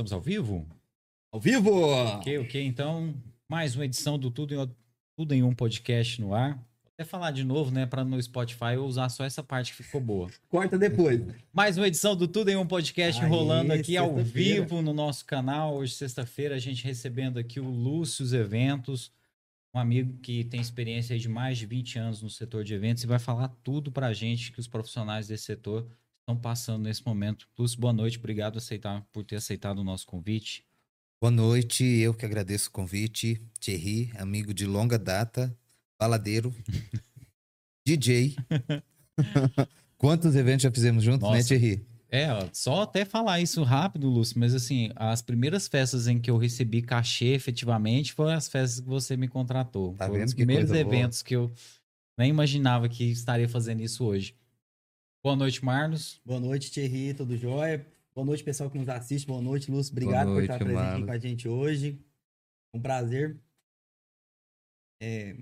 Estamos ao vivo? Ao vivo! Ok, ok. Então, mais uma edição do Tudo em, Tudo em Um Podcast no ar. Vou até falar de novo, né? Para no Spotify eu usar só essa parte que ficou boa. Corta depois. Mais uma edição do Tudo em Um Podcast Aê, rolando aqui ao vivo no nosso canal. Hoje, sexta-feira, a gente recebendo aqui o Lúcio Eventos, um amigo que tem experiência de mais de 20 anos no setor de eventos e vai falar tudo pra gente que os profissionais desse setor estão passando nesse momento. Lúcio, boa noite. Obrigado aceitar, por ter aceitado o nosso convite. Boa noite, eu que agradeço o convite. Thierry, amigo de longa data, baladeiro, DJ. Quantos eventos já fizemos juntos, né, Nossa. Thierry? É, só até falar isso rápido, Lúcio, mas assim, as primeiras festas em que eu recebi cachê efetivamente foram as festas que você me contratou. Tá foram vendo os primeiros coisa boa? eventos que eu nem imaginava que estaria fazendo isso hoje. Boa noite, Marlos. Boa noite, Thierry, tudo jóia? Boa noite, pessoal que nos assiste. Boa noite, Lúcio. Obrigado Boa por estar noite, presente aqui Marlos. com a gente hoje. Um prazer. É,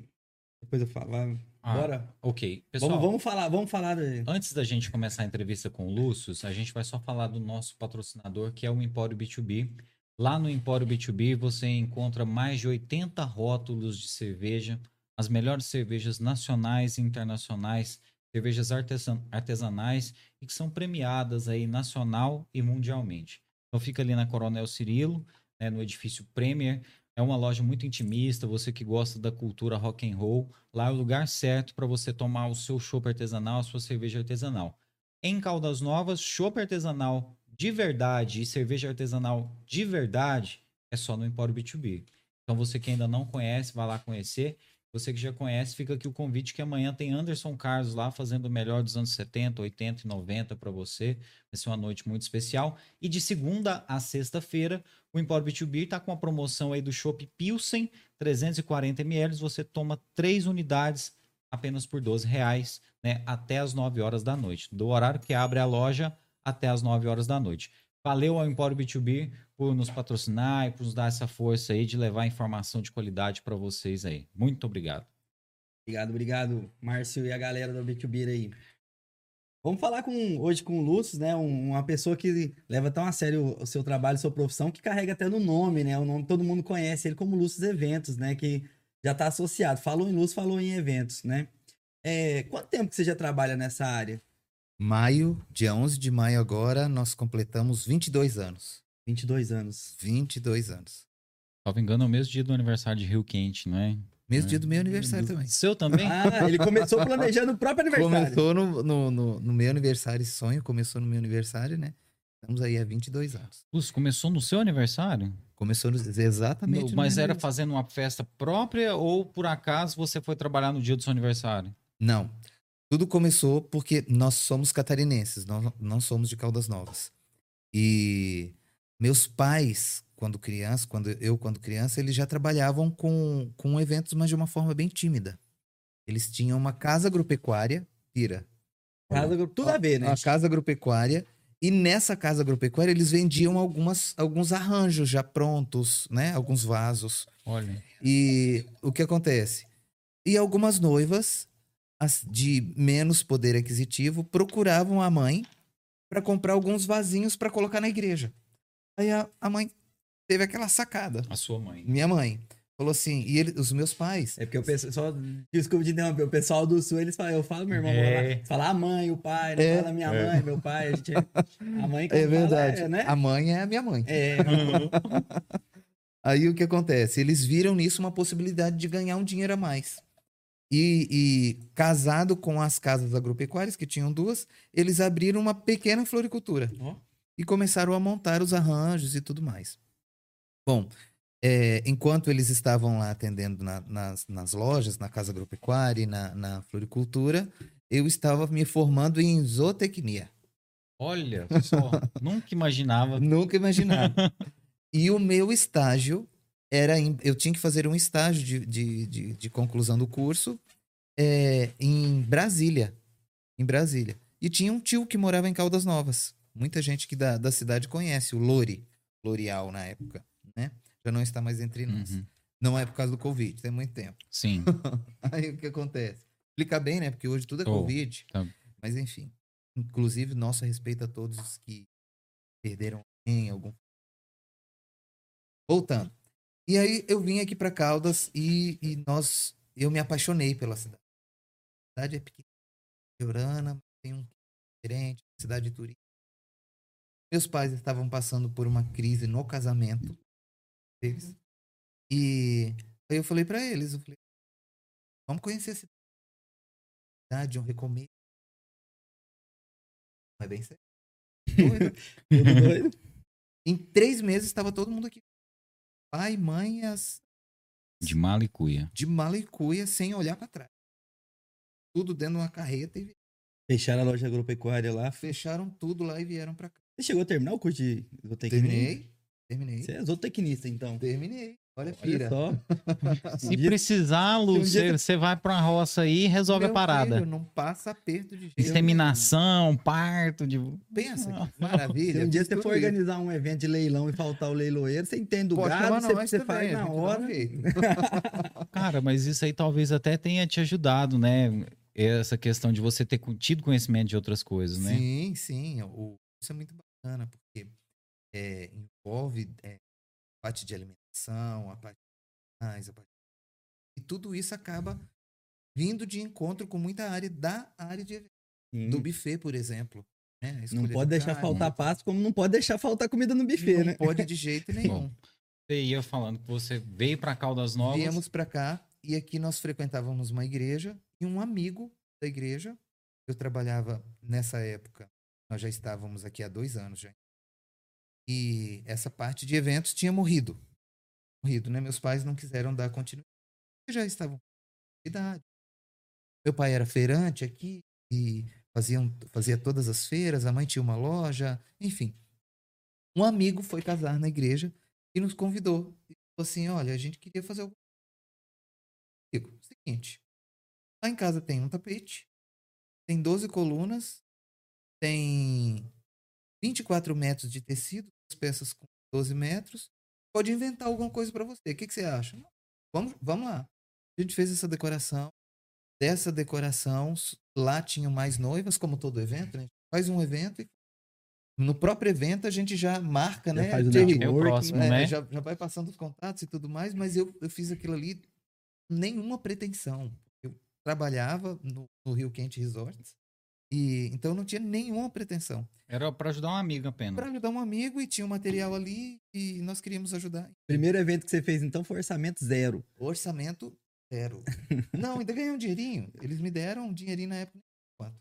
Depois eu falo. Ah, Bora? Ok. Pessoal, Vamos, vamos falar, vamos falar. de- antes da gente começar a entrevista com o Lúcio, a gente vai só falar do nosso patrocinador, que é o Empório B2B. Lá no Empório B2B você encontra mais de 80 rótulos de cerveja, as melhores cervejas nacionais e internacionais, cervejas artesan- artesanais e que são premiadas aí nacional e mundialmente. Então fica ali na Coronel Cirilo, né, no edifício Premier. É uma loja muito intimista, você que gosta da cultura rock and roll, lá é o lugar certo para você tomar o seu chopp artesanal, a sua cerveja artesanal. Em Caldas Novas, chopp artesanal de verdade e cerveja artesanal de verdade é só no Empório B2B. Então você que ainda não conhece, vai lá conhecer. Você que já conhece, fica aqui o convite que amanhã tem Anderson Carlos lá fazendo o melhor dos anos 70, 80 e 90 para você. Vai ser uma noite muito especial. E de segunda a sexta-feira, o Empório B2B está com a promoção aí do Chopp Pilsen, 340 ml. Você toma três unidades apenas por 12 reais, né? Até as 9 horas da noite. Do horário que abre a loja até as 9 horas da noite. Valeu ao Empório B2B por nos patrocinar e por nos dar essa força aí de levar informação de qualidade para vocês aí. Muito obrigado. Obrigado, obrigado, Márcio e a galera do B2B aí. Vamos falar com, hoje com o Lúcio, né? um- uma pessoa que leva tão a sério o seu trabalho, sua profissão, que carrega até no nome, né? O nome todo mundo conhece ele como Lúcio Eventos, né? Que já está associado. Falou em Lúcio, falou em eventos, né? É, quanto tempo que você já trabalha nessa área? Maio, dia 11 de maio agora, nós completamos 22 anos. 22 anos. 22 anos. Salvo engano, é o mesmo dia do aniversário de Rio Quente, não é? Mesmo É. dia do meu aniversário também. Seu também? Ah, ele começou planejando o próprio aniversário. Começou no, no, no, no meu aniversário, esse sonho começou no meu aniversário, né? Estamos aí há 22 anos. Lúcio, começou no seu aniversário? Começou no- exatamente no Mas era fazendo uma festa própria ou por acaso você foi trabalhar no dia do seu aniversário? Não. Tudo começou porque nós somos catarinenses, nós não somos de Caldas Novas. E meus pais, quando criança, quando eu quando criança, eles já trabalhavam com, com eventos, mas de uma forma bem tímida. Eles tinham uma casa agropecuária, Pira. Casa- Tudo a ver, né? Uma casa agropecuária. E nessa casa agropecuária eles vendiam algumas, alguns arranjos já prontos, né? Alguns vasos. Olha. E o que acontece? E algumas noivas as de menos poder aquisitivo procuravam a mãe para comprar alguns vasinhos para colocar na igreja. Aí a, a mãe teve aquela sacada. A sua mãe. Minha mãe falou assim, e ele, os meus pais, É porque o pessoal, só, desculpa de interromper, o pessoal do sul, eles falam, eu falo meu irmão, É. é. fala a mãe, o pai, não É. fala minha mãe, meu pai, a gente, a mãe que é fala, verdade, é, né? a mãe é a minha mãe. É, Aí o que acontece? Eles viram nisso uma possibilidade de ganhar um dinheiro a mais. E, e casado com as casas agropecuárias, que tinham duas, eles abriram uma pequena floricultura. Ó. E começaram a montar os arranjos e tudo mais. Bom, é, enquanto eles estavam lá atendendo na- nas, nas lojas, na casa agropecuária e na, na floricultura, eu estava me formando em zootecnia. Olha só, nunca imaginava. Nunca imaginava. e o meu estágio era. em- eu tinha que fazer um estágio de, de, de, de conclusão do curso é, em Brasília. Em Brasília. E tinha um tio que morava em Caldas Novas. Muita gente que da, da cidade conhece, o Lori. L'Oreal na época, né? Já não está mais entre nós. Uhum. Não é por causa do Covid, tem muito tempo. Sim. Aí o que acontece? Explica bem, né? Porque hoje tudo é Oh, Covid. tá. Mas enfim. Inclusive, nosso respeito a todos os que perderam alguém, algum Voltando. E aí eu vim aqui para Caldas e, e nós, eu me apaixonei pela cidade. A cidade é pequena, Orana, tem um diferente, cidade turística. Meus pais estavam passando por uma crise no casamento deles. E aí eu falei para eles, eu falei, vamos conhecer a cidade, um recomeço. Não é bem sério. Doido. Tudo doido. Em três meses estava todo mundo aqui. Pai, mãe, as De mala e cuia. de mala e cuia sem olhar para trás. Tudo dentro de uma carreta e Fecharam a loja agropecuária lá. fecharam tudo lá e vieram para cá. Você chegou a terminar o curso de zootecnia? Terminei. Terminei. Você é zootecnista, então. Terminei. Olha, Olha filha. só. Se precisar, um dia- você vai pra roça aí e resolve Meu a parada. filho, não passa aperto de jeito Inseminação, parto, de. Pensa, que maravilha. Se um dia você for organizar um evento de leilão e faltar o leiloeiro, você entende do Pode gado, você, você também, faz na hora. Cara, mas isso aí talvez até tenha te ajudado, né? Essa questão de você ter tido conhecimento de outras coisas, né? Sim, sim. O, isso é muito bacana, porque é, envolve é, a parte de alimentação, a parte de animais, a parte... E tudo isso acaba vindo de encontro com muita área da área de evento. Sim. do buffet, por exemplo. né? Não pode de deixar carne, faltar pasto, como não pode deixar faltar comida no buffet, não né? pode de jeito nenhum. Você ia falando que você veio pra Caldas Novas. Viemos para cá e aqui nós frequentávamos uma igreja e um amigo da igreja. Eu trabalhava nessa época, nós já estávamos aqui há dois anos já. E essa parte de eventos tinha morrido. Morrido, né? Meus pais não quiseram dar continuidade. Já estavam com idade. Meu pai era feirante aqui e faziam, fazia todas as feiras, a mãe tinha uma loja, enfim. Um amigo foi casar na igreja e nos convidou. E falou assim: olha, a gente queria fazer. Digo, seguinte. Lá em casa tem um tapete, tem 12 colunas, tem 24 metros de tecido, as peças com 12 metros. Pode inventar alguma coisa para você. O que, que você acha? Vamos, vamos lá. A gente fez essa decoração. Dessa decoração, lá tinham mais noivas, como todo evento, né? Faz um evento e no próprio evento a gente já marca, Já né? faz o? É o próximo, É, né? já, já vai passando os contatos e tudo mais, mas eu, eu fiz aquilo ali nenhuma pretensão. Eu trabalhava no, no Rio Quente Resorts e então não tinha nenhuma pretensão. Era pra ajudar um amigo apenas. Para ajudar um amigo e tinha um material ali e nós queríamos ajudar. Primeiro evento que você fez, então, foi orçamento zero. Orçamento zero. não, ainda ganhei um dinheirinho. Eles me deram um dinheirinho na época. quanto.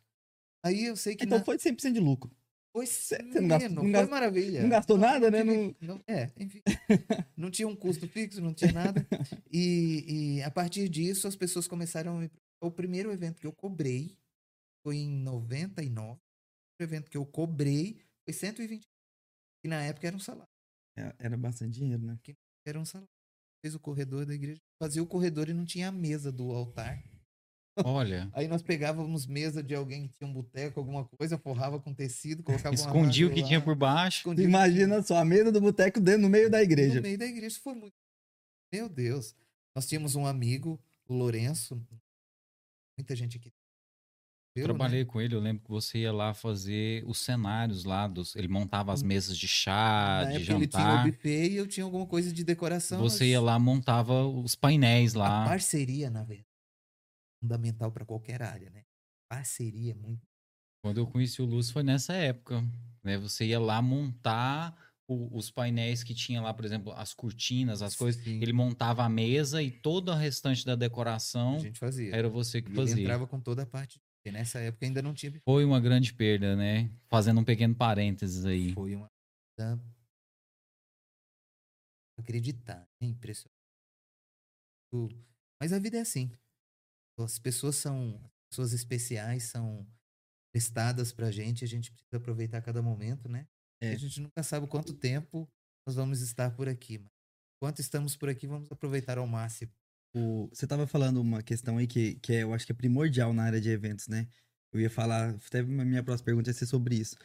Aí eu sei que Então na... foi 100% de lucro. foi, não não foi maravilha. não gastou nada, né? tive- não- é, enfim. não tinha um custo fixo, não tinha nada. E, e a partir disso, as pessoas começaram a me... O primeiro evento que eu cobrei foi em 99. O evento que eu cobrei foi 120. E na época era um salário. É, Era bastante dinheiro, né? Era um salário. Fez o corredor da igreja. Fazia o corredor e não tinha a mesa do altar. Olha, Aí nós pegávamos mesa de alguém que tinha um boteco, alguma coisa, forrava com tecido, colocava uma escondi o que rádio tinha lá, por baixo. escondia que Imagina só, a mesa do boteco dentro, no meio da igreja. No meio da igreja. Isso foi muito. Meu Deus. Nós tínhamos um amigo, o Lourenço. Muita gente aqui. Eu né? trabalhei com ele, eu lembro que você ia lá fazer os cenários lá, dos, ele montava as mesas de chá, Na de época ele tinha o jantar. buffet e eu tinha alguma coisa de decoração. Você mas ia lá, montava os painéis A lá. parceria, na verdade, é fundamental para qualquer área, né? Parceria é muito. Quando eu conheci o Lúcio foi nessa época, né? Você ia lá montar o- os painéis que tinha lá, por exemplo, as cortinas, as coisas. Sim, Ele montava a mesa e todo o restante da a decoração gente fazia. era você que E ele fazia. entrava com toda a parte. E nessa época ainda não tinha. Foi uma grande perda, né? Fazendo um pequeno parênteses aí. Foi uma. Acreditar, é impressionante. Mas a vida é assim. As pessoas são. As pessoas especiais são prestadas pra gente, a gente precisa aproveitar cada momento, né? É. A gente nunca sabe quanto tempo nós vamos estar por aqui. Mas enquanto estamos por aqui, vamos aproveitar ao máximo. O- você tava falando uma questão aí que, que é, eu acho que é primordial na área de eventos, né? Eu ia falar, até minha próxima pergunta ia ser sobre isso.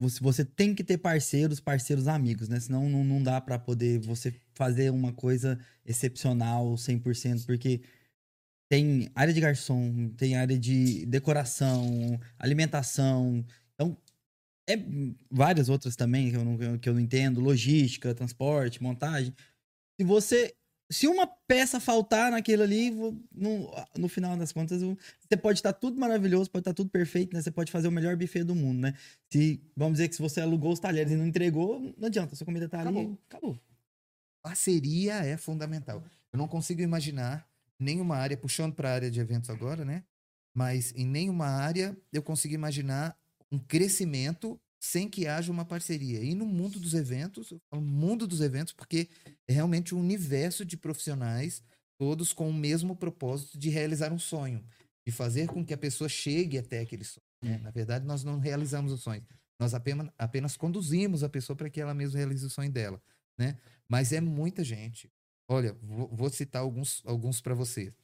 Você, você tem que ter parceiros, parceiros amigos, né? Senão não, não dá pra poder você fazer uma coisa excepcional 100%, porque tem área de garçom, tem área de decoração, alimentação. Então, É várias outras também que eu não, que eu não entendo, logística, transporte, montagem. Se você se uma peça faltar naquilo ali, no, no final das contas, você pode estar tudo maravilhoso, pode estar tudo perfeito, né? Você pode fazer o melhor buffet do mundo, né? Se, vamos dizer que se você alugou os talheres e não entregou, não adianta, sua comida tá acabou. ali, acabou. Parceria é fundamental. Eu não consigo imaginar nenhuma área, puxando para a área de eventos agora, né? Mas em nenhuma área eu consigo imaginar um crescimento sem que haja uma parceria. E no mundo dos eventos, eu falo mundo dos eventos porque é realmente um universo de profissionais, todos com o mesmo propósito de realizar um sonho, de fazer com que a pessoa chegue até aquele sonho. Né? Na verdade, nós não realizamos o sonho, nós apenas, apenas conduzimos a pessoa para que ela mesma realize o sonho dela. Né? Mas é muita gente. Olha, vou, vou citar alguns, alguns para você.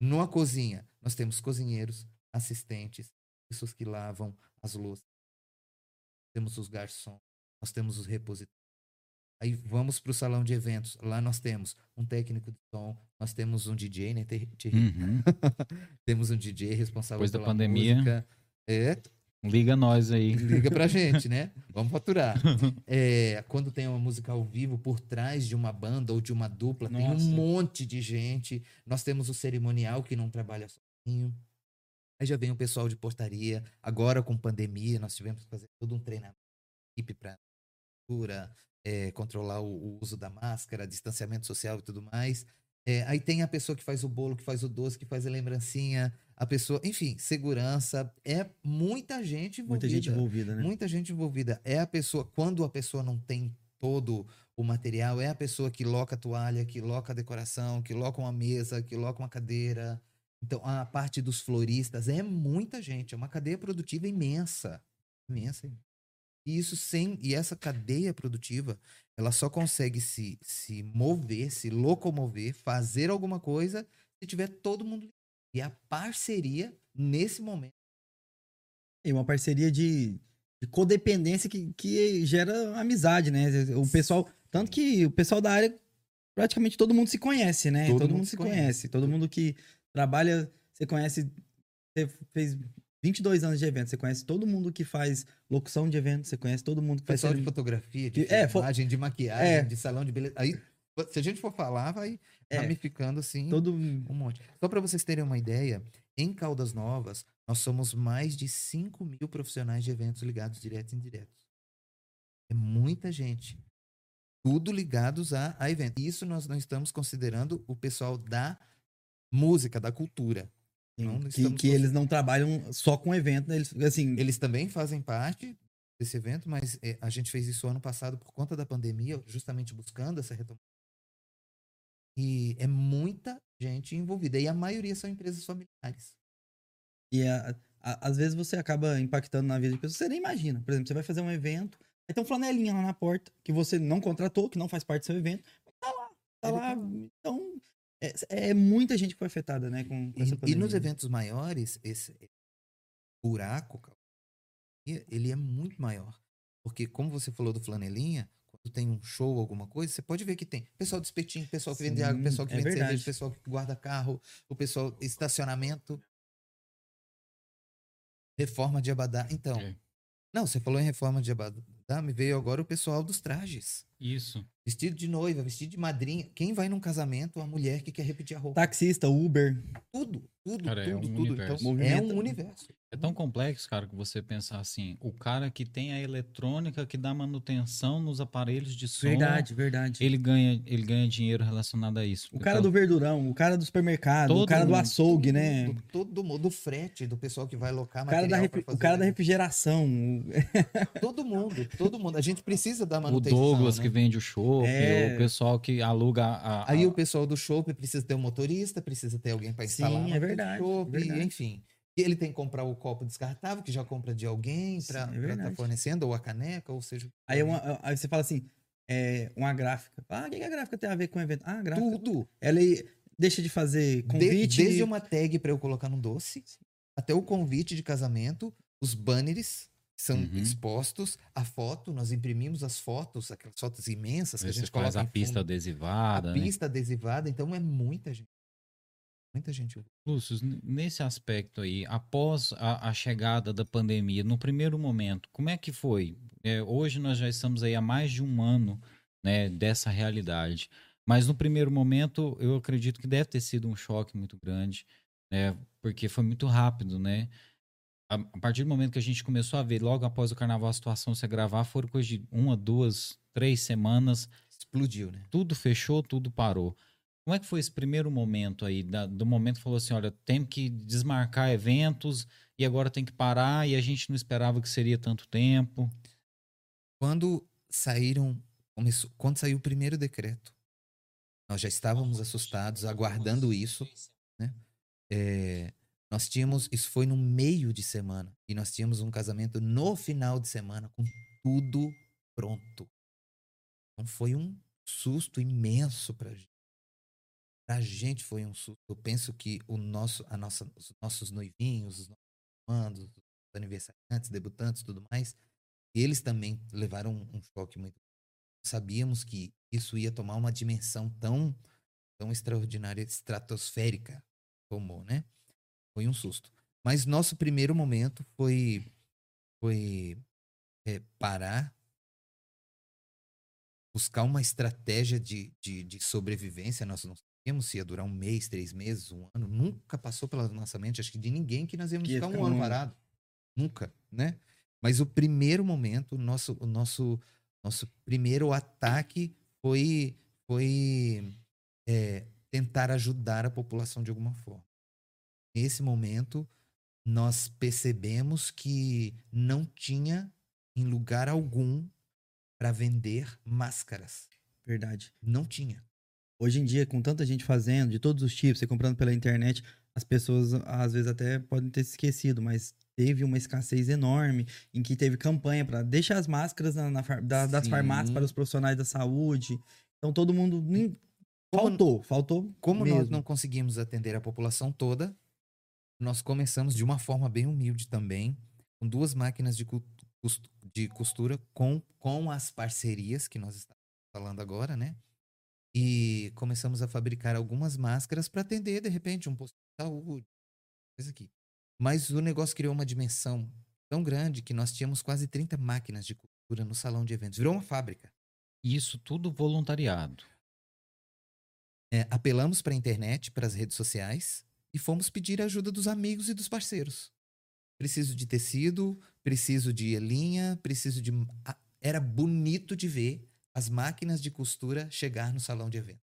Numa cozinha, nós temos cozinheiros, assistentes, pessoas que lavam as louças, temos os garçons, nós temos os repositórios. Aí vamos para o salão de eventos. Lá nós temos um técnico de som, nós temos um DJ, né? Uhum. temos um DJ responsável Depois pela da pandemia. música. É. Liga nós aí. Liga pra gente, né? Vamos faturar. É, quando tem uma música ao vivo por trás de uma banda ou de uma dupla, Nossa. tem um monte de gente. Nós temos o cerimonial que não trabalha sozinho. Aí já vem o pessoal de portaria. Agora, com pandemia, nós tivemos que fazer todo um treinamento equipe para é, controlar o, o, uso da máscara, distanciamento social e tudo mais. É, aí tem a pessoa que faz o bolo, que faz o doce, que faz a lembrancinha, a pessoa, enfim, segurança. É muita gente envolvida. Muita gente envolvida, né? Muita gente envolvida. É a pessoa, quando a pessoa não tem todo o material, é a pessoa que loca a toalha, que loca a decoração, que loca uma mesa, que loca uma cadeira. Então, a parte dos floristas é muita gente, é uma cadeia produtiva imensa. Imensa. E isso sem. E essa cadeia produtiva, ela só consegue se, se mover, se locomover, fazer alguma coisa se tiver todo mundo. E a parceria, nesse momento. E uma parceria de, de codependência que, que gera amizade, né? O pessoal. Tanto que o pessoal da área, praticamente todo mundo se conhece, né? Todo, todo mundo, mundo, se conhece. conhece. Todo mundo que trabalha, você conhece, você fez 22 anos de evento, você conhece todo mundo que faz locução de evento, você conhece todo mundo que faz... Pessoal de fotografia, de é, filmagem, de maquiagem, é. de salão de beleza. Aí, se a gente for falar, vai é. ramificando assim todo... um monte. Só para vocês terem uma ideia, em Caldas Novas, nós somos mais de 5 mil profissionais de eventos ligados diretos e indiretos. É muita gente. Tudo ligados a, a evento. Isso nós não estamos considerando o pessoal da música, da cultura. que, que eles não trabalham só com evento, né? eles, assim... Eles também fazem parte desse evento, mas é, a gente fez isso ano passado por conta da pandemia, justamente buscando essa retomada. E é muita gente envolvida. E a maioria são empresas familiares. E a, a, às vezes você acaba impactando na vida de pessoas, você nem imagina. Por exemplo, você vai fazer um evento, aí tem um flanelinha lá na porta, que você não contratou, que não faz parte do seu evento, tá lá, tá Ele lá. Tá lá. Então, é, é, muita gente que foi afetada, né? Com, com e, e, nos eventos maiores, esse buraco, ele é muito maior. Porque, como você falou do flanelinha, quando tem um show, alguma coisa, você pode ver que tem pessoal de espetinho, pessoal que Sim, vende água, pessoal que é vende verdade. cerveja, pessoal que guarda carro, o pessoal estacionamento. Reforma de Abadá. Então, é. não, você falou em reforma de Abadá, me veio agora o pessoal dos trajes. Isso. Vestido de noiva, vestido de madrinha. Quem vai num casamento, a mulher que quer repetir a roupa. Taxista, Uber. Tudo, tudo, cara, tudo, é um tudo. Universo. Então, é um universo. É tão complexo, cara, que você pensar assim, o cara que tem a eletrônica que dá manutenção nos aparelhos de som. Verdade, verdade. Ele ganha, ele ganha dinheiro relacionado a isso. O cara do verdurão, o cara do supermercado, todo o cara do açougue, todo, né? Todo mundo, do frete, do pessoal que vai locar o cara da O cara da refrigeração. todo mundo, todo mundo. A gente precisa da manutenção. O Douglas né? que vende o show, é... o pessoal que aluga a, a... Aí o pessoal do show precisa ter um motorista, precisa ter alguém para instalar Sim, é verdade, show, verdade. enfim. E ele tem que comprar o copo descartável, que já compra de alguém para estar é tá fornecendo, ou a caneca, ou seja. Aí, é uma, aí você fala assim: é uma gráfica. Ah, o que a gráfica tem a ver com o evento? Ah, gráfica. Tudo. Ela deixa de fazer convite. De, desde uma tag para eu colocar no doce, até o convite de casamento, os banners são uhum. expostos, a foto, nós imprimimos as fotos, aquelas fotos imensas que Você a gente coloca. a pista adesivada. A né? pista adesivada, então é muita gente. Muita gente. Lúcio, nesse aspecto aí, após a, a chegada da pandemia, no primeiro momento, como é que foi? É, hoje nós já estamos aí há mais de um ano né, dessa realidade. Mas no primeiro momento, eu acredito que deve ter sido um choque muito grande, né? Porque foi muito rápido, né? A, a partir do momento que a gente começou a ver, logo após o carnaval, a situação se agravar, foram coisa de uma, duas, três semanas Explodiu, né? tudo fechou, tudo parou. Como é que foi esse primeiro momento aí? da- do momento que falou assim: olha, tem que desmarcar eventos e agora tem que parar e a gente não esperava que seria tanto tempo. Quando saíram, começou, quando saiu o primeiro decreto, nós já estávamos assustados, aguardando isso, né? É, nós tínhamos, isso foi no meio de semana, e nós tínhamos um casamento no final de semana com tudo pronto. Então foi um susto imenso pra gente. Pra gente foi um susto. Eu penso que o nosso, a nossa, os nossos noivinhos, os nossos mandos, os aniversariantes, debutantes, tudo mais, eles também levaram um, um choque muito. Sabíamos que isso ia tomar uma dimensão tão, tão extraordinária, estratosférica, tomou, né? Foi um susto. Mas nosso primeiro momento foi, foi é, parar, buscar uma estratégia de, de, de sobrevivência. Nós não sabíamos se ia durar um mês, três meses, um ano. Nunca passou pela nossa mente, acho que de ninguém, que nós íamos Que ficar um um ano. parado. Nunca, né? Mas o primeiro momento, o nosso, o nosso, nosso primeiro ataque foi, foi é, tentar ajudar a população de alguma forma. Nesse momento, nós percebemos que não tinha em lugar algum para vender máscaras. Verdade. Não tinha. Hoje em dia, com tanta gente fazendo, de todos os tipos, você comprando pela internet, as pessoas às vezes até podem ter se esquecido, mas teve uma escassez enorme em que teve campanha para deixar as máscaras na, na da- das farmácias para os profissionais da saúde. Então todo mundo. nem- faltou, faltou. Como nós mesmo. não conseguimos atender a população toda, nós começamos de uma forma bem humilde também, com duas máquinas de, de costura com, com as parcerias que nós estamos falando agora, né? E começamos a fabricar algumas máscaras para atender, de repente, um posto de saúde, coisa aqui. Mas o negócio criou uma dimensão tão grande que nós tínhamos quase 30 máquinas de costura no salão de eventos. Virou uma fábrica. E Isso tudo voluntariado. É, apelamos para a internet, para as redes sociais e fomos pedir a ajuda dos amigos e dos parceiros. Preciso de tecido, preciso de linha, preciso de. Era bonito de ver as máquinas de costura chegar no salão de evento.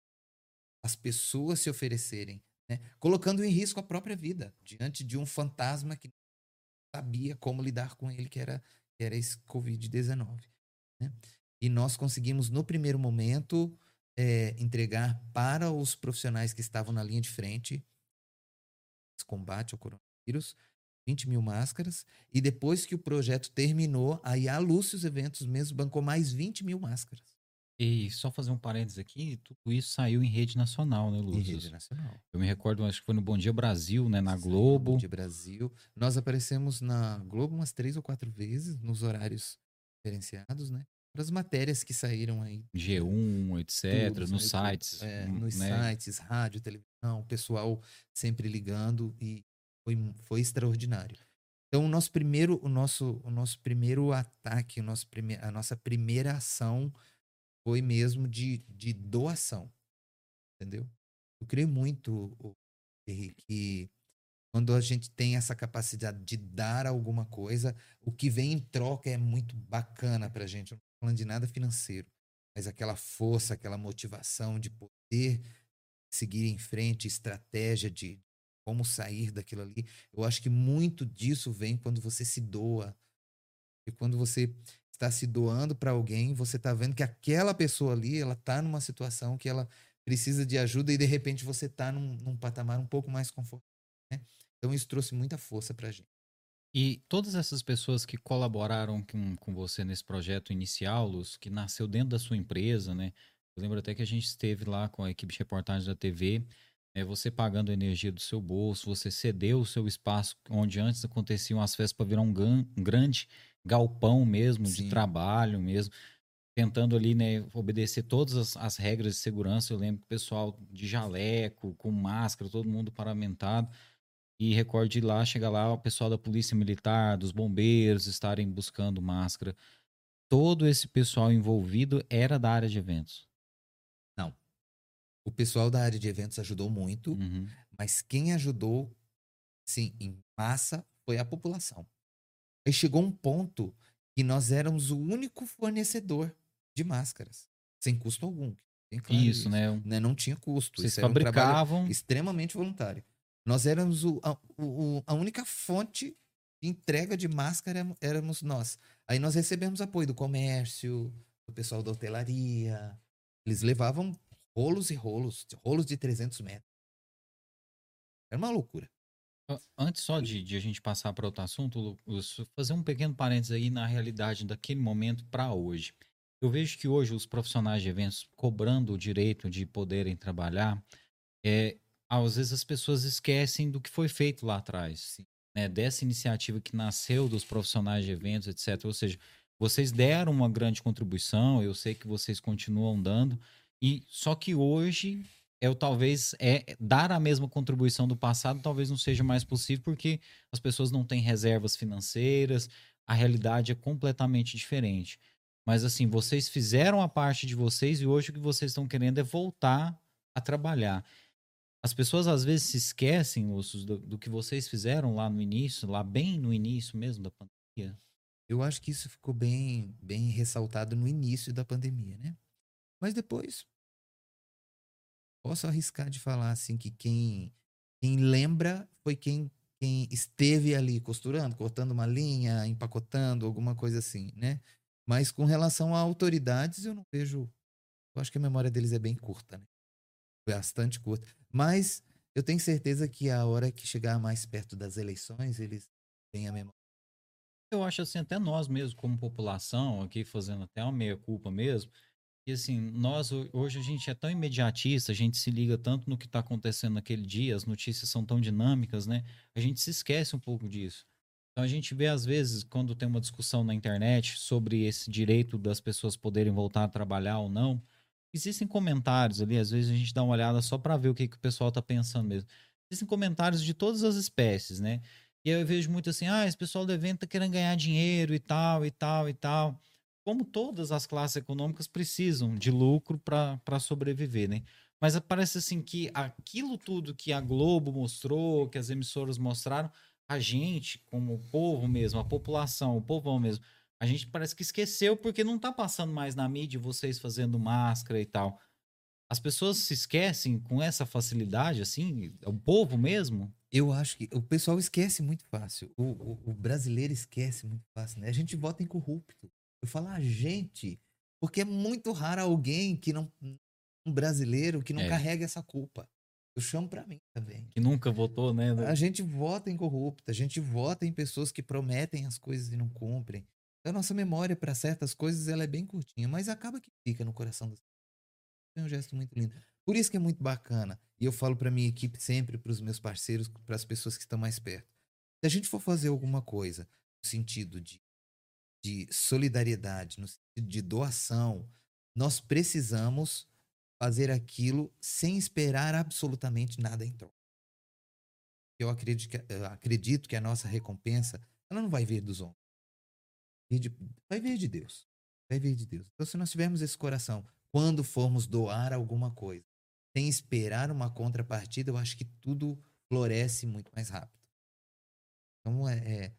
As pessoas se oferecerem, né? colocando em risco a própria vida diante de um fantasma que não sabia como lidar com ele, que era, que era esse Covid-19. né? E nós conseguimos, no primeiro momento, é, entregar para os profissionais que estavam na linha de frente combate ao coronavírus 20 mil máscaras e depois que o projeto terminou aí a Lúcius Eventos mesmo bancou mais 20 mil máscaras E só fazer um parênteses aqui, tudo isso saiu em rede nacional, né, em Lúcio? rede nacional Eu me recordo, acho que foi no Bom Dia Brasil, né, na Sim, Globo. de Brasil nós aparecemos na Globo umas três ou quatro vezes nos horários diferenciados né para as matérias que saíram aí G1, etc., tudo, nos tudo. sites. É, hum, nos né? sites, rádio, televisão, o pessoal sempre ligando e foi, foi extraordinário. Então, o nosso primeiro, o nosso, o nosso primeiro ataque, o nosso prime, a nossa primeira ação foi mesmo de, de doação, entendeu? Eu creio muito, Henrique, que quando a gente tem essa capacidade de dar alguma coisa, o que vem em troca é muito bacana pra gente. Eu não tô falando de nada financeiro, mas aquela força, aquela motivação de poder seguir em frente, estratégia de como sair daquilo ali. Eu acho que muito disso vem quando você se doa. E quando você está se doando para alguém, você está vendo que aquela pessoa ali, ela está numa situação que ela precisa de ajuda e de repente você está num, num patamar um pouco mais confortável. Né? Então isso trouxe muita força para a gente. E todas essas pessoas que colaboraram com, com você nesse projeto inicial, Luz, que nasceu dentro da sua empresa, né? Eu lembro até que a gente esteve lá com a equipe de reportagem da TV, é, você pagando a energia do seu bolso, você cedeu o seu espaço onde antes aconteciam as festas para virar um, um grande galpão mesmo, de Sim. trabalho mesmo. tentando ali, né, obedecer todas as, as regras de segurança. Eu lembro que o pessoal de jaleco, com máscara, todo mundo paramentado. E recorde lá, chega lá, o pessoal da Polícia Militar, dos bombeiros estarem buscando máscara. Todo esse pessoal envolvido era da área de eventos. O pessoal da área de eventos ajudou muito, Uhum. mas quem ajudou, sim, em massa, foi a população. Aí chegou um ponto que nós éramos o único fornecedor de máscaras, sem custo algum. Claro Isso, né? né? Não tinha custo. Vocês Isso era um fabricavam. extremamente voluntário. Nós éramos o- a, o- a única fonte de entrega de máscara éram- éramos nós. Aí nós recebemos apoio do comércio, do pessoal da hotelaria. Eles levavam rolos e rolos, rolos de 300 metros. Era uma loucura. Antes só de, de a gente passar para outro assunto, Lucas, fazer um pequeno parênteses aí na realidade daquele momento para hoje. Eu vejo que hoje os profissionais de eventos cobrando o direito de poderem trabalhar, é, às vezes as pessoas esquecem do que foi feito lá atrás, né? Dessa iniciativa que nasceu dos profissionais de eventos, etc. Ou seja, vocês deram uma grande contribuição, eu sei que vocês continuam dando, e só que hoje é o talvez é dar a mesma contribuição do passado talvez não seja mais possível porque as pessoas não têm reservas financeiras, a realidade é completamente diferente. Mas assim, vocês fizeram a parte de vocês e hoje o que vocês estão querendo é voltar a trabalhar. As pessoas às vezes se esquecem, Lúcio, do, do que vocês fizeram lá no início, lá bem no início mesmo da pandemia. Eu acho que isso ficou bem, bem ressaltado no início da pandemia, né? Mas depois, posso arriscar de falar assim que quem, quem lembra foi quem, quem esteve ali costurando, cortando uma linha, empacotando, alguma coisa assim, né? Mas com relação a autoridades, eu não vejo. Eu acho que a memória deles é bem curta, né? Bastante curta. Mas eu tenho certeza que a hora que chegar mais perto das eleições, eles têm a memória. Eu acho assim, até nós mesmo, como população, aqui fazendo até uma meia-culpa mesmo, que assim, nós ho- hoje a gente é tão imediatista, a gente se liga tanto no que está acontecendo naquele dia, as notícias são tão dinâmicas, né? A gente se esquece um pouco disso. Então a gente vê, às vezes, quando tem uma discussão na internet sobre esse direito das pessoas poderem voltar a trabalhar ou não, existem comentários ali, às vezes a gente dá uma olhada só para ver o que, que o pessoal tá pensando mesmo. Existem comentários de todas as espécies, né? E aí eu vejo muito assim, ah, esse pessoal do evento tá querendo ganhar dinheiro e tal, e tal, e tal. Como todas as classes econômicas precisam de lucro para sobreviver, né? Mas parece assim que aquilo tudo que a Globo mostrou, que as emissoras mostraram, a gente, como o povo mesmo, a população, o povão mesmo, a gente parece que esqueceu porque não tá passando mais na mídia vocês fazendo máscara e tal. As pessoas se esquecem com essa facilidade, assim, o povo mesmo. Eu acho que o pessoal esquece muito fácil. O, o- o brasileiro esquece muito fácil, né? A gente vota em corrupto. Eu falo a gente, porque é muito raro alguém que não. Um brasileiro que não É. carrega essa culpa. Eu chamo pra mim também. Que nunca votou, né? A gente vota em corrupto, a gente vota em pessoas que prometem as coisas e não cumprem. A nossa memória para certas coisas ela é bem curtinha, mas acaba que fica no coração das é um gesto muito lindo. Por isso que é muito bacana. E eu falo para minha equipe sempre, para os meus parceiros, para as pessoas que estão mais perto. Se a gente for fazer alguma coisa no sentido de, de solidariedade, no sentido de doação, nós precisamos fazer aquilo sem esperar absolutamente nada em troca. Eu acredito que, eu acredito que a nossa recompensa ela não vai vir dos homens. Vai vir de Deus. Vai vir de Deus. Então, se nós tivermos esse coração, quando formos doar alguma coisa, sem esperar uma contrapartida, eu acho que tudo floresce muito mais rápido. Então, é, é-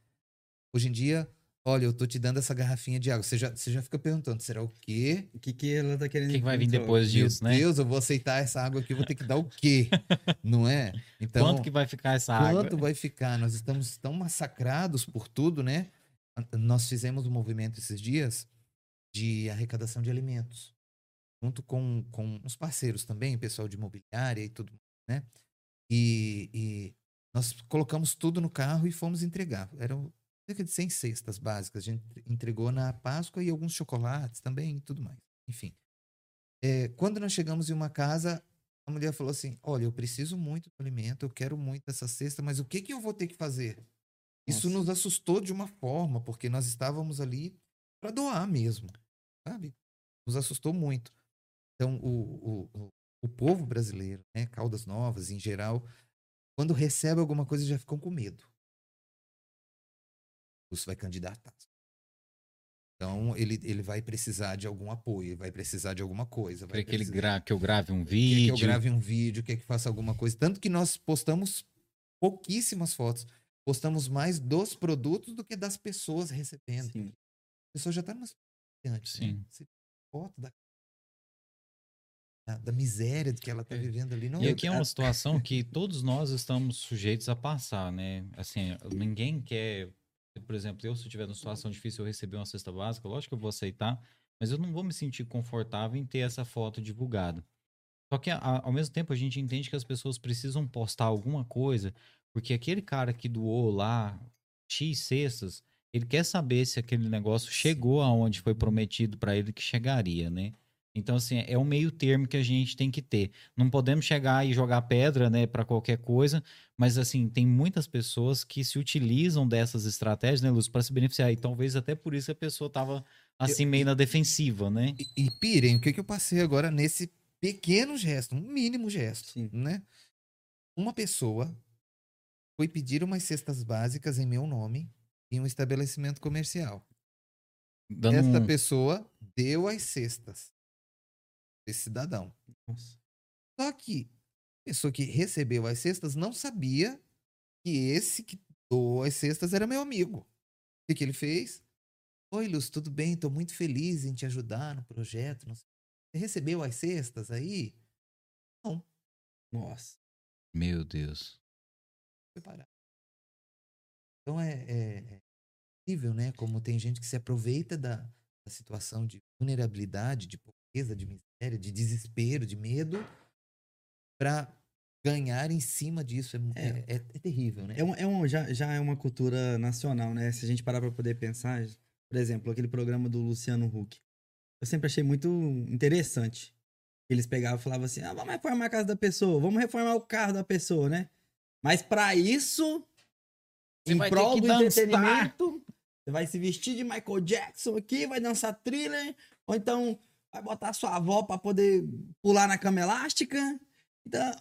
hoje em dia, olha, eu tô te dando essa garrafinha de água. Você já, você já fica perguntando, será o quê? O que, que ela tá querendo O que, que vai vir depois disso, Meu né? Deus, eu vou aceitar essa água aqui, eu vou ter que dar o quê? Não é? Então, Quanto que vai ficar essa água? Quanto vai ficar? Nós estamos tão massacrados por tudo, né? Nós fizemos um movimento esses dias de arrecadação de alimentos, junto com, com os parceiros também, pessoal de imobiliária e tudo, né? E, e nós colocamos tudo no carro e fomos entregar. Eram cerca de 100 cestas básicas. A gente entregou na Páscoa e alguns chocolates também e tudo mais. Enfim. É, quando nós chegamos em uma casa, a mulher falou assim: Olha, eu preciso muito do alimento, eu quero muito essa cesta, mas o que, que eu vou ter que fazer? Isso Nossa. nos assustou de uma forma, porque nós estávamos ali para doar mesmo, sabe? nos assustou muito. Então, o, o, o, o povo brasileiro, né, Caldas Novas em geral, quando recebe alguma coisa já ficam com medo. Vai candidatar. Então, ele, ele vai precisar de algum apoio, vai precisar de alguma coisa. Vai Quer que, ele gra... que eu grave um quer vídeo. que eu grave um vídeo, quer que faça alguma coisa. Tanto que nós postamos pouquíssimas fotos. Postamos mais dos produtos do que das pessoas recebendo. Sim. A pessoa já tá numa situação né? Sim. Você foto da, da, miséria que ela tá É. vivendo ali. Não, E aqui é uma situação que todos nós estamos sujeitos a passar, né? Assim, ninguém quer. Por exemplo, eu, se eu tiver numa situação difícil, eu receber uma cesta básica, lógico que eu vou aceitar, mas eu não vou me sentir confortável em ter essa foto divulgada. Só que, a- ao mesmo tempo, a gente entende que as pessoas precisam postar alguma coisa, porque aquele cara que doou lá X cestas, ele quer saber se aquele negócio chegou aonde foi prometido para ele que chegaria, né? Então, assim, é um meio termo que a gente tem que ter. Não podemos chegar e jogar pedra, né, para qualquer coisa, mas, assim, tem muitas pessoas que se utilizam dessas estratégias, né, Lúcio, para se beneficiar. E talvez até por isso a pessoa tava, assim, meio na defensiva, né? E, e pirem, o que, que eu passei agora nesse pequeno gesto, um mínimo gesto, Sim. né? Uma pessoa foi pedir umas cestas básicas em meu nome em um estabelecimento comercial. Dando Esta um... pessoa deu as cestas. Esse cidadão. Nossa. Só que a pessoa que recebeu as cestas não sabia que esse que doou as cestas era meu amigo. O que, que ele fez? Oi, Luz, tudo bem? Estou muito feliz em te ajudar no projeto. não. Você recebeu as cestas aí? Nossa. Meu Deus. Foi parar. Então é, é, é incrível, né? Como tem gente que se aproveita da, da situação de vulnerabilidade, de pobreza, de miséria, de desespero, de medo, para ganhar em cima disso. É, É. é, é- é terrível, né? É um, é um, já, já é uma cultura nacional, né? Se a gente parar pra poder pensar, por exemplo, aquele programa do Luciano Huck. Eu sempre achei muito interessante. Eles pegavam e falavam assim: ah, vamos reformar a casa da pessoa, vamos reformar o carro da pessoa, né? Mas pra isso, Você em prol do dançar. entretenimento, você vai se vestir de Michael Jackson aqui, vai dançar thriller, ou então vai botar sua avó pra poder pular na cama elástica. Então,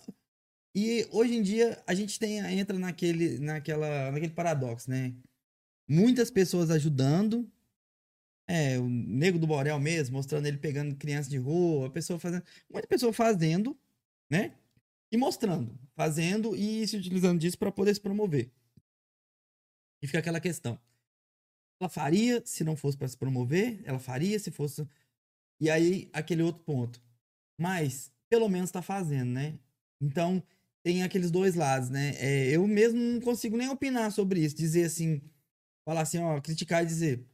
e hoje em dia a gente tem, entra naquele, naquela, naquele paradoxo, né? Muitas pessoas ajudando. É, o Nego do Borel mesmo, mostrando ele pegando crianças de rua, a pessoa fazendo. Muita pessoa fazendo, né? E mostrando, fazendo e se utilizando disso para poder se promover. E fica aquela questão. Ela faria se não fosse para se promover, ela faria se fosse. E aí, aquele outro ponto. Mas, pelo menos tá fazendo, né? Então, tem aqueles dois lados, né? É, eu mesmo não consigo nem opinar sobre isso. Dizer assim, falar assim, ó, criticar e dizer,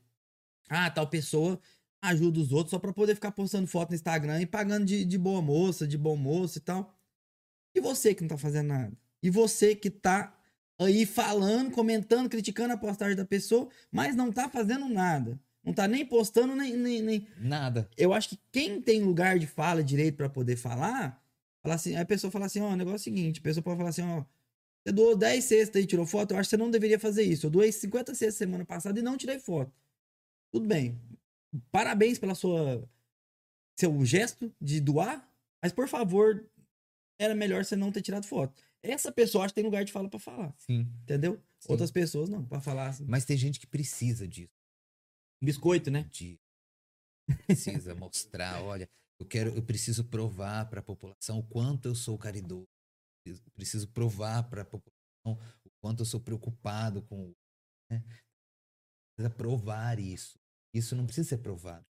ah, tal pessoa ajuda os outros só pra poder ficar postando foto no Instagram e pagando de, de boa moça, de bom moço e tal. E você que não tá fazendo nada? E você que tá aí falando, comentando, criticando a postagem da pessoa, mas não tá fazendo nada. Não tá nem postando, nem, nem, nem, Nada. eu acho que quem tem lugar de fala direito pra poder falar, fala assim, a pessoa fala assim, ó, o negócio é o seguinte, a pessoa pode falar assim, ó, você doou 10 cestas e tirou foto, eu acho que você não deveria fazer isso. Eu doei 50 cestas semana passada e não tirei foto. Tudo bem. Parabéns pela sua seu gesto de doar, mas por favor, era melhor você não ter tirado foto. Essa pessoa acho que tem lugar de fala pra falar, Sim. entendeu? Sim. Outras pessoas não, pra falar assim. Mas tem gente que precisa disso. Biscoito, né? Precisa mostrar, olha, eu quero, eu preciso provar para a população o quanto eu sou caridoso. Eu Preciso provar para a população o quanto eu sou preocupado com, o- né? Precisa provar isso. Isso não precisa ser provado.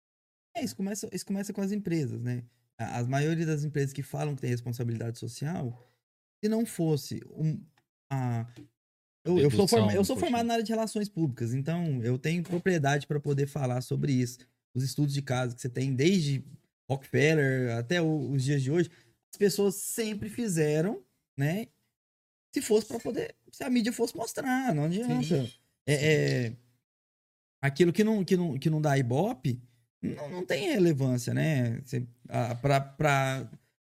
É, isso começa, isso começa com as empresas, né? A, a maioria das empresas que falam que tem responsabilidade social, se não fosse um, a, eu, eu, sou eu sou formado na área de relações públicas, então eu tenho propriedade para poder falar sobre isso. Os estudos de caso que você tem desde Rockefeller até o- os dias de hoje, as pessoas sempre fizeram, né? Se fosse para poder, se a mídia fosse mostrar, não adianta. É, é, aquilo que não, que, não, que não dá ibope não, não tem relevância, né? Você, ah, pra, pra...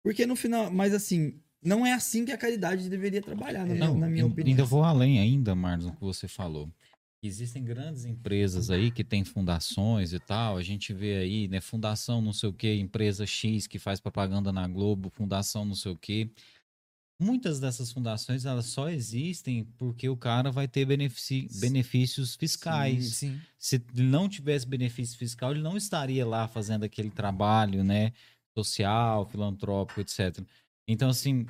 Porque no final, mas assim, não é assim que a caridade deveria trabalhar, na, minha- Não, na minha opinião. ainda vou além ainda, Marlos, no que você falou. Existem grandes empresas aí que têm fundações e tal. A gente vê aí, né, fundação não sei o quê, empresa X que faz propaganda na Globo, fundação não sei o quê. Muitas dessas fundações, elas só existem porque o cara vai ter benefici- benefícios fiscais. Sim. Se ele não tivesse benefício fiscal, ele não estaria lá fazendo aquele trabalho, né, social, filantrópico, etc. Então, assim,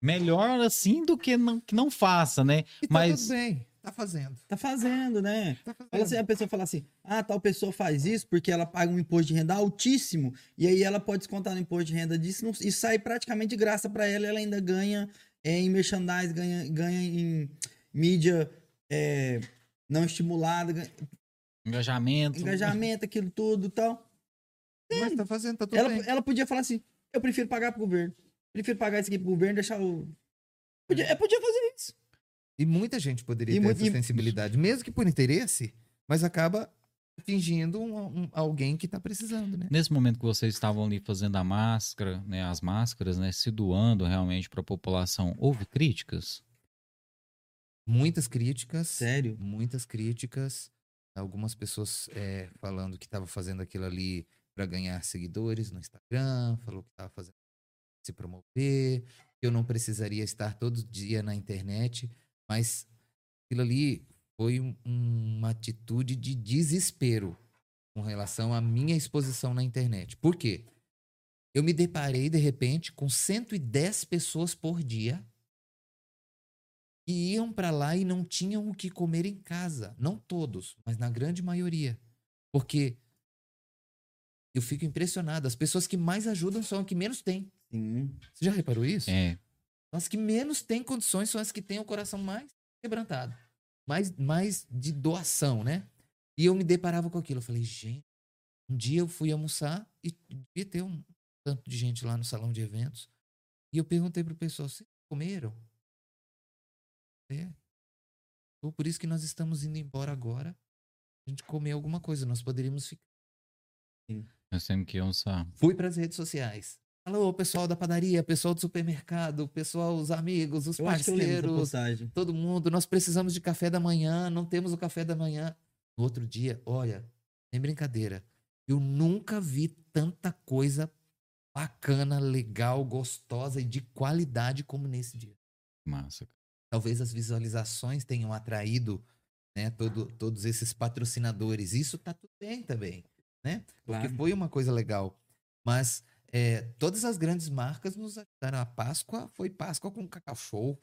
melhor assim do que não, que não faça, né? E tá Mas- tudo bem, tá fazendo. Tá fazendo, né? Tá fazendo. Assim, a pessoa fala assim: ah, tal pessoa faz isso porque ela paga um imposto de renda altíssimo e aí ela pode descontar no imposto de renda disso não- e sai praticamente de graça para ela. Ela ainda ganha é, em merchandise, ganha, ganha em mídia é, não estimulada, ganha- Engajamento. engajamento, aquilo tudo e tal. Mas tá fazendo, tá tudo Ela, bem. ela podia falar assim: eu prefiro pagar pro governo. Prefiro pagar isso aqui pro governo, deixar o. Podia, é, podia fazer isso. E muita gente poderia E ter muito- essa e- sensibilidade, mesmo que por interesse, mas acaba fingindo um, um- alguém que tá precisando, né? Nesse momento que vocês estavam ali fazendo a máscara, né, as máscaras, né, se doando realmente para a população, houve críticas? Muitas críticas. Sério? Muitas críticas. Algumas pessoas é, falando que estava fazendo aquilo ali para ganhar seguidores no Instagram, falou que estava fazendo se promover, que eu não precisaria estar todo dia na internet, mas aquilo ali foi um- uma atitude de desespero com relação à minha exposição na internet. Por quê? Eu me deparei, de repente, com 110 pessoas por dia que iam para lá e não tinham o que comer em casa. Não todos, mas na grande maioria. Porque eu fico impressionado. As pessoas que mais ajudam são as que menos têm. Sim. Você já reparou isso? É, As que menos têm condições são as que têm o coração mais quebrantado. Mais, mais de doação, né? E eu me deparava com aquilo. Eu falei, gente, um dia eu fui almoçar e devia ter um tanto de gente lá no salão de eventos. E eu perguntei pro pessoal, vocês comeram? É. Pô, Por isso que nós estamos indo embora agora. A gente comer alguma coisa, nós poderíamos ficar. nós temos que almoçar. Fui para as redes sociais. Alô, pessoal da padaria, pessoal do supermercado, pessoal, os amigos, os Eu parceiros, todo mundo. Nós precisamos de café da manhã, não temos o café da manhã. No outro dia, olha, sem brincadeira, eu nunca vi tanta coisa bacana, legal, gostosa e de qualidade como nesse dia. Massa. Talvez as visualizações tenham atraído né, todo- todos esses patrocinadores. Isso tá tudo bem também, né? Porque Claro. foi uma coisa legal. Mas é, todas as grandes marcas nos ajudaram. A Páscoa foi Páscoa com Cacau Show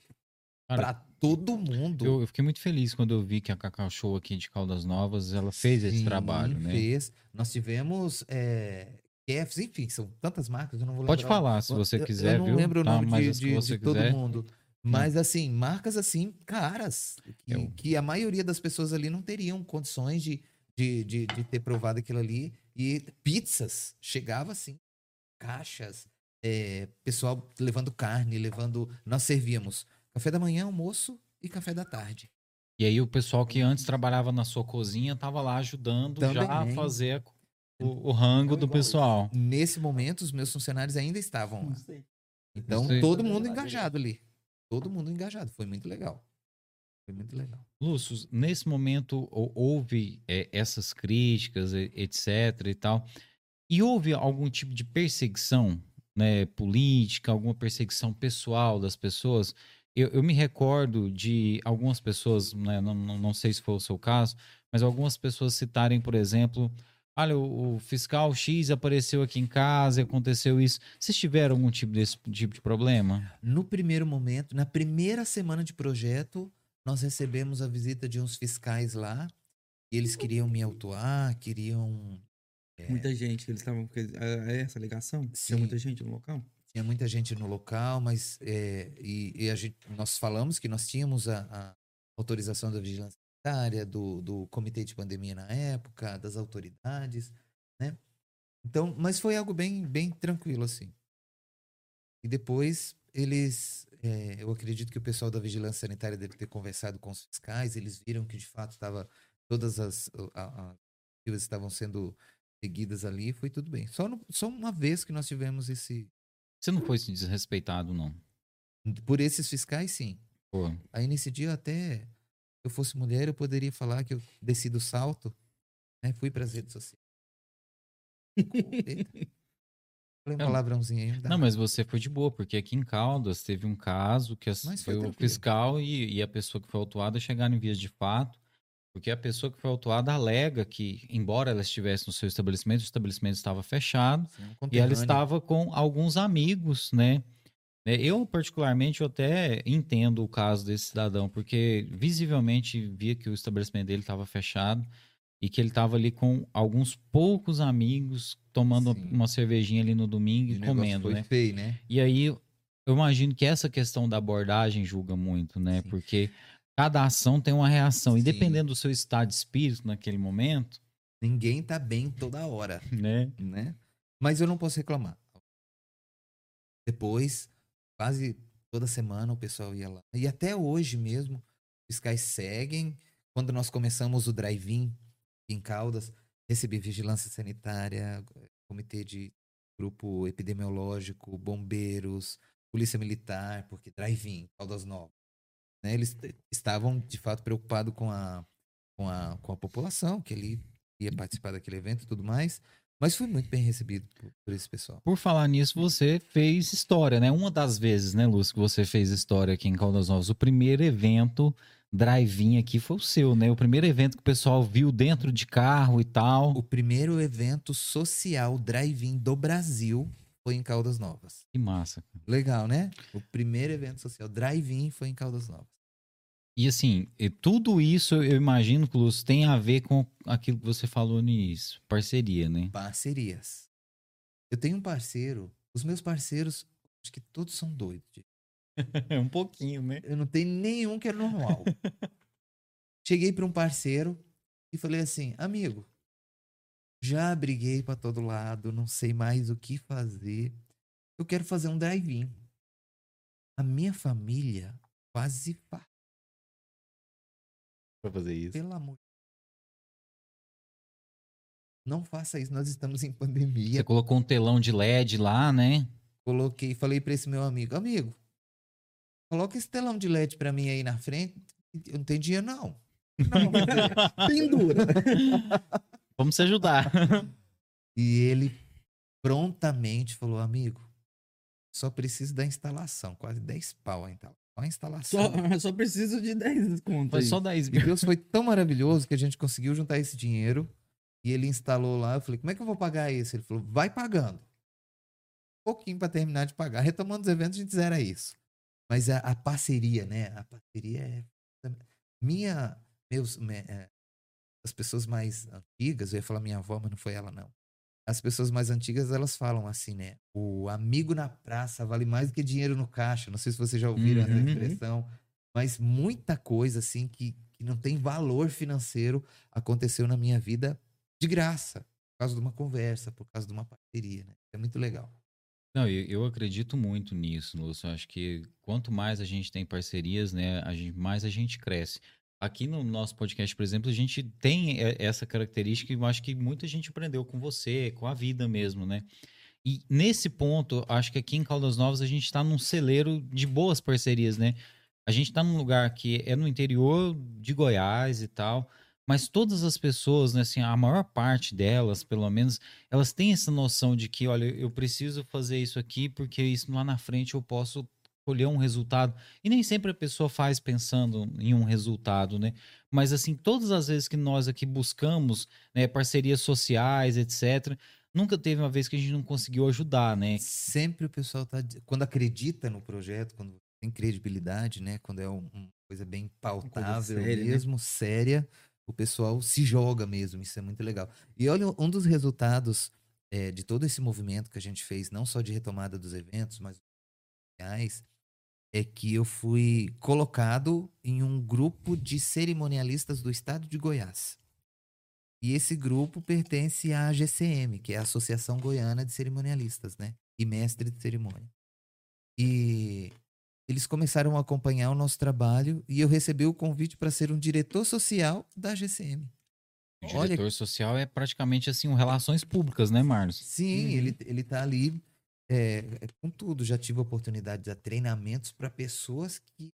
para todo mundo. Eu, eu fiquei muito feliz quando eu vi que a Cacau Show aqui de Caldas Novas, ela fez esse Sim, trabalho, né? Fez. Nós tivemos é, chefs, enfim, são tantas marcas, eu não vou Pode lembrar. falar, se você Eu- quiser, Eu não viu? lembro o Tá, nome mas de, de- de todo mundo. Mas, assim, marcas assim, caras, que, Eu- que a maioria das pessoas ali não teriam condições de, de, de, de ter provado aquilo ali. E pizzas, chegava assim, caixas, é, pessoal levando carne, levando. Nós servíamos café da manhã, almoço e café da tarde. E aí o pessoal que antes trabalhava na sua cozinha tava lá ajudando já a Também. fazer o, o rango do pessoal. Nesse momento, os meus funcionários ainda estavam lá. Então, todo mundo engajado ali. Todo mundo engajado. Foi muito legal. Foi muito legal. Lúcio, nesse momento hou- houve é, essas críticas, etc e tal. E houve algum tipo de perseguição né, política, alguma perseguição pessoal das pessoas? Eu, eu me recordo de algumas pessoas, né, não, não, sei se foi o seu caso, mas algumas pessoas citarem, por exemplo, olha, o, fiscal X apareceu aqui em casa aconteceu isso. Vocês tiveram algum tipo desse tipo de problema? No primeiro momento, na primeira semana de projeto, nós recebemos a visita de uns fiscais lá. E eles queriam me autuar, queriam. É, Muita gente, eles estavam. com é essa alegação? Sim. Tinha muita gente no local? Tinha muita gente no local, mas. é, e e a gente, nós falamos que nós tínhamos a, a autorização da vigilância sanitária, do, do comitê de pandemia na época, das autoridades, né? Então, mas foi algo bem, bem tranquilo, assim. E depois eles. é, eu acredito que o pessoal da vigilância sanitária deve ter conversado com os fiscais, eles viram que de fato estava. Todas as. a- estavam sendo seguidas ali, foi tudo bem. Só, no- só uma vez que nós tivemos esse, Você não foi desrespeitado, não? por esses fiscais, sim. Pô, Aí nesse dia até eu fosse mulher, eu poderia falar que eu desci do salto, né? Fui para as redes sociais. Falei um Não. palavrãozinho dá. Não, mas você foi de boa, porque aqui em Caldas teve um caso que as- foi foi o fiscal e, e a pessoa que foi autuada chegaram em vias de fato, porque a pessoa que foi autuada alega que, embora ela estivesse no seu estabelecimento, o estabelecimento estava fechado Sim, um e ela estava com alguns amigos, né? É, Eu, particularmente, eu até entendo o caso desse cidadão, porque visivelmente via que o estabelecimento dele estava fechado e que ele estava ali com alguns poucos amigos tomando Sim. uma cervejinha ali no domingo E comendo, foi né? feio, né? E aí, eu imagino que essa questão da abordagem julga muito, né? Sim. Porque cada ação tem uma reação. E Sim. dependendo do seu estado de espírito naquele momento, Ninguém tá bem toda hora, né? né? Mas eu não posso reclamar. Depois, quase toda semana o pessoal ia lá. E até hoje mesmo, os fiscais seguem. Quando nós começamos o drive-in em Caldas, recebi vigilância sanitária, comitê de grupo epidemiológico, bombeiros, polícia militar, porque drive-in, Caldas Novas. Né? Eles estavam, de fato, preocupados com a, com, a, com a população, que ele ia participar daquele evento e tudo mais. Mas fui muito bem recebido por, por esse pessoal. Por falar nisso, você fez história, né? Uma das vezes, né, Lúcio, que você fez história aqui em Caldas Novas, o primeiro evento drive-in aqui foi o seu, né? O primeiro evento que o pessoal viu dentro de carro e tal. O primeiro evento social drive-in do Brasil foi em Caldas Novas. Que massa. cara. Legal, né? O primeiro evento social drive-in foi em Caldas Novas. E assim, tudo isso eu imagino que Lúcio tem a ver com aquilo que você falou no início, parceria, né? Parcerias. Eu tenho um parceiro, os meus parceiros, acho que todos são doidos. gente. um pouquinho, né? Eu não tenho nenhum que é normal. Cheguei para um parceiro e falei assim: amigo, já briguei para todo lado, não sei mais o que fazer. Eu quero fazer um drive-in. A minha família quase fa- Pra fazer isso. pelo amor. Não faça isso, nós estamos em pandemia. Você colocou um telão de LED lá, né? Coloquei, falei para esse meu amigo, amigo, coloca esse telão de LED para mim aí na frente. Eu não tenho dinheiro não. Não. Pendura. Vamos se ajudar. E ele prontamente falou, amigo, só preciso da instalação. Quase 10 pau a instalação. Só a instalação. Só, só preciso de 10 contas. Foi só 10 E mil. Deus foi tão maravilhoso que a gente conseguiu juntar esse dinheiro. E ele instalou lá. Eu falei, como é que eu vou pagar isso? Ele falou, vai pagando. Um pouquinho para terminar de pagar. Retomando os eventos, a gente zera isso. Mas a, a parceria, né? A parceria é. Minha. Meus. me- é, as pessoas mais antigas, eu ia falar minha avó, mas não foi ela, não. As pessoas mais antigas, elas falam assim, né? O amigo na praça vale mais do que dinheiro no caixa. Não sei se vocês já ouviram essa Uhum. expressão. Mas muita coisa, assim, que, que não tem valor financeiro aconteceu na minha vida de graça. Por causa de uma conversa, por causa de uma parceria, né? É muito legal. Não, eu, eu acredito muito nisso, Lúcio. Eu acho que quanto mais a gente tem parcerias, né, a gente, mais a gente cresce. Aqui no nosso podcast, por exemplo, a gente tem e- essa característica e eu acho que muita gente aprendeu com você, com a vida mesmo, né? E nesse ponto, acho que aqui em Caldas Novas a gente está num celeiro de boas parcerias, né? A gente está num lugar que é no interior de Goiás e tal, mas todas as pessoas, né, assim, a maior parte delas, pelo menos, elas têm essa noção de que, olha, eu preciso fazer isso aqui porque isso lá na frente eu posso colher um resultado. E nem sempre a pessoa faz pensando em um resultado, né? Mas assim, todas as vezes que nós aqui buscamos, né, parcerias sociais, etc, nunca teve uma vez que a gente não conseguiu ajudar, né? Sempre o pessoal tá. Quando acredita no projeto, quando tem credibilidade, né? Quando é um- uma coisa bem pautável séria, né? mesmo, séria, o pessoal se joga mesmo. Isso é muito legal. E olha, um dos resultados eh, de todo esse movimento que a gente fez, não só de retomada dos eventos, mas sociais, é que eu fui colocado em um grupo de cerimonialistas do estado de Goiás. E esse grupo pertence à GCM, que é a Associação Goiana de Cerimonialistas, né? E mestre de cerimônia. E eles começaram a acompanhar o nosso trabalho e eu recebi o convite para ser um diretor social da GCM. O Olha- diretor social é praticamente assim, um relações públicas, né, Marlos? Sim, Uhum. ele, ele tá ali é, é, com tudo. Já tive oportunidade de dar treinamentos para pessoas que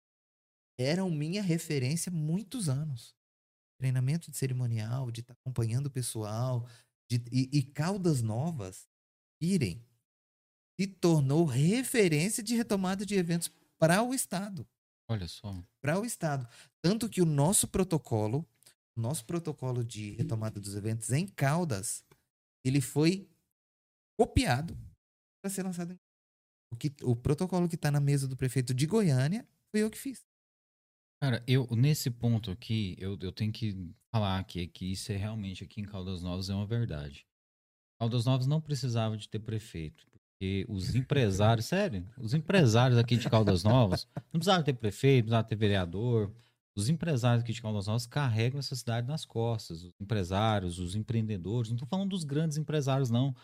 eram minha referência há muitos anos. Treinamento de cerimonial, de estar acompanhando o pessoal, de- e, e Caldas Novas, irem, se tornou referência de retomada de eventos para o Estado Olha só. para o Estado. Tanto que o nosso protocolo, o nosso protocolo de retomada dos eventos em Caldas, ele foi copiado para ser lançado em o, que, o protocolo que está na mesa do prefeito de Goiânia foi eu que fiz. Cara, eu, nesse ponto aqui, eu, eu tenho que falar aqui que isso é realmente aqui em Caldas Novas é uma verdade. Caldas Novas não precisava de ter prefeito, porque os empresários, sério, os empresários aqui de Caldas Novas não precisavam ter prefeito, não precisavam ter vereador. Os empresários aqui de Caldas Novas carregam essa cidade nas costas. Os empresários, os empreendedores, não estou falando dos grandes empresários, não.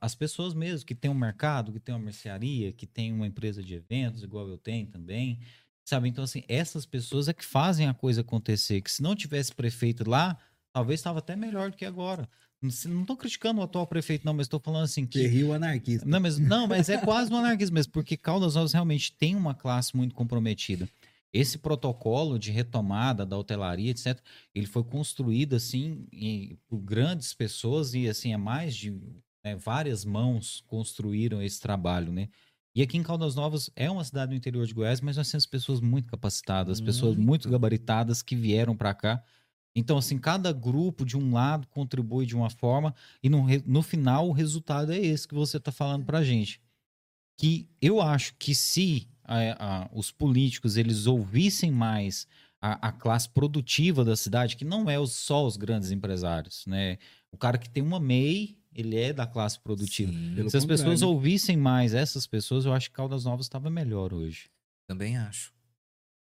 As pessoas mesmo que têm um mercado, que têm uma mercearia, que têm uma empresa de eventos, igual eu tenho também, Sabe? Então, assim, essas pessoas é que fazem a coisa acontecer. Que se não tivesse prefeito lá, talvez estava até melhor do que agora. Não estou criticando o atual prefeito, não, mas estou falando assim que. Terrível anarquista. Não, mas, não, mas é quase um anarquismo mesmo, porque Caldas Novas realmente tem uma classe muito comprometida. Esse protocolo de retomada da hotelaria, etc., ele foi construído assim em- por grandes pessoas e assim é mais de né, várias mãos construíram esse trabalho, né? E aqui em Caldas Novas é uma cidade do interior de Goiás, mas nós temos pessoas muito capacitadas, pessoas muito Muito. gabaritadas que vieram para cá. Então, assim, cada grupo de um lado contribui de uma forma e no, no final o resultado é esse que você está falando para gente. Que eu acho que se a- a- os políticos eles ouvissem mais a, a classe produtiva da cidade, que não é os- só os grandes empresários, né? O cara que tem uma MEI, ele é da classe produtiva. Sim, Se as pessoas ouvissem mais essas pessoas, eu acho que Caldas Novas estava melhor hoje. também acho.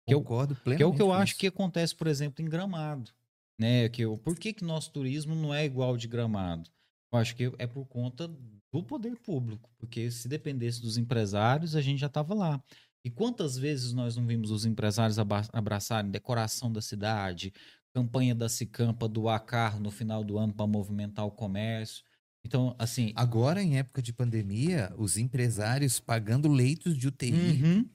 Que eu- Concordo Que plenamente. é o que eu acho isso. que acontece, por exemplo, em Gramado. Né? Que eu, por que, que nosso turismo não é igual de Gramado? Eu acho que é por conta do poder público. Porque se dependesse dos empresários, a gente já estava lá. E quantas vezes nós não vimos os empresários abraçarem decoração da cidade, campanha da Cicampa doar carro no final do ano para movimentar o comércio? Então, assim. Agora, em época de pandemia, os empresários pagando leitos de UTI. Uhum.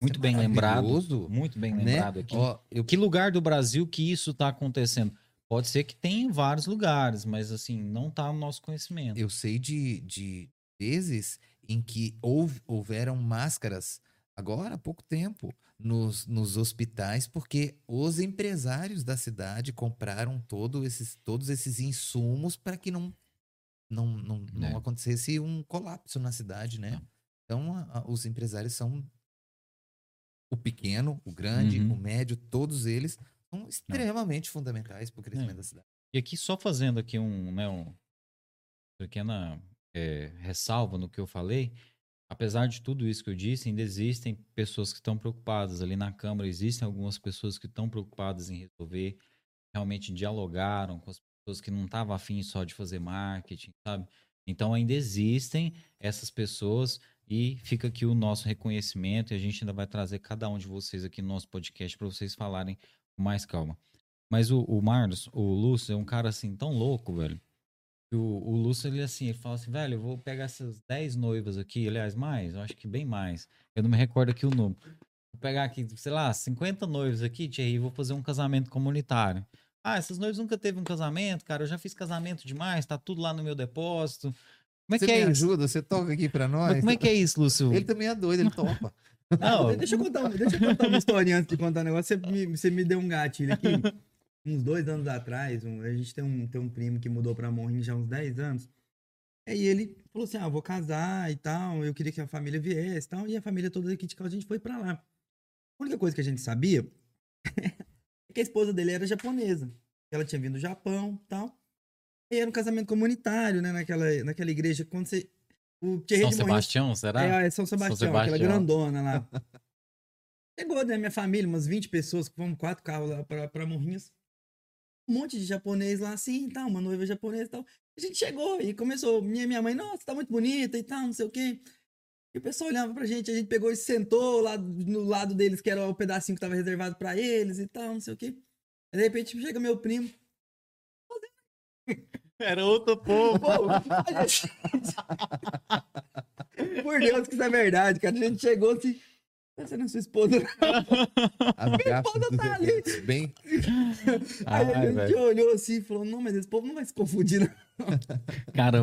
Muito bem lembrado. Muito bem né? lembrado aqui. Ó, eu Que lugar do Brasil que isso está acontecendo? Pode ser que tenha em vários lugares, mas assim, não está no nosso conhecimento. Eu sei de, de vezes em que houve, houveram máscaras, agora há pouco tempo, nos, nos hospitais, porque os empresários da cidade compraram todo esses, todos esses insumos para que não, não, não, não É. acontecesse um colapso na cidade, né? Não. Então, a- a- os empresários são o pequeno, o grande, Uhum. o médio, todos eles são extremamente fundamentais para o crescimento É. da cidade. E aqui só fazendo aqui um, né, um pequena é, ressalva no que eu falei, apesar de tudo isso que eu disse, ainda existem pessoas que estão preocupadas ali na Câmara, existem algumas pessoas que estão preocupadas em resolver, realmente dialogaram com as pessoas que não estavam afim só de fazer marketing, sabe? Então ainda existem essas pessoas e fica aqui o nosso reconhecimento e a gente ainda vai trazer cada um de vocês aqui no nosso podcast para vocês falarem com mais calma. Mas o, o Marlos, o Lúcio é um cara assim tão louco, velho. O, o Lúcio, ele assim, ele fala assim, velho, eu vou pegar essas 10 noivas aqui, aliás, mais, eu acho que bem mais. Eu não me recordo aqui o número. Vou pegar aqui, sei lá, 50 noivos aqui, Thierry, e vou fazer um casamento comunitário. Ah, essas noivas nunca teve um casamento, cara, eu já fiz casamento demais, tá tudo lá no meu depósito. Como é Você que me é isso? ajuda, você toca aqui para nós. Mas como é que é isso, Lúcio? Ele também é doido, ele topa. Não, Deixa eu, contar, deixa eu contar uma historinha antes de contar um negócio. Você me, você me deu um gatilho aqui. Uns dois anos atrás, um- a gente tem um, tem um primo que mudou pra Morrinho já há uns 10 anos. Aí ele falou assim: ah, vou casar e tal. Eu queria que a família viesse e tal. E a família toda aqui de casa, a gente foi pra lá. A única coisa que a gente sabia que a esposa dele era japonesa. Ela tinha vindo do Japão e tal. E era um casamento comunitário, né? Naquela, naquela igreja. Quando você. O Thierry São Sebastião, será? é, é São Sebastião, aquela Sebastião. grandona lá. Chegou, né, minha família, umas 20 pessoas, fomos quatro carros lá pra, pra Morrinhos. Um monte de japonês lá assim, tal, uma noiva japonesa e tal. A gente chegou e começou, minha minha mãe, nossa, tá muito bonita e tal, não sei o quê. E o pessoal olhava pra gente, a gente pegou e sentou lá no lado deles, que era o pedacinho que tava reservado pra eles e tal, não sei o quê. Aí, de repente chega meu primo, Era outro povo. Pô, gente- Por Deus que isso é verdade, cara. A gente chegou assim. Você não é sua esposa. As gafas esposa tá ali. bem. Aí Ai, a gente velho. olhou assim e falou: Não, mas esse povo não vai se confundir, não. Cara,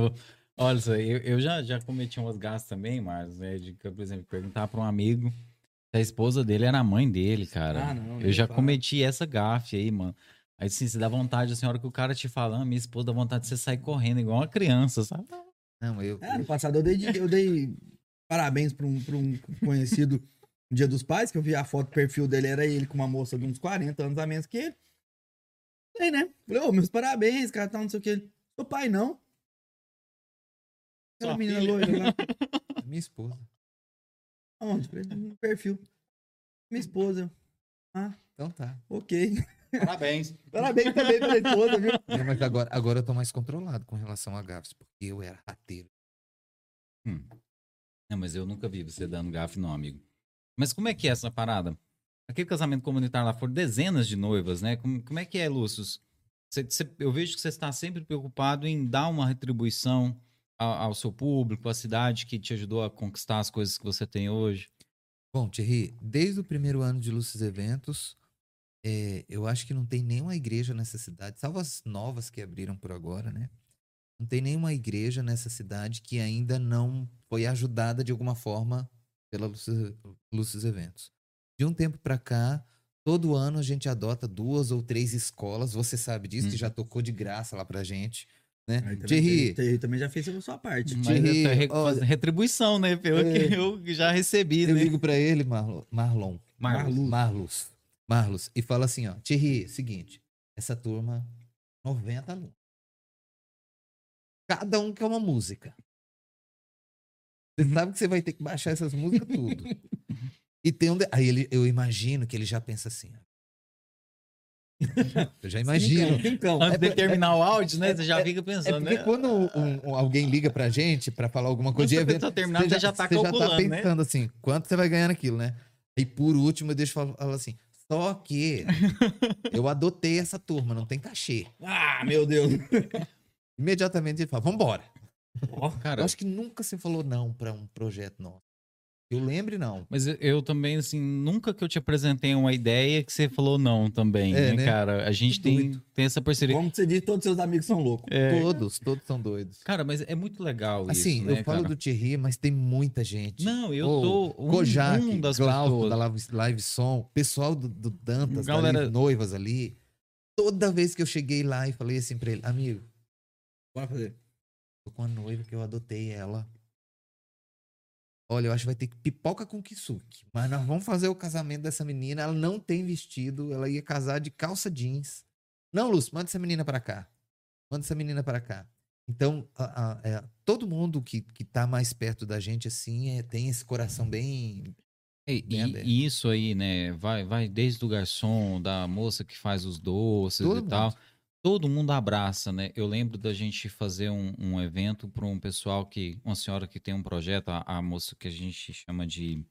olha só, eu, eu já, já cometi umas gastas também, Marcos, né? De, por exemplo, perguntar pra um amigo se a esposa dele era a mãe dele, cara. Ah, não, eu já fala. cometi essa gafe aí, mano. Aí assim, você dá vontade, assim, a hora que o cara te falando, minha esposa dá vontade de você sair correndo, igual uma criança, sabe? Não, eu. É, ano passado eu dei, de- eu dei parabéns pra um, pra um conhecido no Dia dos Pais, que eu vi a foto, o perfil dele era ele com uma moça de uns 40 anos a menos que ele. Falei, né? Falei, ô, meus parabéns, cara, tal, não sei o que. Sou pai, não. Aquela menina filha. loira lá. Minha esposa. Onde? No perfil. Minha esposa. Ah, Então tá. ok. Parabéns. Parabéns também pra esposa, viu? Não, mas agora, agora eu tô mais controlado com relação a gafas, porque eu era rateiro. Hum. Não, mas eu nunca vi você dando gafe, não, amigo. Mas como é que é essa parada? Aquele casamento comunitário lá foram dezenas de noivas, né? Como, como é que é, Lúcio? Eu vejo que você está sempre preocupado em dar uma retribuição ao, ao seu público, à cidade que te ajudou a conquistar as coisas que você tem hoje. Bom, Thierry, desde o primeiro ano de Lúcius Eventos, é, eu acho que não tem nenhuma igreja nessa cidade, salvo as novas que abriram por agora, né? Não tem nenhuma igreja nessa cidade que ainda não foi ajudada de alguma forma pela Lúcius, Lúcius Eventos. De um tempo pra cá, todo ano a gente adota duas ou três escolas, você sabe disso, que Uhum. já tocou de graça lá pra gente, né? Aí também, Thierry, Thierry também já fez a sua parte. Mas Thierry, re- retribuição, né? Pelo É. que eu já recebi, eu né? ligo pra ele, Marlon, Marlon Marlos. Marlos. Marlos. E fala assim, ó. Thierry, seguinte. Essa turma, 90 alunos. Cada um quer uma música. Você sabe que você vai ter que baixar essas músicas tudo. E tem um... de- Aí ele, eu imagino que ele já pensa assim. Eu já imagino. Cincão, cincão. Antes de é- terminar o áudio, né? Você já é- fica É pensando, porque né? quando um- um- alguém liga pra gente pra falar alguma coisa evento, pessoa terminar, você já tá você calculando, né? pensando assim, quanto você vai ganhar naquilo, né? E por último, eu deixo falar assim, só que eu adotei essa turma, não tem cachê. Ah, meu Deus. Imediatamente ele fala, vambora. Cara, Eu acho que nunca você falou não pra um projeto nosso. Eu lembre, não. Mas eu, eu também, assim, nunca que eu te apresentei uma ideia que você falou não também, É, né, né? cara? A gente tem, tem essa parceria. Como você diz, todos seus amigos são loucos. É, Todos, todos são doidos. Cara, mas é muito legal Assim, isso, eu né, falo cara? do Thierry, mas tem muita gente. Não, eu Ô, tô um, Kojak, um das Glauco pessoas. da Live, Live Som, pessoal do, do Dantas, da Galera- Live Noivas ali. Toda vez que eu cheguei lá e falei assim pra ele, amigo, Bora fazer. tô com a noiva que eu adotei ela. Olha, eu acho que vai ter que pipoca com kisuke. Mas nós vamos fazer o casamento dessa menina. Ela não tem vestido. Ela ia casar de calça jeans. Não, Lúcio, manda essa menina pra cá. Manda essa menina pra cá. Então, a- a- é, todo mundo que, que tá mais perto da gente, assim, é, tem esse coração bem. E, bem e- e isso aí, né? Vai, vai desde o garçom, da moça que faz os doces Todo e mundo. tal. Todo mundo abraça, né? Eu lembro da gente fazer um, um evento para um pessoal que. Uma senhora que tem um projeto, a, a moça que a gente chama de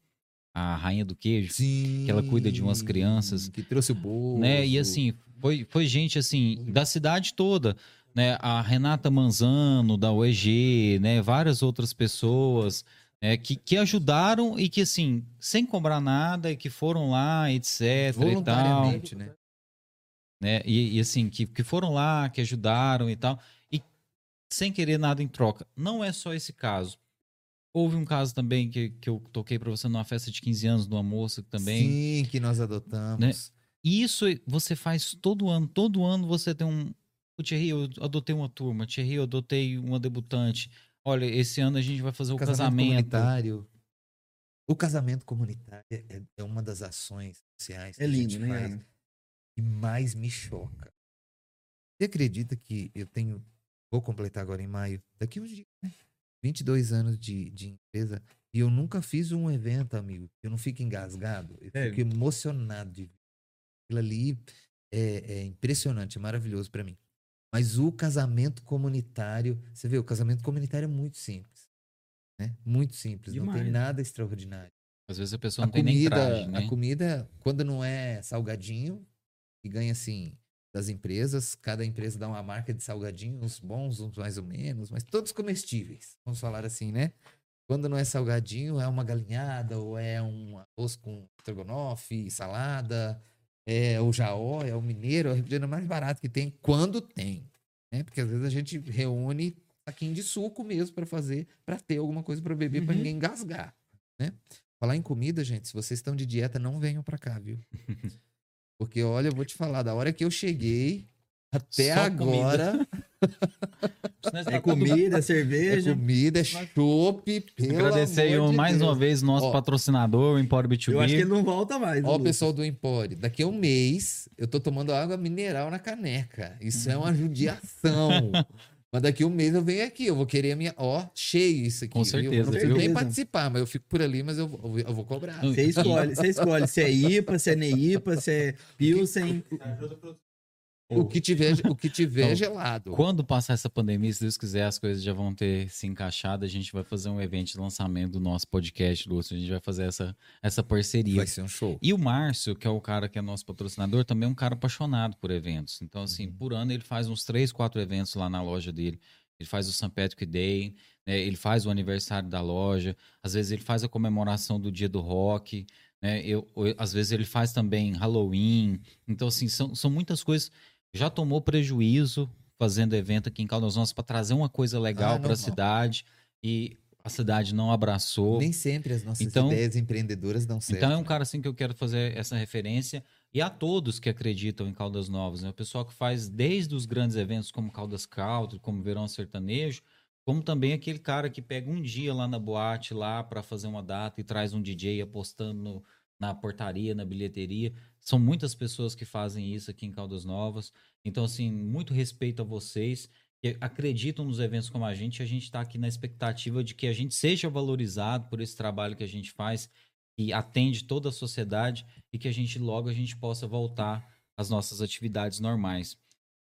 a Rainha do Queijo. Sim. ela cuida de umas crianças. Que trouxe o bolo. né? E assim, foi, foi gente assim, da cidade toda, né? A Renata Manzano, da UEG, né? Várias outras pessoas né? que, que ajudaram e que, assim, sem cobrar nada, e que foram lá, etc e tal. Voluntariamente, né? Né? E, e, assim, que, que foram lá, que ajudaram e tal. E sem querer nada em troca. Não é só esse caso. Houve um caso também que, que eu toquei pra você numa festa de 15 anos de uma moça também Sim, que nós adotamos. Né? E isso você faz todo ano. Todo ano você tem um. O Thierry, eu adotei uma turma. Thierry, eu adotei uma debutante. Olha, esse ano a gente vai fazer o casamento. comunitário. O casamento comunitário é, é uma das ações sociais que É a lindo, gente né? faz? Que mais me choca. Você acredita que eu tenho. Vou completar agora em maio, daqui uns dias, né? 22 anos de, de empresa. E eu nunca fiz um evento, amigo. que Eu não fico engasgado. Eu É. fico emocionado de ver. Aquilo ali é, é impressionante, é maravilhoso pra mim. Mas o casamento comunitário, você vê, o casamento comunitário é muito simples. Né? Muito simples, não Demais. tem nada extraordinário. Às vezes a pessoa A não tem nem comida, traje, né? a comida, quando não é salgadinho, que ganha assim das empresas, cada empresa dá uma marca de salgadinho, uns bons, uns mais ou menos, mas todos comestíveis. Vamos falar assim, né? Quando não é salgadinho, é uma galinhada, ou é um arroz com estrogonofe, salada, é o jaó, é o mineiro, é o refrigerante mais barato que tem, quando tem. Né? Porque às vezes a gente reúne saquinho de suco mesmo para fazer, para ter alguma coisa para beber, para Uhum. ninguém engasgar. Né? Falar em comida, gente, se vocês estão de dieta, não venham para cá, viu? Porque olha, eu vou te falar, da hora que eu cheguei até Só agora, É tá todo- comida, é cerveja. comida, é chopp, pelo Agradecer aí amor de mais Deus. uma vez o nosso Ó. patrocinador, o Empório B2B. Eu acho que ele não volta mais. Ó, Lu. pessoal do Empório, daqui a um mês eu tô tomando água mineral na caneca. Isso é uma judiação. Mas daqui um mês eu venho aqui, eu vou querer a minha. Ó, cheio isso aqui. Com certeza, Eu não preciso nem participar, mas eu fico por ali, mas eu, vou- eu vou cobrar. Você escolhe, você escolhe se é IPA, se é NEIPA, se é Pilsen. O que tiver, o que tiver Não. gelado. Quando passar essa pandemia, se Deus quiser, as coisas já vão ter se encaixado. A gente vai fazer um evento de lançamento do nosso podcast, Lúcio. A gente vai fazer essa, essa parceria. Vai ser um show. E o Márcio, que é o cara que é nosso patrocinador, também é um cara apaixonado por eventos. Então, assim, Uhum. por ano ele faz uns três, quatro eventos lá na loja dele. Ele faz o St. Patrick Day, né? ele faz o aniversário da loja, às vezes ele faz a comemoração do dia do rock, né? Eu, eu- às vezes ele faz também Halloween. Então, assim, são, são muitas coisas. Já tomou prejuízo fazendo evento aqui em Caldas Novas para trazer uma coisa legal Ah, para a cidade e a cidade não abraçou. Nem sempre as nossas Então- ideias empreendedoras dão certo. Então é um cara assim que eu quero fazer essa referência e a todos que acreditam em Caldas Novas, né? O pessoal que faz desde os grandes eventos como Caldas Country, como Verão Sertanejo, como também aquele cara que pega um dia lá na boate lá para fazer uma data e traz um DJ apostando no- na portaria, na bilheteria. São muitas pessoas que fazem isso aqui em Caldas Novas. Então assim, muito respeito a vocês que acreditam nos eventos como a gente. A gente está aqui na expectativa de que a gente seja valorizado por esse trabalho que a gente faz que atende toda a sociedade e que a gente logo a gente possa voltar às nossas atividades normais.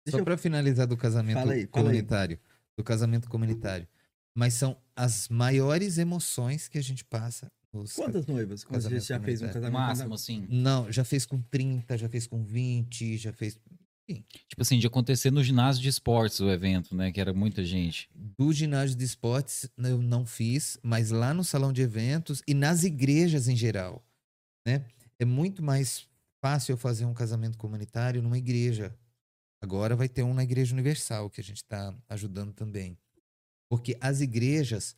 Deixa Só eu- para finalizar do casamento Fala aí, fala aí. comunitário. Do casamento comunitário. Mas são as maiores emoções que a gente passa. Nos... Quantas noivas? Você Casamento já fez um. No casamento? máximo, assim, Não, já fez com 30, já fez com 20, já fez. tipo assim, de acontecer no ginásio de esportes o evento, né? Que era muita gente. Do ginásio de esportes eu não fiz, mas lá no salão de eventos e nas igrejas em geral. Né? É muito mais fácil eu fazer um casamento comunitário numa igreja. Agora vai ter um na Igreja Universal, que a gente está ajudando também. Porque as igrejas,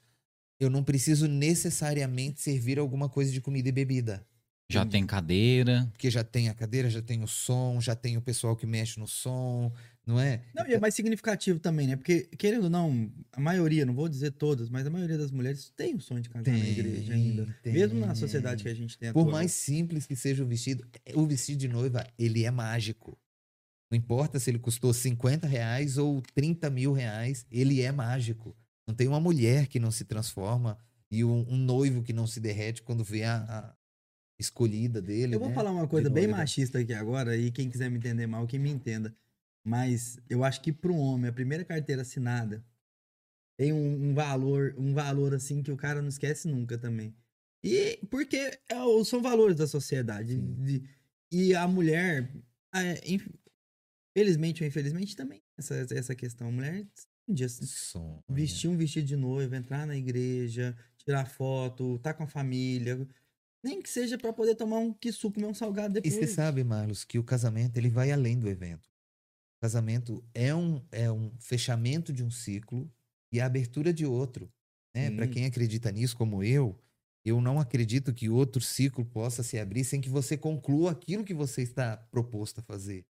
eu não preciso necessariamente servir alguma coisa de comida e bebida. Já tem cadeira. Porque já tem a cadeira, já tem o som, já tem o pessoal que mexe no som, não é? Não, e é mais significativo também, né? Porque, querendo ou não, a maioria, não vou dizer todas, mas a maioria das mulheres tem o sonho de casar na Tem, igreja ainda. tem. Mesmo na sociedade que a gente tem Por atual. mais simples que seja o vestido, o vestido de noiva, ele é mágico. Não importa se ele custou 50 reais ou 30 mil reais, ele é mágico. Não tem uma mulher que não se transforma e um, um noivo que não se derrete quando vê a, a escolhida dele. Eu vou né? falar uma coisa bem machista aqui agora, e quem quiser me entender mal, que me entenda. Mas eu acho que para um homem, a primeira carteira assinada tem um, um valor, um valor assim que o cara não esquece nunca também. E porque é o- são valores da sociedade. De- e a mulher, felizmente ou infelizmente, também essa, essa questão. A mulher dia Sonha. vestir um vestido de noiva, entrar na igreja, tirar foto, tá com a família. Nem que seja pra poder tomar um suco, comer um salgado E depois. você sabe, Marlos, que o casamento ele vai além do evento. O casamento é um, é um fechamento de um ciclo e a abertura de outro. Né? Para quem acredita nisso, como eu, eu não acredito que outro ciclo possa se abrir sem que você conclua aquilo que você está proposto a fazer.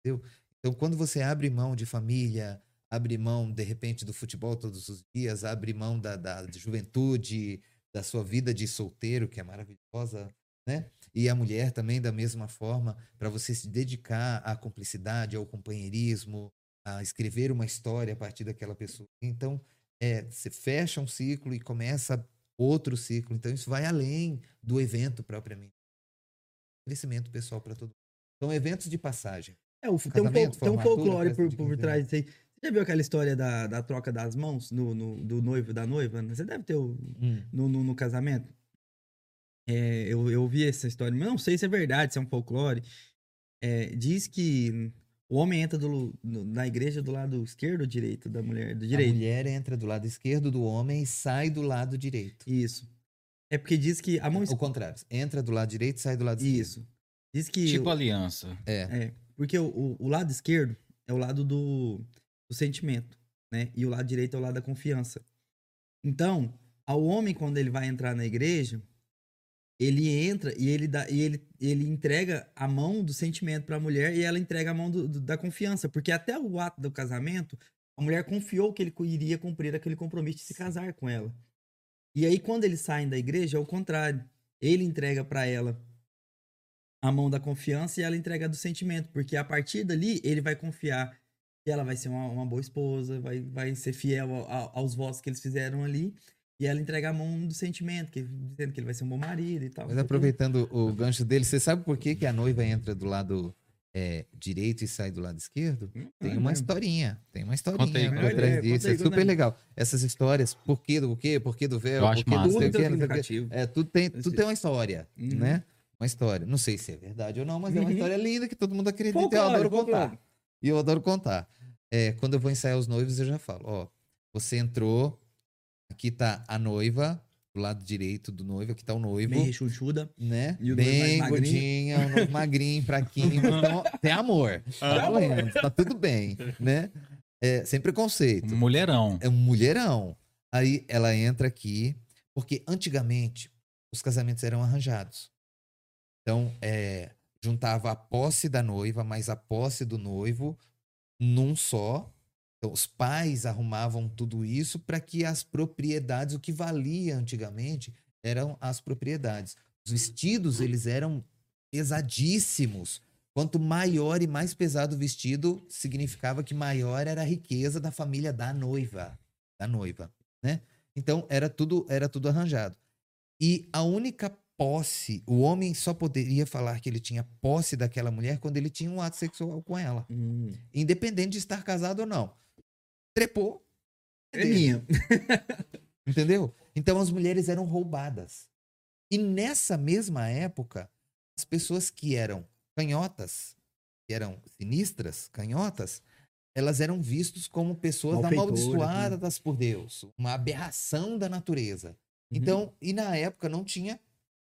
Entendeu? Então, quando você abre mão de família, abre mão, de repente, do futebol todos os dias, abre mão da, da juventude, da sua vida de solteiro, que é maravilhosa, né? E a mulher também, da mesma forma, para você se dedicar à cumplicidade, ao companheirismo, a escrever uma história a partir daquela pessoa. Então, é, você fecha um ciclo e começa outro ciclo. Então, isso vai além do evento propriamente. Crescimento pessoal para todo mundo. São eventos de passagem. É, o, tem, um, fol- tem um folclore por, por 15 trás disso aí. Você já viu aquela história da, da troca das mãos no, no- do noivo e da noiva? Você deve ter o- no, no, no casamento. É, eu, eu ouvi essa história, mas não sei se é verdade, se é um folclore. É, diz que O homem entra do- no- na igreja do lado esquerdo ou direito da mulher? Do A direito. mulher entra do lado esquerdo do homem e sai do lado direito. Isso. É porque diz que a mão O contrário. Entra do lado direito e sai do lado esquerdo. Isso. Diz que. Tipo o- aliança. É. É. Porque o, o- o lado esquerdo é o lado do, do sentimento, né? E o lado direito é o lado da confiança. Então, ao homem, quando ele vai entrar na igreja, ele entra e ele, dá, e ele, ele entrega a mão do sentimento para a mulher e ela entrega a mão do- do- da confiança. Porque até o ato do casamento, a mulher confiou que ele iria cumprir aquele compromisso de se casar com ela. E aí, quando eles saem da igreja, é o contrário. Ele entrega para ela a mão da confiança e ela entrega do sentimento. Porque a partir dali, ele vai confiar que ela vai ser uma, uma boa esposa, vai, vai ser fiel ao- ao- aos votos que eles fizeram ali. E ela entrega a mão do sentimento, que, dizendo que ele vai ser um bom marido e tal. Mas aproveitando o gancho dele, você sabe por que, que a noiva entra do lado é, direito e sai do lado esquerdo? Tem Ah, uma é. historinha. Tem uma historinha Conta aí, por trás É, disso. É super legal. Essas histórias, por que do quê? Por que do véu? Por que do sei o. É, tudo tem, tudo tem uma história, Uhum. né? Uma história. Não sei se é verdade ou não, mas é uma Uhum. história linda que todo mundo acredita e eu Folclore, adoro folclore. contar. E eu adoro contar. É, quando eu vou ensaiar os noivos, eu já falo, ó, você entrou, aqui tá a noiva, do lado direito do noivo, aqui tá o noivo, Meio rechonchuda. né? E o Bem mais gordinha, o noivo magrinho, fraquinho, então tem amor. Tá doendo, tá tudo bem, né? É, sem preconceito. Mulherão. É um mulherão. Aí ela entra aqui, porque antigamente os casamentos eram arranjados. Então, é, juntava a posse da noiva mais a posse do noivo num só. Então, os pais arrumavam tudo isso para que as propriedades, o que valia antigamente, eram as propriedades. Os vestidos, eles eram pesadíssimos. Quanto maior e mais pesado o vestido, significava que maior era a riqueza da família da noiva, da noiva, né? Então era tudo era tudo arranjado. E a única posse, o homem só poderia falar que ele tinha posse daquela mulher quando ele tinha um ato sexual com ela, Hum. independente de estar casado ou não. Trepou, É minha. Entendeu? Então as mulheres eram roubadas. E nessa mesma época, as pessoas que eram canhotas, que eram sinistras, canhotas, elas eram vistas como pessoas amaldiçoadas por Deus, uma aberração da natureza. Uhum. Então, e na época não tinha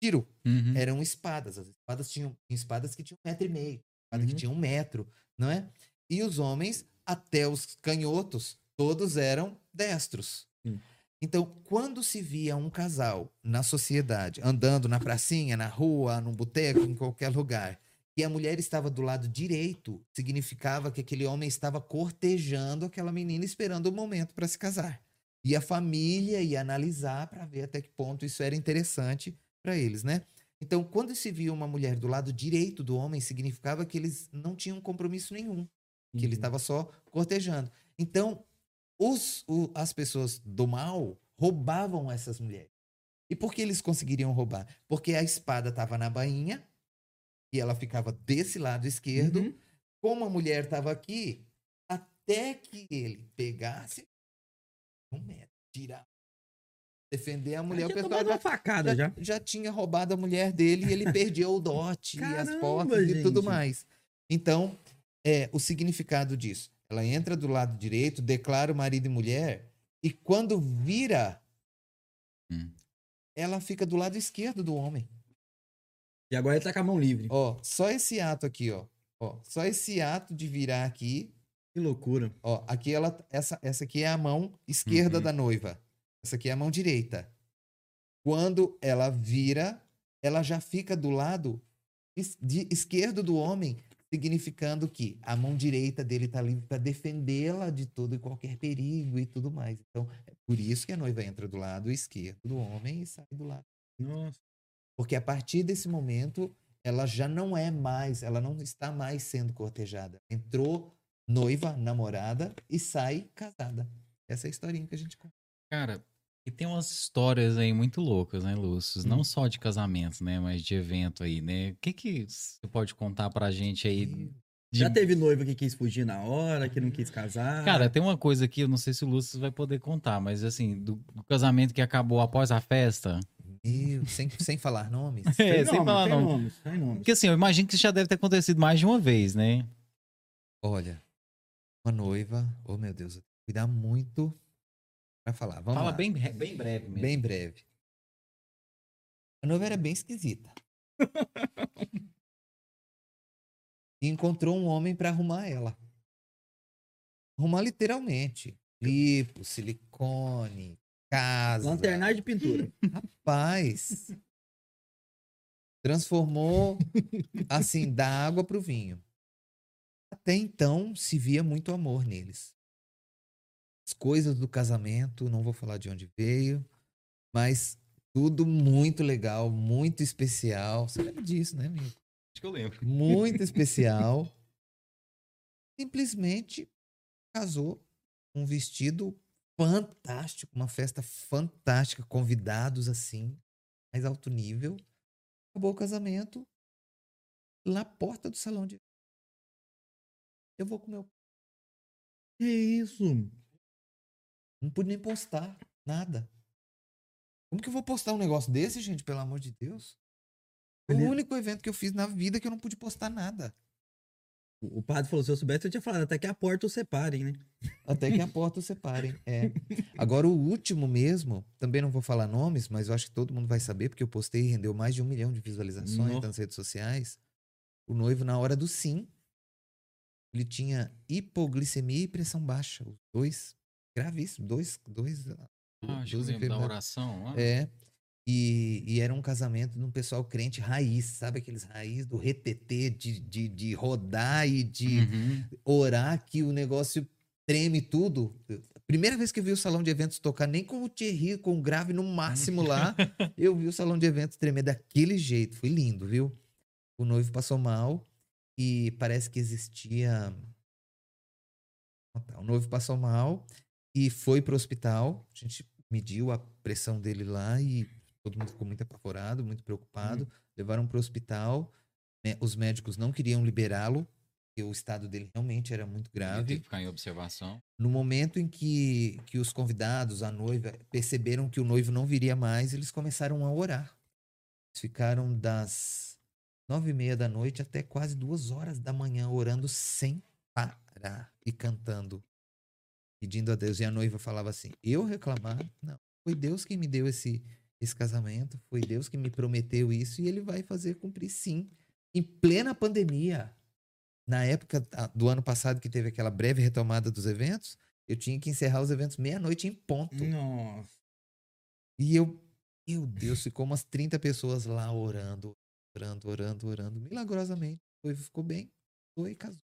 tiro, Uhum. eram espadas. As espadas tinham tinha espadas que tinham um metro e meio, espadas que Uhum. tinham um metro, não é? E os homens, até os canhotos, todos eram destros. Hum. Então, quando se via um casal na sociedade, andando na pracinha, na rua, num boteco, em qualquer lugar, e a mulher estava do lado direito, significava que aquele homem estava cortejando aquela menina, esperando o momento para se casar. E a família ia analisar para ver até que ponto isso era interessante para eles, né? Então, quando se via uma mulher do lado direito do homem, significava que eles não tinham compromisso nenhum, que ele Uhum. estava só cortejando. Então, os, o- as pessoas do mal roubavam essas mulheres. E por que eles conseguiriam roubar? Porque a espada estava na bainha e ela ficava desse lado esquerdo. Uhum. Como a mulher estava aqui, até que ele pegasse um metro, tirar, defender a mulher, Já o tinha pessoal tomado já, facada já. já tinha roubado a mulher dele e ele perdeu o dote e as Caramba, portas e tudo gente. mais. Então, é o significado disso. Ela entra do lado direito, declara o marido e mulher, e quando vira, Hum. ela fica do lado esquerdo do homem. E agora ele tá com a mão livre. Ó, só esse ato aqui, ó. Ó, só esse ato de virar aqui, Que loucura. ó, aqui ela essa essa aqui é a mão esquerda Uhum. da noiva. Essa aqui é a mão direita. Quando ela vira, ela já fica do lado esquerdo do homem, significando que a mão direita dele tá livre para defendê-la de todo e qualquer perigo e tudo mais. Então, é por isso que a noiva entra do lado esquerdo do homem e sai do lado Nossa. porque a partir desse momento, ela já não é mais, ela não está mais sendo cortejada. Entrou noiva, namorada e sai casada. Essa é a historinha que a gente conta. Cara, e tem umas histórias aí muito loucas, né, Lúcio? Hum. Não só de casamentos, né, mas de evento aí, né? O que que você pode contar pra gente aí? de- Já teve noiva que quis fugir na hora, que não quis casar. Cara, tem uma coisa aqui, eu não sei se o Lúcio vai poder contar, mas assim, do, do casamento que acabou após a festa. Meu, sem, sem falar nomes. É, Tem sem nome, falar tem não. nomes, tem nomes. Porque assim, eu imagino que isso já deve ter acontecido mais de uma vez, né? Olha, uma noiva, oh meu Deus, eu tenho que cuidar muito falar. Vamos Fala lá. bem, bem breve mesmo. Bem breve. A noiva era bem esquisita. e encontrou um homem pra arrumar ela. Arrumar literalmente. Lipo, silicone, casa. Lanternagem de pintura. Rapaz. Transformou, assim, da água pro vinho. Até então se via muito amor neles. As coisas do casamento, não vou falar de onde veio, mas tudo muito legal, muito especial. Você lembra disso, né, amigo? Acho que eu lembro. Muito especial. Simplesmente casou um vestido fantástico, uma festa fantástica, convidados assim, mais alto nível. Acabou o casamento na porta do salão de eu vou com meu Que isso? Não pude nem postar nada. Como que eu vou postar um negócio desse, gente, pelo amor de Deus? Foi o único evento que eu fiz na vida que eu não pude postar nada. O o padre falou, se eu soubesse, eu tinha falado, até que a porta os separem, né? Até que a porta os separem. É. Agora, o último mesmo, também não vou falar nomes, mas eu acho que todo mundo vai saber, porque eu postei e rendeu mais de um milhão de visualizações Nossa. nas redes sociais. O noivo, na hora do sim, ele tinha hipoglicemia e pressão baixa. Os dois, gravíssimos. Dois, dois, Ah, duas lembro da oração. ah. É. E, e era um casamento de um pessoal crente raiz, sabe aqueles raiz do retetê, de, de, de rodar e de Uhum. orar que o negócio treme tudo. Primeira vez que eu vi o salão de eventos tocar, nem com o Thierry, com o grave no máximo lá, eu vi o salão de eventos tremer daquele jeito. Foi lindo, viu? O noivo passou mal e parece que existia. Ah, tá. O noivo passou mal e foi pro hospital. A gente mediu a pressão dele lá e todo mundo ficou muito apavorado, muito preocupado. Levaram pro hospital. né? Os médicos não queriam liberá-lo, porque o estado dele realmente era muito grave. que ficar em observação. No momento em que, que os convidados, a noiva, perceberam que o noivo não viria mais, eles começaram a orar. Eles ficaram das nove e meia da noite até quase duas horas da manhã orando sem parar e cantando, pedindo a Deus. E a noiva falava assim: Eu reclamar? Não. Foi Deus quem me deu esse, esse casamento, foi Deus que me prometeu isso e ele vai fazer cumprir sim. Em plena pandemia, na época do ano passado que teve aquela breve retomada dos eventos, eu tinha que encerrar os eventos meia-noite em ponto. Nossa. E eu, meu Deus, ficou umas 30 pessoas lá orando, orando, orando, orando. Milagrosamente, o noivo ficou bem, foi e casou.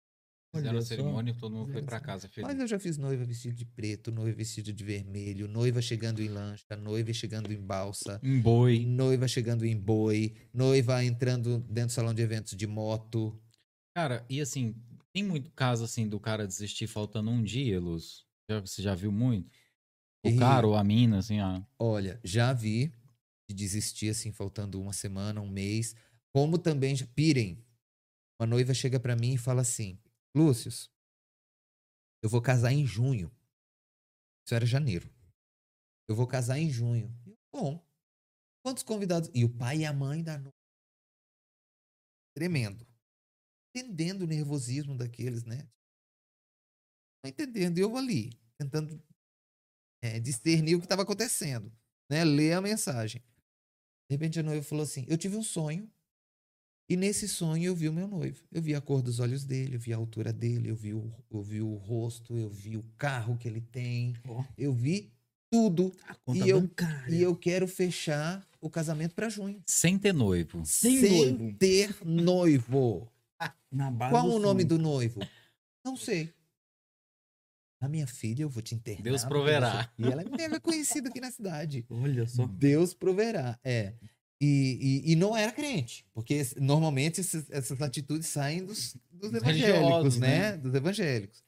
Fizeram a cerimônia e todo mundo foi pra casa feliz. Mas eu já fiz noiva vestido de preto, noiva vestido de vermelho, noiva chegando em lancha, noiva chegando em balsa, Um boi. noiva chegando em boi, noiva entrando dentro do salão de eventos de moto. Cara, e assim, tem muito caso assim do cara desistir faltando um dia, Luz? Já- Você já viu muito? O E- cara ou a mina, assim, ah, Olha, já vi de desistir assim, faltando uma semana, um mês. Como também, pirem, uma noiva chega pra mim e fala assim: Lúcius, eu vou casar em junho. Isso era janeiro. Eu vou casar em junho. Bom, quantos convidados? E o pai e a mãe da noiva. Tremendo. Entendendo o nervosismo daqueles, né? Entendendo. E eu ali, tentando é, discernir o que estava acontecendo, né? Ler a mensagem. De repente a noiva falou assim: Eu tive um sonho. E nesse sonho eu vi o meu noivo. Eu vi a cor dos olhos dele, eu vi a altura dele, eu vi o, eu vi o rosto, eu vi o carro que ele tem, Ó, eu vi tudo. a conta E eu- bancária. E eu quero fechar o casamento para junho. sem ter noivo. Sem sem noivo. ter noivo. Na base Qual o nome sonho. do noivo? Não sei. A minha filha, eu vou te internar. Deus proverá. E ela é mega conhecida aqui na cidade. Olha só. Deus proverá. É. E, e, e não era crente, porque normalmente esses- essas atitudes saem dos, dos evangélicos, né? né? Dos evangélicos.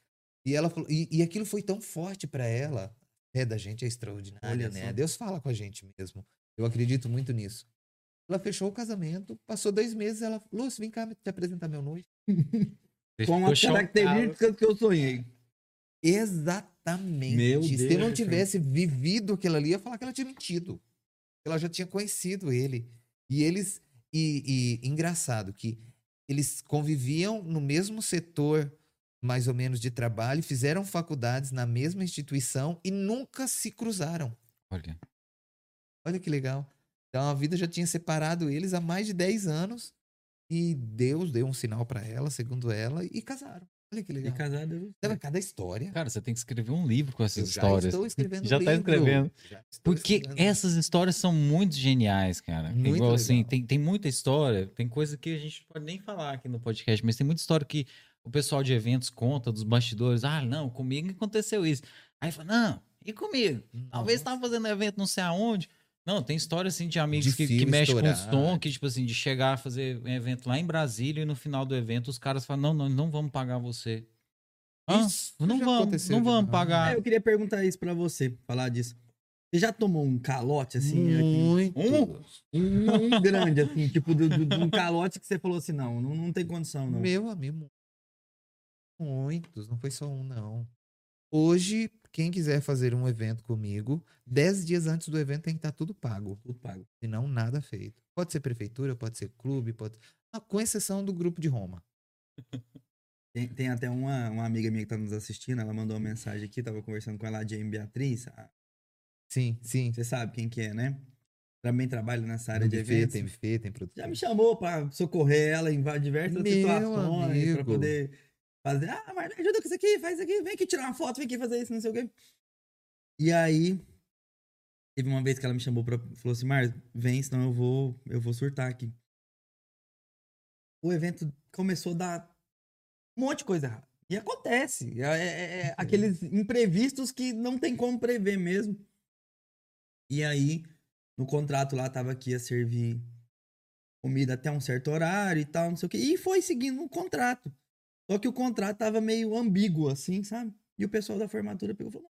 E ela falou, e, e aquilo foi tão forte para ela. A fé da gente é extraordinária, Olha né? só. Deus fala com a gente mesmo. Eu acredito muito nisso. Ela fechou o casamento, passou dois meses, ela, Lúcio, vem cá te apresentar meu noivo. Com as características que eu sonhei. Exatamente. Meu Se Deus, eu não tivesse vivido aquilo ali, eu ia falar que ela tinha mentido. Ela já tinha conhecido ele. E eles. E, e engraçado que eles conviviam no mesmo setor mais ou menos de trabalho, fizeram faculdades na mesma instituição e nunca se cruzaram. Olha. Olha que legal. Então a vida já tinha separado eles há mais de 10 anos e Deus deu um sinal para ela, segundo ela, e casaram. Olha que E legal. casado. Sabe, cada história. Cara, você tem que escrever um livro com Eu essas já histórias. estou escrevendo Já um tá escrevendo. Já Porque escrevendo. essas histórias são muito geniais, cara. Muito Igual assim, legal. tem, tem muita história, tem coisa que a gente pode nem falar aqui no podcast, mas tem muita história que o pessoal de eventos conta dos bastidores. Ah, não, comigo aconteceu isso. Aí fala, não, e comigo? Talvez Nossa. tava fazendo evento não sei aonde. Não, tem história assim de amigos De que, que mexem com estourado. som, que tipo assim, de chegar a fazer um evento lá em Brasília e no final do evento os caras falam, não, nós não vamos pagar você. Hã? Isso não vamos, não vamos pagar. Ah, eu queria perguntar isso pra você, falar disso. Você já tomou um calote, assim, aqui? Muito. Um, um grande, assim, tipo, do- do- de um calote que você falou assim, não, não, não tem condição, não. Meu amigo, muitos, não foi só um, não. Hoje, quem quiser fazer um evento comigo, 10 dias antes do evento tem que estar tudo pago. Tudo pago. Senão, nada feito. Pode ser prefeitura, pode ser clube, pode. Ah, com exceção do grupo de Roma. Tem, tem até uma, uma amiga minha que tá nos assistindo, ela mandou uma mensagem aqui, tava conversando com ela, a Jane Beatriz. Ah, Sim, sim. Você sabe quem que é, né? Também trabalha nessa área No de buffet, eventos. tem buffet, tem produção. Já me chamou pra socorrer ela em diversas Meu situações, pra amigo. poder fazer, ah, mas me ajuda com isso aqui, faz isso aqui, vem aqui tirar uma foto, vem aqui fazer isso, não sei o quê. E aí, teve uma vez que ela me chamou pra, falou assim, Mar, vem, senão eu vou, eu vou surtar aqui. O evento começou a dar um monte de coisa errada. E acontece. É, é- é aqueles imprevistos que não tem como prever mesmo. E aí, no contrato lá tava que ia servir comida até um certo horário e tal, não sei o quê. E foi seguindo o contrato. Só que o contrato tava meio ambíguo, assim, sabe? E o pessoal da formatura pegou e falou: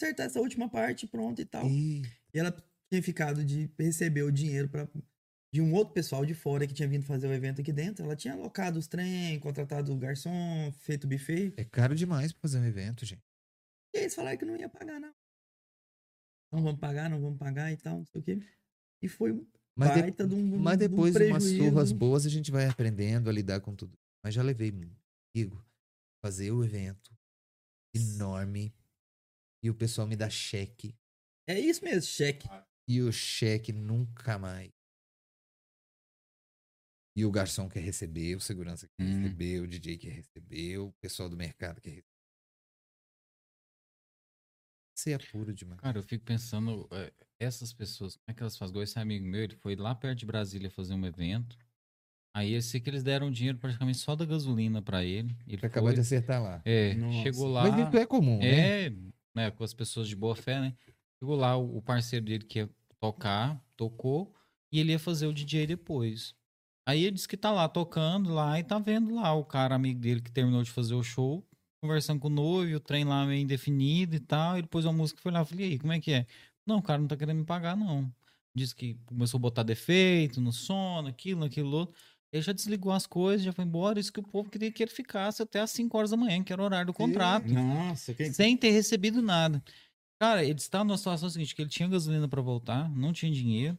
acertar essa última parte, pronto e tal. Ih, E ela tinha ficado de receber o dinheiro pra, de um outro pessoal de fora que tinha vindo fazer o evento aqui dentro. Ela tinha alocado os trem, contratado o garçom, feito o buffet. é caro demais pra fazer um evento, gente. E eles falaram que não ia pagar, não. Não vamos pagar, não vamos pagar e tal, não sei o quê. E foi um Mas, de- baita de um mas de um depois, umas surras boas, a gente vai aprendendo a lidar com tudo. Mas já levei amigo fazer o evento enorme e o pessoal me dá cheque É isso mesmo, cheque. e o cheque nunca mais. E o garçom quer receber, o segurança quer Hum. receber, o DJ quer receber, o pessoal do mercado quer receber. Você é puro demais. Cara, eu fico pensando, é, essas pessoas, como é que elas fazem? Igual esse amigo meu, ele foi lá perto de Brasília fazer um evento. Aí eu sei que eles deram dinheiro praticamente só da gasolina pra ele. Ele Pra acabar de acertar lá. é, Nossa. chegou lá. Mas isso é comum, né? É, né, com as pessoas de boa fé, né? Chegou lá, o o parceiro dele que ia tocar, tocou, e ele ia fazer o DJ depois. Aí ele disse que tá lá tocando lá e tá vendo lá o cara amigo dele que terminou de fazer o show, conversando com o noivo, o trem lá meio indefinido e tal. Ele pôs uma música e foi lá. Eu falei, e aí, como é que é? Não, o cara não tá querendo me pagar, não. Disse que começou a botar defeito no som, naquilo, naquilo outro. Ele já desligou as coisas, já foi embora. Isso que o povo queria que ele ficasse até às 5 horas da manhã, que era o horário do contrato Nossa, quem... sem ter recebido nada. Cara, ele estava numa situação seguinte, que ele tinha gasolina para voltar, não tinha dinheiro,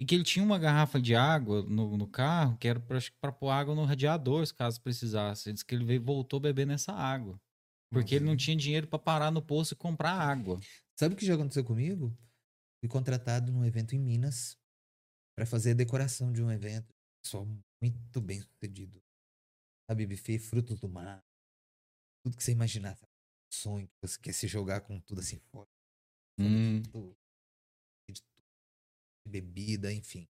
e que ele tinha uma garrafa de água no, no carro, que era para pôr água no radiador, se caso precisasse. Ele disse que ele veio, voltou a beber nessa água. Porque ele não tinha dinheiro para parar no posto e comprar água. Sabe o que já aconteceu comigo? Fui contratado num evento em Minas para fazer a decoração de um evento. Pessoal muito bem sucedido. Sabe, buffet, frutos do mar. Tudo que você imaginar. sabe? Sonho que você quer se jogar com tudo assim fora. Hum. Tudo. De tudo. De bebida, enfim.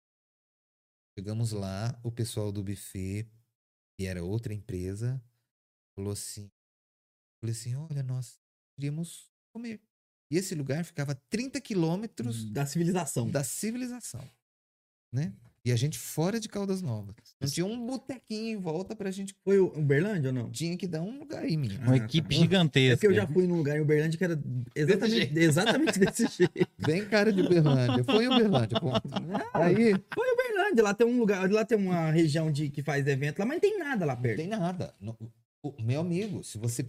Chegamos lá, o pessoal do buffet, que era outra empresa, falou assim: falei assim, olha, nós queríamos comer. E esse lugar ficava a 30 quilômetros Da civilização. da civilização, né? E a gente fora de Caldas Novas. Não tinha um botequinho em volta pra gente. Foi o Uberlândia ou não? Tinha que dar um lugar aí, menino. Uma Ah, equipe tá. gigantesca. É que eu já fui num lugar em Uberlândia que era exatamente, exatamente desse jeito. Bem cara de Uberlândia. Foi Uberlândia, ponto. Aí, Foi Uberlândia, lá tem um lugar, lá tem uma região de, que faz evento lá, mas não tem nada lá não perto. tem nada. Não- o- meu amigo, se você.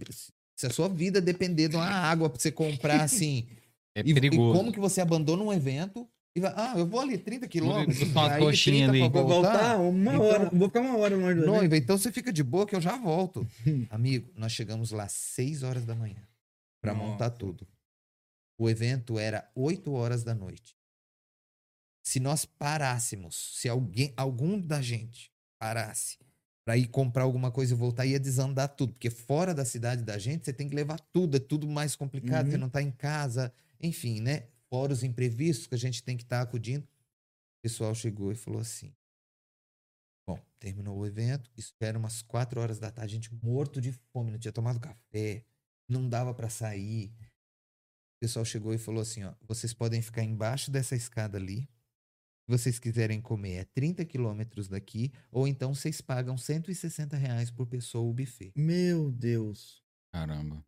Se a sua vida depender de uma água pra você comprar assim. É e, e perigoso. como que você abandona um evento E vai, ah, eu vou ali 30 quilômetros. buscar uma aí coxinha 30 pra ali. Vou voltar uma Então- hora. Vou ficar uma hora longe do. Noiva, então você fica de boa que eu já volto. Amigo, nós chegamos lá 6 horas da manhã para montar tudo. O evento era 8 horas da noite. Se nós parássemos, se alguém, algum da gente parasse para ir comprar alguma coisa e voltar, ia desandar tudo. Porque fora da cidade da gente, você tem que levar tudo, é tudo mais complicado, Uhum. você não tá em casa, enfim, né? Fora os imprevistos que a gente tem que estar acudindo. O pessoal chegou e falou assim: Bom, terminou o evento, isso era umas 4 horas da tarde, a gente morto de fome, não tinha tomado café, não dava para sair. O pessoal chegou e falou assim, ó, vocês podem ficar embaixo dessa escada ali. Se vocês quiserem comer, é 30 quilômetros daqui, ou então vocês pagam 160 reais por pessoa o buffet. Meu Deus. Caramba.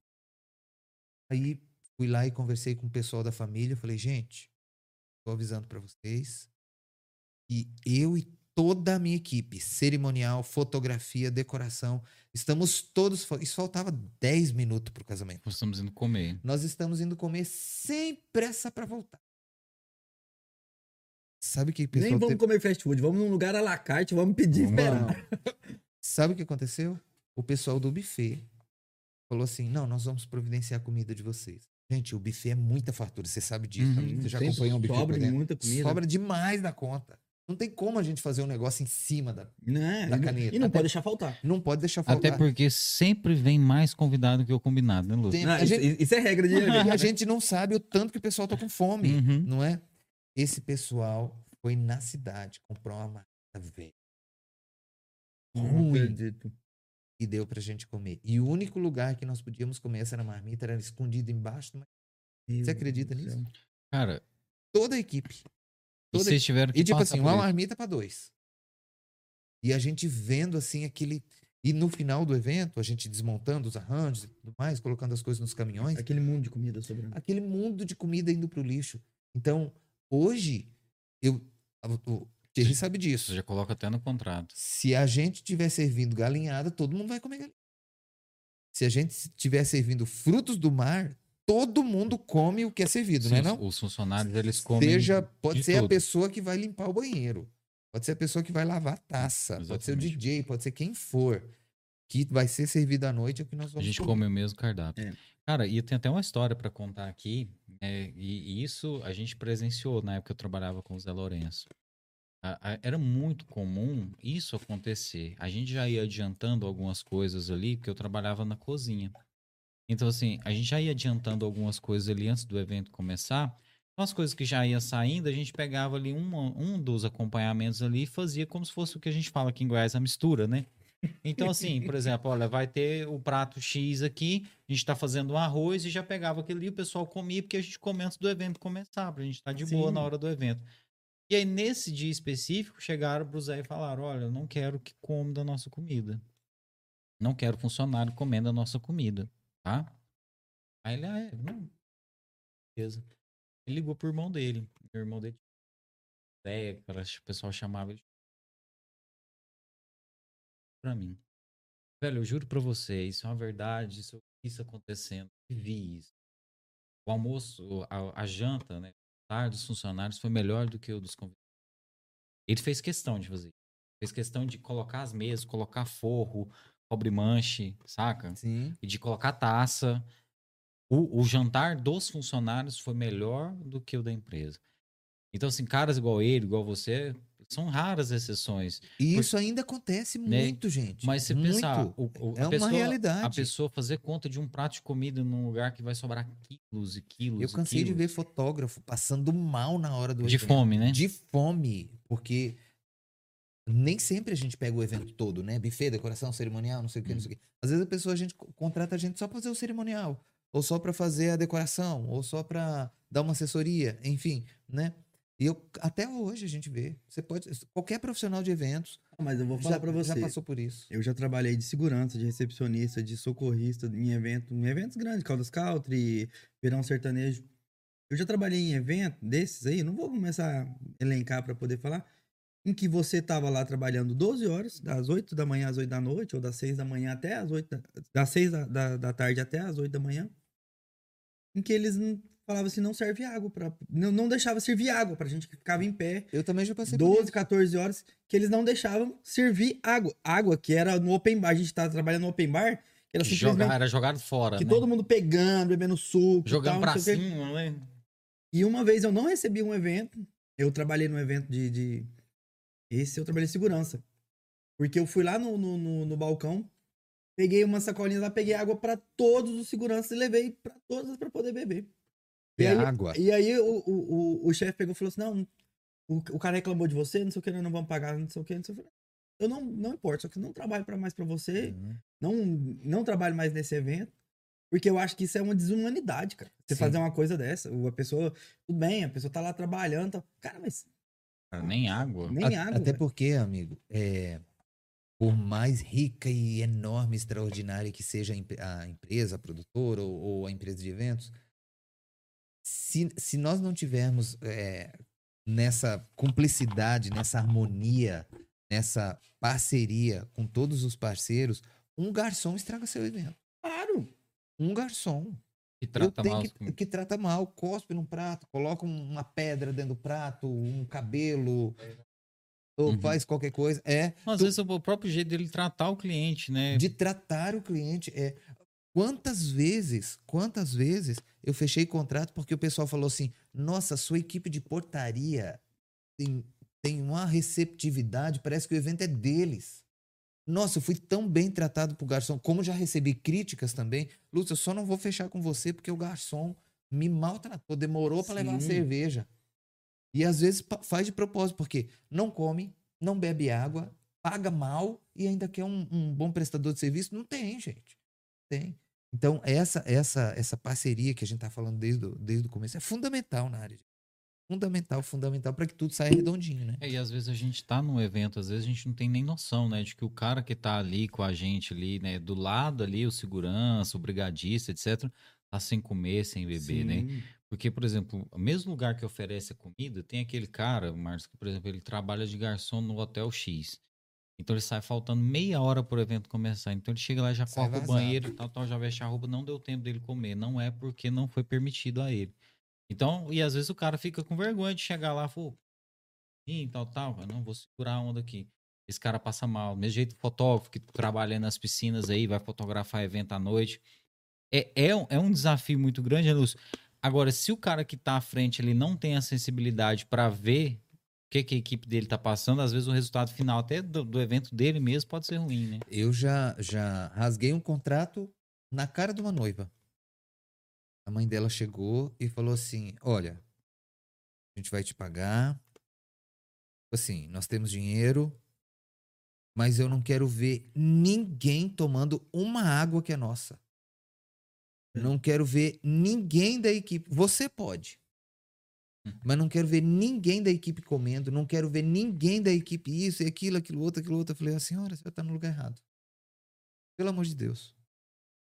Aí fui lá e conversei com o pessoal da família, falei, gente, tô avisando para vocês que eu e toda a minha equipe, cerimonial, fotografia, decoração, estamos todos, isso faltava 10 minutos pro casamento. Nós estamos indo comer. Nós estamos indo comer sem pressa para voltar. Sabe o que o pessoal Nem vamos teve- comer fast food. Vamos num lugar à la carte, vamos pedir Vamos. Sabe o que aconteceu? O pessoal do buffet falou assim: não, nós vamos providenciar a comida de vocês. Gente, o buffet é muita fartura, você sabe disso. Uhum. Você já acompanhou um buffet Sobra muita comida. Sobra demais da conta. Não tem como a gente fazer um negócio em cima da. Né? Da não- caneta. E não Até- pode deixar faltar. Não pode deixar faltar. Até porque sempre vem mais convidado que o combinado, né, Lúcio? Tem- Não, gente- isso é regra de E a gente não sabe o tanto que o pessoal tá com fome, Uhum. não é? Esse pessoal foi na cidade, comprou uma marca velha Não ruim. E deu pra gente comer. E o único lugar que nós podíamos comer essa marmita era escondido embaixo de uma... Você acredita nisso? Cara, Toda a equipe. e Toda vocês tiveram que E tipo assim, uma isso. marmita pra dois. E a gente vendo assim aquele. E no final do evento, a gente desmontando os arranjos e tudo mais, colocando as coisas nos caminhões, Aquele mundo de comida sobrando. aquele mundo de comida indo pro lixo. Então, hoje, eu. O Thierry sabe disso. Você já coloca até no contrato. Se a gente estiver servindo galinhada, todo mundo vai comer galinhada. Se a gente estiver servindo frutos do mar, todo mundo come o que é servido, não é Sim, não? Os funcionários, eles comem... Seja, pode de ser a tudo. pessoa que vai limpar o banheiro. Pode ser a pessoa que vai lavar a taça. Pode ser o Exatamente. DJ, pode ser quem for. Que vai ser servido à noite é o que nós A vamos gente comer. come o mesmo cardápio. É. Cara, e tem até uma história pra contar aqui, né, e, e isso a gente presenciou na época que eu trabalhava com o Zé Lourenço. A- a- Era muito comum isso acontecer. A gente já ia adiantando algumas coisas ali, porque eu trabalhava na cozinha. Então, assim, a gente já ia adiantando algumas coisas ali antes do evento começar. Então, as coisas que já ia saindo, a gente pegava ali uma- um dos acompanhamentos ali e fazia como se fosse o que a gente fala aqui em Goiás, a mistura, né? Então, assim, por exemplo, olha, vai ter o prato X aqui, a gente tá fazendo um arroz e já pegava aquele ali, o pessoal comia, porque a gente come antes do evento começar, pra gente estar de boa Sim. na hora do evento. E aí, nesse dia específico, chegaram pro Zé e falaram: olha, eu não quero que come da nossa comida. Não quero funcionário comendo a nossa comida, tá? Aí ele, ah, é, não. Beleza. Ele ligou pro irmão dele. O irmão dele Zé, que o pessoal chamava ele pra mim. Velho, eu juro pra você, isso é uma verdade, isso, isso acontecendo, eu vi isso. O almoço, a, a janta, né, tarde dos funcionários foi melhor do que o dos convidados. Ele fez questão de fazer. Fez questão de colocar as mesas, colocar forro, cobre manche, saca? Sim. E de colocar taça. O, o jantar dos funcionários foi melhor do que o da empresa. Então, assim, caras igual ele, igual você, são raras exceções. E isso ainda acontece Né? muito, gente. Mas se muito. pensar, o- o- é a uma pessoa- realidade. A pessoa fazer conta de um prato de comida num lugar que vai sobrar quilos e quilos. Eu cansei de quilos. ver fotógrafo passando mal na hora do De evento. fome, né? De fome, porque nem sempre a gente pega o evento todo, né? Buffet, decoração, cerimonial, não sei o que, não sei o que. Às vezes a pessoa a gente co- contrata a gente só pra fazer o cerimonial, ou só pra fazer a decoração, ou só pra dar uma assessoria, enfim, né? E eu, até hoje a gente vê. Você pode. Qualquer profissional de eventos Mas eu vou falar pra você. já passou por isso. Eu já trabalhei de segurança, de recepcionista, de socorrista em evento, em eventos grandes, Caldas Country, Verão Sertanejo. Eu já trabalhei em evento desses aí, não vou começar a elencar para poder falar, em que você tava lá trabalhando 12 horas, das 8 da manhã às 8 da noite, ou das 6 da manhã até às 8 da, das 6 da, da, da tarde até às 8 da manhã, em que eles falava assim, não serve água para não, não deixava servir água pra gente que ficava em pé Eu também já passei por 12, isso. 14 horas, que eles não deixavam servir água. Água que era no open bar, a gente tava trabalhando no open bar, que era simplesmente Jogar, era jogado fora, que né? todo mundo pegando, bebendo suco, Jogando tal, pra cima, né? E uma vez eu não recebi um evento, eu trabalhei num evento de, de- esse eu trabalhei segurança. Porque eu fui lá no, no, no- no balcão, peguei uma sacolinha lá, peguei água pra todos os seguranças e levei pra todos pra poder beber. E aí, água. E aí o, o, o, o chefe pegou e falou assim: não, o, o cara reclamou de você, não sei o que, não vamos pagar, não sei o que, não sei o que. Eu não, não importa, só que não trabalho pra mais pra você, Uhum. não, não trabalho mais nesse evento, porque eu acho que isso é uma desumanidade, cara. Você Sim. fazer uma coisa dessa, a pessoa, tudo bem, a pessoa tá lá trabalhando, tá, cara, mas Nem água. nem A- água. Até porque, amigo, é, por mais rica e enorme, extraordinária que seja a empresa, a produtora ou, ou a empresa de eventos, se, se nós não tivermos é, nessa cumplicidade, nessa harmonia, nessa parceria com todos os parceiros, um garçom estraga seu evento. Claro. Um garçom. Que trata mal. que, que trata mal, cospe num prato, coloca um- uma pedra dentro do prato, um cabelo, ou Uhum. faz qualquer coisa. É Às vezes é o próprio jeito dele tratar o cliente, né? de tratar o cliente. É quantas vezes, quantas vezes eu fechei contrato porque o pessoal falou assim: nossa, sua equipe de portaria tem, tem uma receptividade, parece que o evento é deles. Nossa, eu fui tão bem tratado por garçom, como já recebi críticas também. Lúcio, eu só não vou fechar com você porque o garçom me maltratou, demorou para levar a cerveja. E às vezes faz de propósito, porque não come, não bebe água, paga mal e ainda quer um, um bom prestador de serviço. Não tem, gente. Tem. Então, essa essa essa parceria que a gente está falando desde o, desde o começo é fundamental na área. Fundamental, fundamental para que tudo saia redondinho, né? É, e às vezes a gente tá num evento, às vezes a gente não tem nem noção, né? De que o cara que tá ali com a gente ali, né? Do lado ali, o segurança, o brigadista, etc. Tá sem comer, sem beber, né? Sim. Porque, por exemplo, o mesmo lugar que oferece a comida, tem aquele cara, Márcio, que, por exemplo, ele trabalha de garçom no Hotel X. Então ele sai faltando meia hora pro evento começar. Então ele chega lá, já Sai corre o banheiro e tal, tal, já veste a roupa, não deu tempo dele comer. Não é porque não foi permitido a ele. Então, e às vezes o cara fica com vergonha de chegar lá e falar, "Ih, tal, tal, não vou segurar a onda aqui. Esse cara passa mal. Do mesmo jeito, fotógrafo que trabalha nas piscinas aí, vai fotografar evento à noite. É, é, um- é um desafio muito grande, né, Lúcio? Agora, se o cara que tá à frente ele não tem a sensibilidade para ver que, que a equipe dele tá passando, às vezes o resultado final até do, do evento dele mesmo pode ser ruim, né? Eu já, já rasguei um contrato na cara de uma noiva. A mãe dela chegou e falou assim: Olha, a gente vai te pagar. Assim, nós temos dinheiro, mas eu não quero ver ninguém tomando uma água que é nossa. Não quero ver ninguém da equipe. Você pode. Mas não quero ver ninguém da equipe comendo, não quero ver ninguém da equipe isso e aquilo, aquilo outro, aquilo outro. Eu falei, a senhora, você tá no lugar errado. Pelo amor de Deus.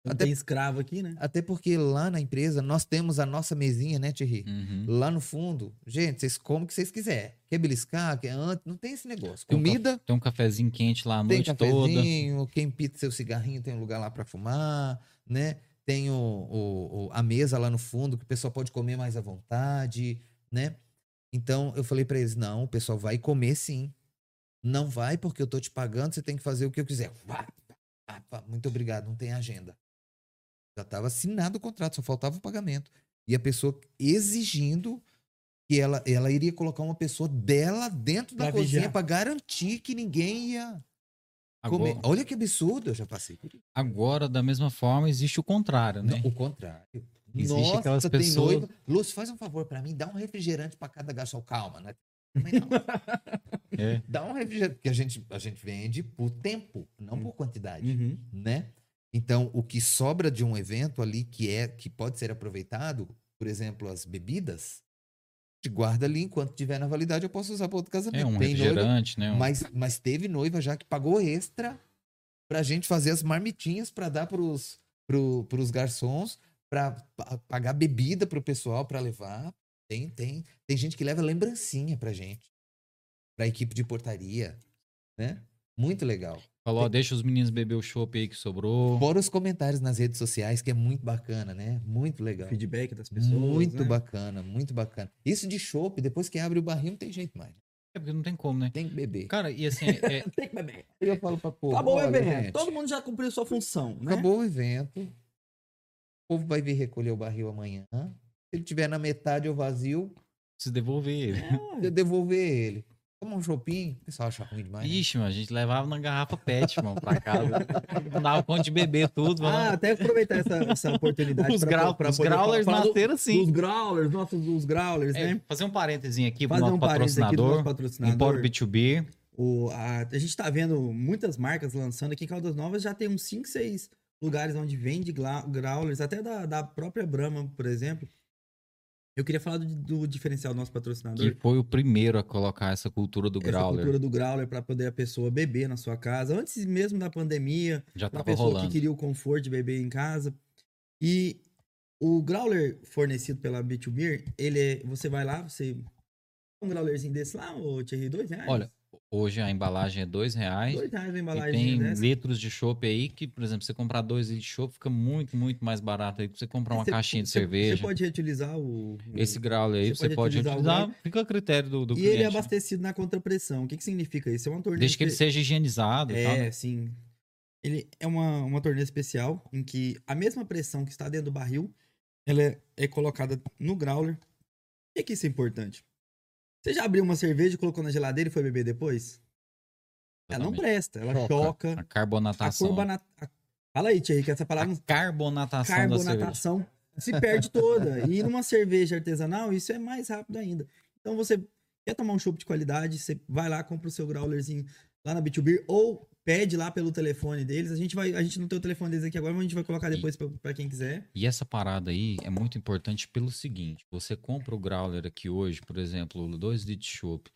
Não Até- tem escravo aqui, né? Até porque lá na empresa nós temos a nossa mesinha, né, Thierry? Uhum. Lá no fundo, gente, vocês comem o que vocês quiserem. Quer beliscar, quer antes, não tem esse negócio. Tem um Comida, Tem um cafezinho quente lá a tem noite toda. cafezinho, quem pita seu cigarrinho tem um lugar lá para fumar, né? Tem o, o- o- a mesa lá no fundo que o pessoal pode comer mais à vontade, né? Então eu falei para eles: não, o pessoal vai comer sim. Não vai porque eu tô te pagando, você tem que fazer o que eu quiser. Muito obrigado, não tem agenda. Já estava assinado o contrato, só faltava o pagamento. E a pessoa exigindo que ela, ela iria colocar uma pessoa dela dentro da Pra cozinha para garantir que ninguém ia comer. Agora, Olha que absurdo, eu já passei por isso. agora, da mesma forma, existe o contrário, né? Não, o contrário. Existe Nossa, aquelas tem pessoas- noiva. Lúcio, faz um favor para mim, dá um refrigerante para cada garçom. Calma, né? Não. É. Dá um refrigerante, porque a gente, a gente vende por tempo, não por quantidade, Uhum. né? Então, o que sobra de um evento ali que é que pode ser aproveitado, por exemplo, as bebidas, a gente guarda ali enquanto tiver na validade, eu posso usar para outro casamento. É um Tem noiva- refrigerante, né? Um- mas, mas teve noiva já que pagou extra pra gente fazer as marmitinhas pra dar pros, pro, pros garçons, pra pa- pagar bebida pro pessoal pra levar. Tem, tem, tem gente que leva lembrancinha pra gente, pra equipe de portaria, né? Muito legal. Falou, ó, deixa os meninos beber o chopp aí que sobrou. Fora os comentários nas redes sociais, que é muito bacana, né? Muito legal. Feedback das pessoas. muito né? bacana, muito bacana. Isso de chopp, depois que abre o barril, não tem jeito mais. É porque não tem como, né? Tem que beber. Cara, e assim, é- Tem que beber. Aí eu falo pra povo, Acabou o evento. gente, Todo mundo já cumpriu sua função, né? Acabou o evento. O povo vai vir recolher o barril amanhã. Se ele tiver na metade ou vazio, se devolver ele. eu devolver ele. Toma um chopinho, o pessoal acha ruim demais. né? Ixi, mano, a gente levava na garrafa pet, mano, pra casa. Não dava conta de beber tudo, Ah, mano. até aproveitar essa, essa oportunidade. os, pra- grau, pra os growlers nasceram assim. Dos growlers, nossos dos growlers, É, né? fazer um parênteses aqui pro nosso um parênteses aqui do nosso patrocinador, Empório patrocinador. B2B. O, a, a gente tá vendo muitas marcas lançando aqui em Caldas Novas, já tem uns 5, 6 lugares onde vende growlers, até da, da própria Brahma, por exemplo. Eu queria falar do, do diferencial do nosso patrocinador. Que foi o primeiro a colocar essa cultura do essa growler. cultura do growler para poder a pessoa beber na sua casa, antes mesmo da pandemia, Já tava pessoa rolando. que queria o conforto de beber em casa. E o growler fornecido pela B2Beer, ele é, você vai lá, você um growlerzinho desse lá, ô Thierry, dois reais? Olha, hoje a embalagem é dois reais. dois reais a E embalagem tem dessa. litros de chopp aí que, por exemplo, você comprar dois litros de chopp fica muito, muito mais barato aí que você comprar uma Você- caixinha de você- cerveja. Você pode reutilizar o. Esse growler aí Você você, pode pode utilizar o utilizar, growler. fica a critério do, do e cliente. ele é né? abastecido na contrapressão. O que, que significa isso? É uma torneira. Desde que ele seja higienizado e tal. É, né? sim. Ele é uma, uma torneira especial em que a mesma pressão que está dentro do barril, ela é, é colocada no growler. Por que, que isso é importante? Você já abriu uma cerveja, colocou na geladeira e foi beber depois? Ela não Totalmente. presta, ela Choca. choca. A A carbonatação. carbonata... Fala aí, Thierry, que essa palavra A carbonatação, da cerveja. carbonatação se perde toda. E numa cerveja artesanal, isso é mais rápido ainda. Então você quer tomar um chopp de qualidade, você vai lá, compra o seu growlerzinho lá na B2Beer ou pede lá pelo telefone deles. A gente vai, a gente não tem o telefone deles aqui agora, mas a gente vai colocar depois pra quem quiser. E essa parada aí é muito importante pelo seguinte: você compra o growler aqui hoje, por exemplo, 2 litros de chopp.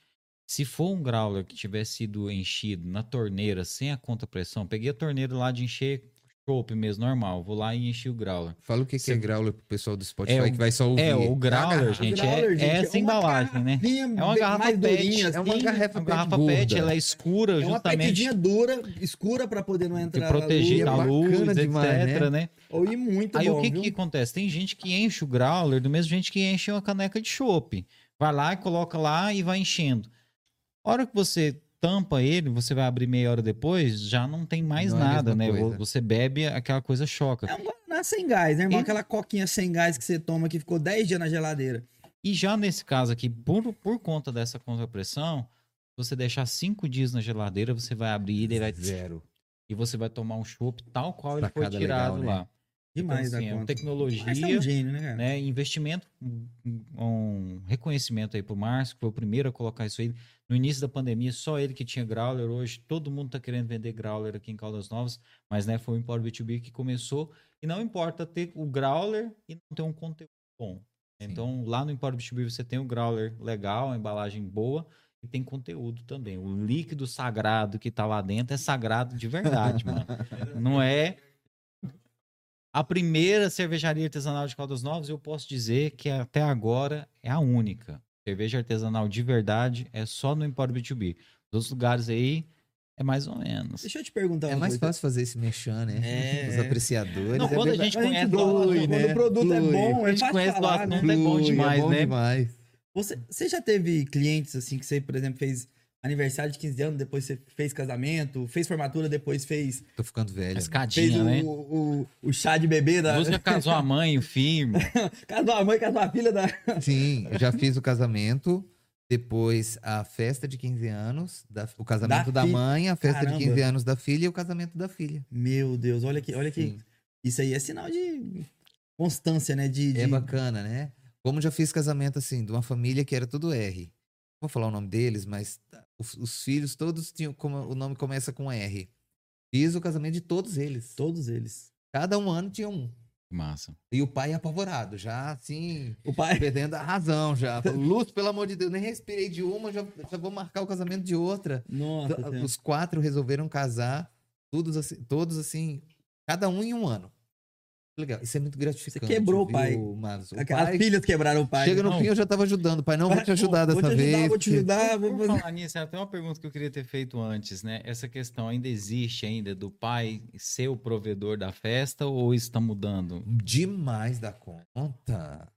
Se for um growler que tiver sido enchido na torneira sem a contrapressão, peguei a torneira lá de encher chopp mesmo, normal. Vou lá e enchi o growler. Fala o que, que é growler pro pessoal do Spotify É, o- que vai só ouvir. É, o growler, garrafa. gente, O growler, é, gente, é é essa uma embalagem, né? É uma bem garrafa pet. durinha, É uma assim. garrafa A pet garrafa gorda. pet, ela é escura, É uma justamente petidinha dura, escura pra poder não entrar proteger a da luz. bacana luz, demais, etc, né? né? Ou ir muito Aí bom, o que viu? que acontece? Tem gente que enche o growler do mesmo gente que enche uma caneca de chopp. Vai lá e coloca lá e vai enchendo. A hora que você tampa ele, você vai abrir meia hora depois, já não tem mais Não é nada, mesma né? coisa. Você bebe, aquela coisa choca. É um Guaraná sem gás, né, irmão? E- Aquela coquinha sem gás que você toma que ficou 10 dias na geladeira. E já nesse caso aqui, por, por conta dessa contrapressão, se você deixar cinco dias na geladeira, você vai abrir ele e vai... Zero. E você vai tomar um chopp tal qual ele foi Sacada tirado legal, né? Demais lá. então, assim, da é tecnologia... É um gênio, né, né, investimento, um, reconhecimento aí pro Márcio, que foi o primeiro a colocar isso aí. No início da pandemia, só ele que tinha growler. Hoje, todo mundo tá querendo vender growler aqui em Caldas Novas, mas né, foi o Empório B2B que começou. E não importa ter o growler e não ter um conteúdo bom. Sim. Então, lá no Empório B2B você tem o growler legal, a embalagem boa e tem conteúdo também. O líquido sagrado que tá lá dentro é sagrado de verdade, mano. Não é a primeira cervejaria artesanal de Caldas Novas, eu posso dizer que até agora é a única. Cerveja artesanal de verdade é só no Empório B2B. Os outros lugares aí é mais ou menos. Deixa eu te perguntar É mais coisa. fácil fazer esse mexão, né? É. Os apreciadores. Não, é quando a verdade. gente conhece do flui, assunto, quando né? o produto é Flui. bom, A é gente fácil conhece falar, né? assunto, é bom Flui, demais, bom né? demais. Você, você já teve clientes assim que você, por exemplo, fez aniversário de 15 anos, depois você fez casamento, fez formatura, depois fez, Tô ficando velho. A fez escadinha, o, né? o, o chá de bebê da. Lúcia casou a mãe, o filho. Casou a mãe, casou a filha da. Sim, eu já fiz o casamento, depois a festa de 15 anos, da- o casamento Da da, mãe, a festa Caramba. de 15 anos da filha e o casamento da filha. Meu Deus, olha que, olha que. Sim. Isso aí é sinal de constância, né? De, É de- bacana, né? Como já fiz casamento assim, de uma família que era tudo R. Não Vou falar o nome deles, mas os, os filhos todos tinham como o nome começa com R. Fiz o casamento de todos eles. Todos eles. Cada um ano tinha um. Massa. E o pai apavorado, já assim, O pai. perdendo a razão já. Lúcio, pelo amor de Deus, nem respirei de uma, já, já vou marcar o casamento de outra. Nossa. Os quatro resolveram casar, todos assim, todos assim, cada um em um ano. Legal. Isso é muito gratificante. quebrou o viu, pai. Marlos? O As pai filhas quebraram o pai. Chega no Não. fim, eu já tava ajudando. Pai, não, vou te ajudar Vou dessa te ajudar, vez. Vou te ajudar, vou fazer. falar nisso, até uma pergunta que eu queria ter feito antes, né? Essa questão ainda existe ainda do pai ser o provedor da festa ou está mudando? Demais da conta.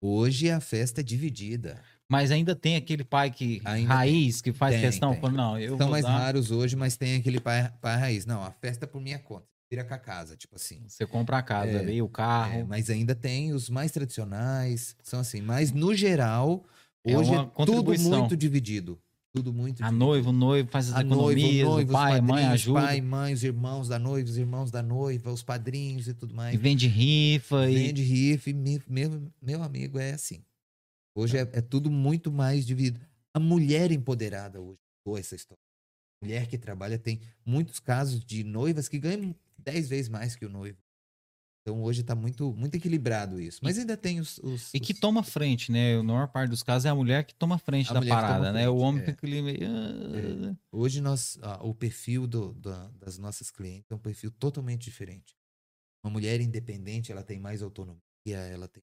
Hoje a festa é dividida. Mas ainda tem aquele pai que Ainda raiz que faz Tem, questão, tem. fala, não, eu São vou mais dar, raros hoje, mas tem aquele pai, pai raiz. Não, a festa é por minha conta. Vira com a casa, tipo assim. você compra a casa É, ali, o carro. É, mas ainda tem os mais tradicionais, são assim. Mas no geral, É hoje uma é, tudo muito dividido. Tudo muito a dividido. noiva, o noivo faz as A noiva, economias, o noivo, o pai, mãe ajuda, pai, mãe, os irmãos da noiva, os irmãos da noiva, os padrinhos e tudo mais. e vende rifa, e Vende riff, me- meu, meu amigo é assim. Hoje é, é tudo muito mais dividido. A mulher empoderada hoje, essa história. Mulher que trabalha tem muitos casos de noivas que ganham 10 vezes mais que o noivo. Então hoje está muito, muito equilibrado isso. Mas ainda tem os. os- E que os- toma frente, né? A maior parte dos casos é a mulher que toma frente A da parada, né? O frente, homem é. fica ali meio. "Ah". Hoje nós, ah, o perfil do- da- das nossas clientes é um perfil totalmente diferente. Uma mulher independente, ela tem mais autonomia, ela tem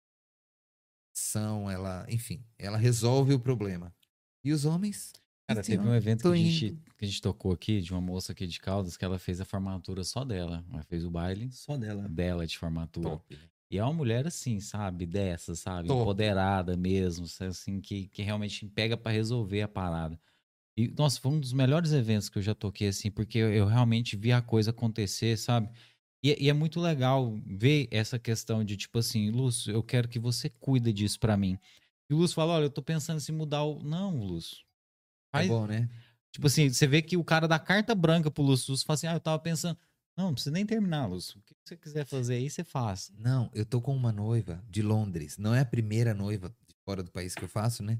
ação, ela, enfim, ela resolve o problema. E os homens? Cara, assim, teve um evento que a, gente, que a gente tocou aqui, de uma moça aqui de Caldas, que ela fez a formatura só dela. Ela fez o baile Só dela. dela de formatura. Top, né? E é uma mulher assim, sabe? Dessa, sabe? Top. Empoderada mesmo, assim, que, que realmente pega pra resolver a parada. E, nossa, foi um dos melhores eventos que eu já toquei, assim, porque eu, eu realmente vi a coisa acontecer, sabe? E, e é muito legal ver essa questão de, tipo assim, Lúcio, eu quero que você cuide disso pra mim. E o Lúcio fala, olha, eu tô pensando em mudar o... Não, Lúcio. É bom, né? Tipo assim, você vê que o cara dá carta branca pro Lúcio fala assim, ah, eu tava pensando... Não, não precisa nem terminar, Lúcio. O que você quiser fazer aí, você faz. Não, eu tô com uma noiva de Londres. Não é a primeira noiva de fora do país que eu faço, né?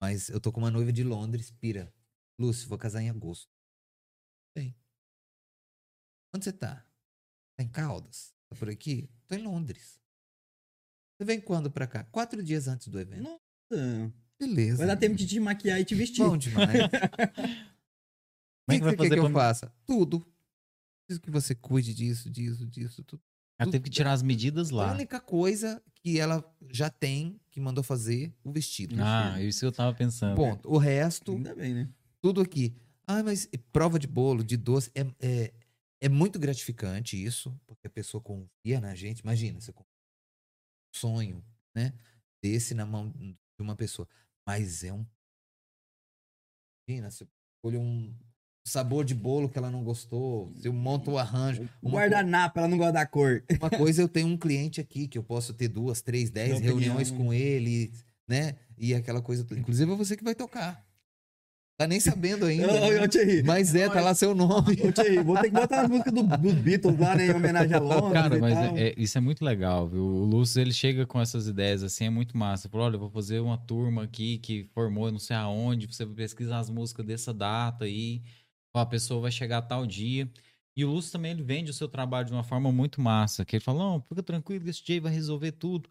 Mas eu tô com uma noiva de Londres, pira. Lúcio, vou casar em agosto. Bem. Onde você tá? Tá em Caldas? Tá por aqui? Tô em Londres. Você vem quando pra cá? Quatro dias antes do evento. Nossa. Beleza. Vai dar tempo de te maquiar e te vestir. Bom demais. O Como é que, que você quer fazer que eu faça? Tudo. Preciso que você cuide disso, disso, disso, tudo. Ela teve que tirar as medidas A lá. única coisa que ela já tem, que mandou fazer, o vestido. Ah, isso que eu tava pensando. Ponto. O resto, Ainda bem, né? tudo aqui. Ah, mas prova de bolo, de doce, é, é, é muito gratificante isso, porque a pessoa confia na gente. Imagina, você confia um sonho, né? Desse na mão de uma pessoa. Mas é um. Imagina, você escolhe um sabor de bolo que ela não gostou, você monta o arranjo. O Uma, guardanapo, ela não gosta da cor. co- uma coisa, eu tenho um cliente aqui que eu posso ter duas, três, dez Dá opinião, reuniões né? com ele, né? E aquela coisa. Inclusive é você que vai tocar. Tá nem sabendo ainda. Ô, né? Thierry. Mas é, tá lá seu nome. Ô, Thierry, vou ter que botar a música do- dos Beatles lá, né? Em homenagem a Londres Cara, e mas é- é- isso é muito legal, viu? O Lúcio, ele chega com essas ideias assim, é muito massa. Falou, olha, eu vou fazer uma turma aqui que formou não sei aonde, você vai pesquisar as músicas dessa data aí, a pessoa vai chegar tal dia. E o Lúcio também, ele vende o seu trabalho de uma forma muito massa, que ele fala, não, fica tranquilo, esse DJ vai resolver tudo.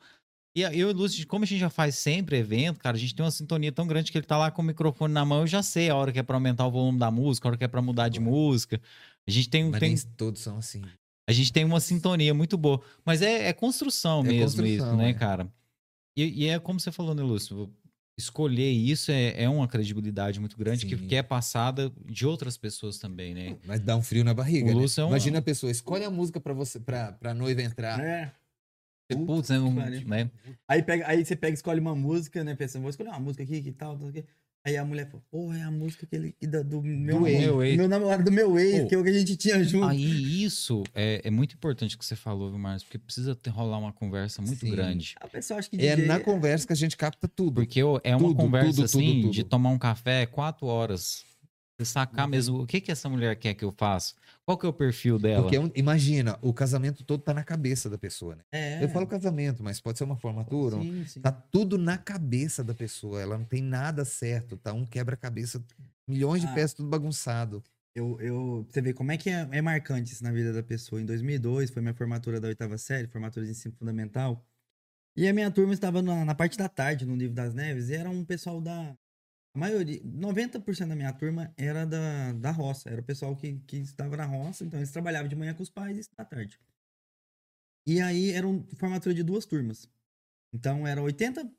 E eu e o Lúcio, como a gente já faz sempre evento, cara, a gente tem uma sintonia tão grande que ele tá lá com o microfone na mão, eu já sei a hora que é pra aumentar o volume da música, a hora que é pra mudar de música. A gente tem, um- Mas tem, todos são assim. a gente tem uma sintonia muito boa. Mas é, é construção É mesmo construção, isso, né, é. cara? E, e é como você falou, né, Lúcio? Escolher isso é, é uma credibilidade muito grande que, que é passada de outras pessoas também, né? Mas dá um frio na barriga. O né? Lúcio é um- Imagina a pessoa, escolhe a música pra você, pra, pra noiva entrar. É. Putz, né, um- pariu. né? Aí, pega, aí você pega e escolhe uma música, né? Pensando, vou escolher uma música aqui, que tal, tal, que. Aí a mulher fala, porra, é a música que ele, que da- do, meu, Do ex. namorado- ex. meu namorado, do meu ex, Pô. que é o que a gente tinha junto. Aí isso é, é muito importante que você falou, viu, Marcos? Porque precisa ter, rolar uma conversa muito Sim. grande. A pessoa acha que É DJ na conversa que a gente capta tudo. Porque é uma Tudo, conversa tudo, assim tudo, tudo. de tomar um café quatro horas. Você sacar mesmo o que, que essa mulher quer que eu faça. Qual que é o perfil dela? Porque é imagina, o casamento todo tá na cabeça da pessoa, né? É. Eu falo casamento, mas pode ser uma formatura. Sim, sim. Tá tudo na cabeça da pessoa. Ela não tem nada certo. Tá um quebra-cabeça, milhões de Ah. peças, tudo bagunçado. Eu, eu, você vê como é que é, é marcante isso na vida da pessoa. Em 2002 foi minha formatura da oitava série, formatura de ensino fundamental. E a minha turma estava na, na parte da tarde, no Livro das Neves, e era um pessoal da. Maioria, 90% da minha turma era da, da roça. Era o pessoal que, que estava na roça, então eles trabalhavam de manhã com os pais e da tarde. E aí era uma formatura de duas turmas. Então era 80,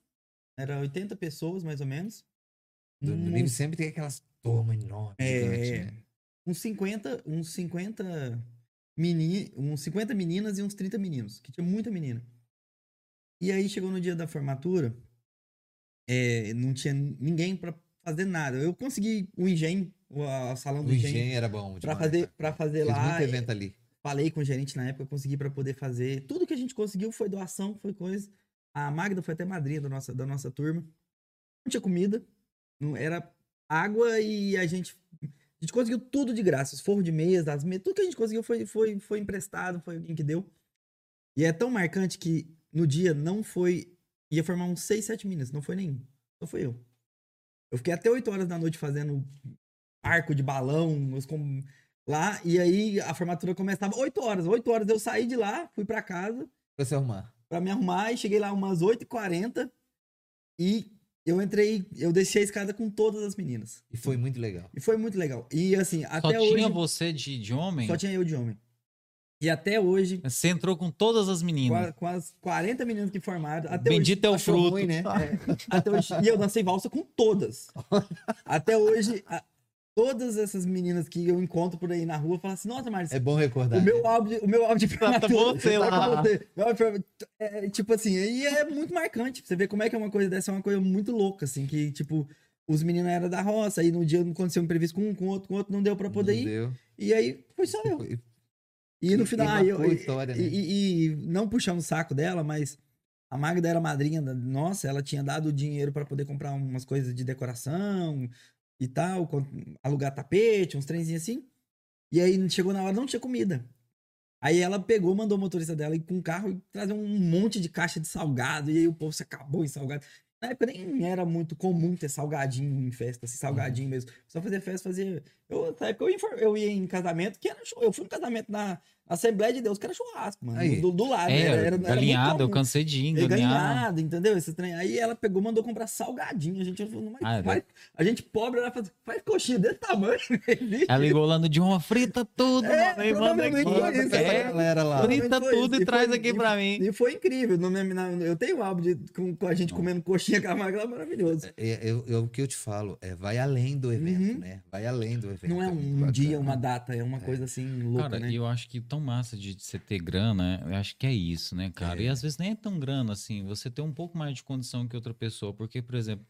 era 80 pessoas, mais ou menos. Do, do Uns- livro sempre tem aquelas turmas enormes. É, né? uns 50, uns 50 meni, uns 50 meninas e uns 30 meninos, que tinha muita menina. E aí chegou no dia da formatura, é, não tinha ninguém pra fazer nada. Eu consegui o engenho, o a- salão do O engenho, engenho era bom. pra demais, fazer, pra fazer lá. muito evento ali. Falei com o gerente na época, consegui pra poder fazer. Tudo que a gente conseguiu foi doação, foi coisa. A Magda foi até madrinha da nossa, da nossa turma. Não tinha comida, não era água e a gente a gente conseguiu tudo de graça, os forros de mesa, as mesas, tudo que a gente conseguiu foi, foi, foi emprestado, foi alguém que deu. E é tão marcante que no dia não foi ia formar uns 6, 7 meninas, não foi nenhum. Só foi eu. Eu fiquei até 8 horas da noite fazendo arco de balão, os com- lá, e aí a formatura começava 8 horas. 8 horas eu saí de lá, fui pra casa Pra se arrumar. pra me arrumar e cheguei lá umas 8h40 e eu entrei, eu desci a escada com todas as meninas. E foi muito legal. E foi muito legal. E assim, Só até hoje tinha você de, de homem? só tinha eu de homem. E até hoje, Você entrou com todas as meninas. com as 40 meninas que formaram, até Bendito é o Achou fruto. ruim, né? Até hoje. E eu dancei valsa com todas. Até hoje, a- todas essas meninas que eu encontro por aí na rua falam assim: Nossa, Marcia, É bom recordar. o meu né? álbum o meu álbum de formatura. lá. tá. Meu álbum de formatura. É, tipo assim, e é muito marcante. Você vê como é que é uma coisa dessa, é uma coisa muito louca, assim, que, tipo, os meninos eram da roça, aí no dia aconteceu um imprevisto com um, com outro, com outro, não deu pra poder Não ir. deu. E aí foi só eu. E no final, e aí eu, história, né? e- e não puxando o saco dela, mas a Magda era madrinha, da- nossa, ela tinha dado dinheiro pra poder comprar umas coisas de decoração e tal, com- alugar tapete, uns trenzinhos assim. E aí chegou na hora, não tinha comida. Aí ela pegou, mandou o motorista dela ir com um carro e trazer um monte de caixa de salgado. E aí o povo se acabou em salgado. Na época nem era muito comum ter salgadinho em festa, assim, salgadinho Uhum. mesmo. Só fazer festa, fazia. Eu, na época eu, ia, em for- eu ia em casamento, que era show. Eu fui em casamento na Assembleia de Deus, que era churrasco, mano. Aí. Do, do lado. É, era, era, galinhada, eu cansei de ir É, galinhada. entendeu? Esse trem. Aí ela pegou, mandou comprar salgadinho. A gente falou, mas Ah, faz- a gente pobre, ela faz, faz coxinha desse tamanho. né? Ela ligou lá no Dilma, frita tudo, É, mano, aí manda aqui. foi isso, É, galera lá. Frita tudo e e traz foi- aqui e- pra mim. E foi incrível. No meu- na- eu tenho um álbum de, com, com a gente comendo coxinha com a Magla maravilhoso. É, eu- eu- o que eu te falo, é vai além do evento, Uhum. né? Vai além do evento. Não é um bacana. dia, uma data, é uma coisa assim louca, Cara, né? eu acho que tão massa de você ter grana, eu acho que é isso, né, cara? E É. às vezes nem é tão grana assim, você ter um pouco mais de condição que outra pessoa. Porque, por exemplo,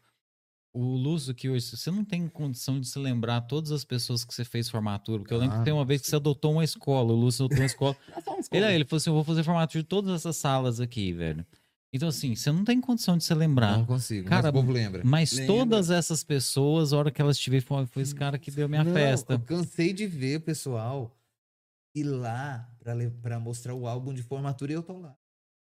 o Lúcio que hoje, você não tem condição de se lembrar todas as pessoas que você fez formatura. Porque eu lembro Ah, que tem uma vez que você adotou uma escola, o Lúcio adotou uma escola. Somos Ele, ele falou assim: eu vou fazer formatura de todas essas salas aqui, velho. Então, assim, você não tem condição de se lembrar. Não consigo, Cara, mas o povo lembra. Mas Lembra. todas essas pessoas, a hora que elas estiverem, foi, foi esse cara que deu minha Não, festa. Eu cansei de ver o pessoal ir lá pra mostrar o álbum de formatura e eu tô lá.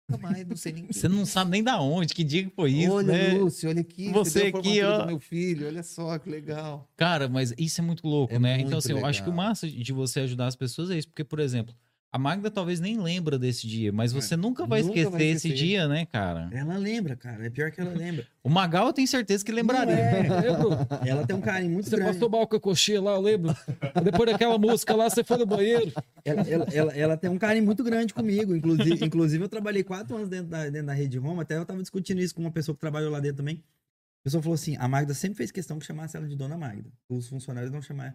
Nunca mais, não sei nem Você não sabe nem da onde, que dia que foi isso, olha, né? Lúcio, olha aqui. Você a aqui, ó. meu filho, olha só que legal. Cara, mas isso é muito louco, É né? muito Então, assim, eu acho que o legal. massa de você ajudar as pessoas é isso. Porque, por exemplo, a Magda talvez nem lembra desse dia, mas você nunca vai É, Nunca esquecer vai esse esquecer. dia, né, cara? Ela lembra, cara. É pior que ela lembra. O Magal eu tenho certeza que Não lembraria. é. Ela tem um carinho muito Você grande. passou mal com a coxinha lá, eu lembro. Depois daquela música lá, você foi no banheiro. Ela, ela, ela, ela tem um carinho muito grande comigo. Inclusive, inclusive eu trabalhei quatro anos dentro da, dentro da Rede Roma. Até eu tava discutindo isso com uma pessoa que trabalhou lá dentro também. A pessoa falou assim: a Magda sempre fez questão que chamasse ela de Dona Magda. Os funcionários não chamaram.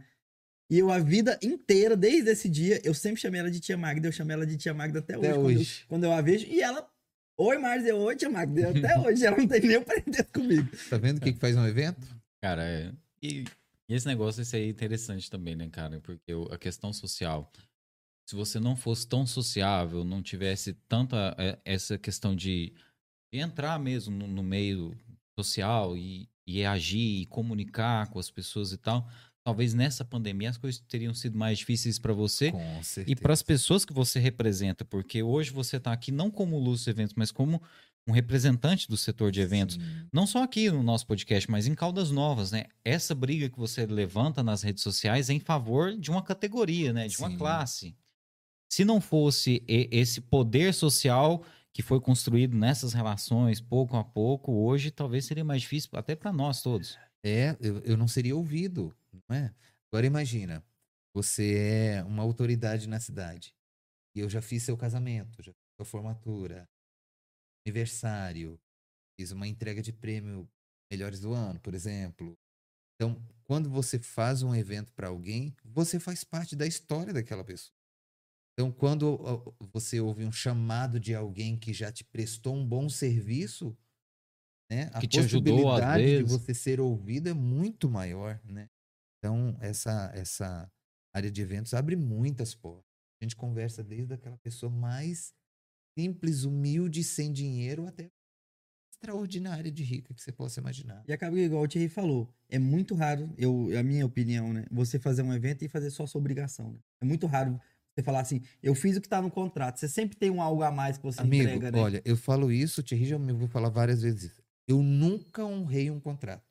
E eu, a vida inteira, desde esse dia, eu sempre chamei ela de Tia Magda. Eu chamei ela de Tia Magda até hoje. Até quando, eu- hoje. quando eu a vejo. E ela. Oi, Márcia. Oi, Tia Magda. Até hoje. Ela não tem nem aprendendo comigo. Tá vendo o que, que faz um evento? Cara, é. E, e esse negócio, esse aí é interessante também, né, cara? Porque a questão social. Se você não fosse tão sociável, não tivesse tanta é, essa questão de, de entrar mesmo no, no meio social e, e agir e comunicar com as pessoas e tal, talvez nessa pandemia as coisas teriam sido mais difíceis para você e para as pessoas que você representa, porque hoje você está aqui não como Lúcio Eventos, mas como um representante do setor de eventos. Sim. Não só aqui no nosso podcast, mas em Caldas Novas, né? Essa briga que você levanta nas redes sociais é em favor de uma categoria, né? De uma Sim. classe. Se não fosse esse poder social que foi construído nessas relações, pouco a pouco, hoje talvez seria mais difícil até para nós todos. É, eu, eu não seria ouvido, é? Agora imagina, você é uma autoridade na cidade. E eu já fiz seu casamento, já fiz sua formatura, aniversário, fiz uma entrega de prêmio melhores do ano, por exemplo. Então, quando você faz um evento para alguém, você faz parte da história daquela pessoa. Então, quando você ouve um chamado de alguém que já te prestou um bom serviço, né? A Que te ajudou, às possibilidade de vezes. você ser ouvido é muito maior, né? Então, essa essa área de eventos abre muitas portas. A gente conversa desde aquela pessoa mais simples, humilde, sem dinheiro, até extraordinária de rica que você possa imaginar. E acaba igual o Thierry falou, é muito raro, eu, a minha opinião, né? Você fazer um evento e fazer só sua obrigação. Né? É muito raro você falar assim, eu fiz o que tá no contrato. Você sempre tem um algo a mais que você Amigo, entrega, né? olha, eu falo isso, o Thierry já me ouviu falar várias vezes. isso. Eu nunca honrei um contrato.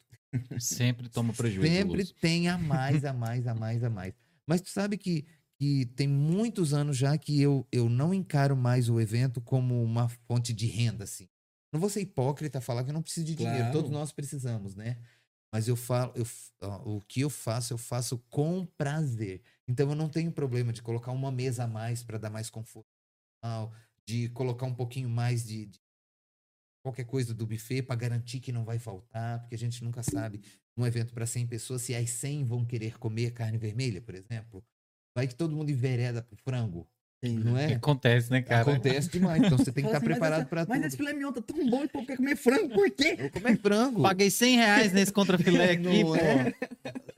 Sempre toma prejuízo. Sempre Lúcio. tem a mais, a mais, a mais, a mais. Mas tu sabe que, que tem muitos anos já que eu, eu não encaro mais o evento como uma fonte de renda, assim. Não vou ser hipócrita falar que eu não preciso de dinheiro. Claro. Todos nós precisamos, né? Mas eu falo, eu, ó, o que eu faço, eu faço com prazer. Então eu não tenho problema de colocar uma mesa a mais para dar mais conforto, de colocar um pouquinho mais de, de qualquer coisa do buffet para garantir que não vai faltar, porque a gente nunca sabe um evento para 100 pessoas, se as 100 vão querer comer carne vermelha, por exemplo, vai que todo mundo envereda pro frango, Entendi. não é? Acontece, né, cara? Acontece demais, então você tem que estar assim, mas preparado para Mas tudo. esse filé mignon tá tão bom e o povo quer comer frango, por quê? Eu comer frango. Paguei 100 reais nesse contrafilé aqui, Não pô. é?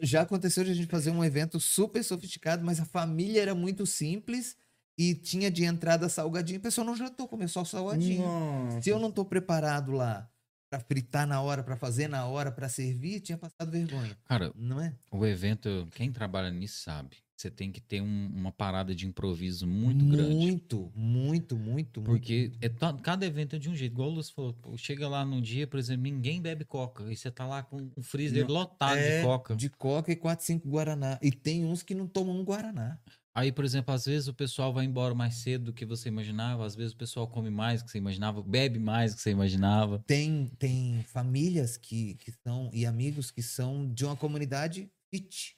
Já aconteceu de a gente fazer um evento super sofisticado, mas a família era muito simples e tinha de entrada salgadinho. O pessoal não jantou, comeu só o salgadinho. Nossa. Se eu não tô preparado lá para fritar na hora, para fazer na hora, para servir, tinha passado vergonha. Cara, Não é? o evento, quem trabalha nisso sabe. Você tem que ter um- uma parada de improviso muito, grande. Muito, muito, muito, Porque é cada evento é de um jeito. Igual o Lúcio falou, pô, chega lá num dia, por exemplo, ninguém bebe coca. E você tá lá com um freezer Não, lotado é, de coca. De coca e 4, 5 Guaraná. E tem uns que não tomam um Guaraná. Aí, por exemplo, às vezes o pessoal vai embora mais cedo do que você imaginava. Às vezes o pessoal come mais do que você imaginava, bebe mais do que você imaginava. Tem, tem famílias que, que são, e amigos que são de uma comunidade fit.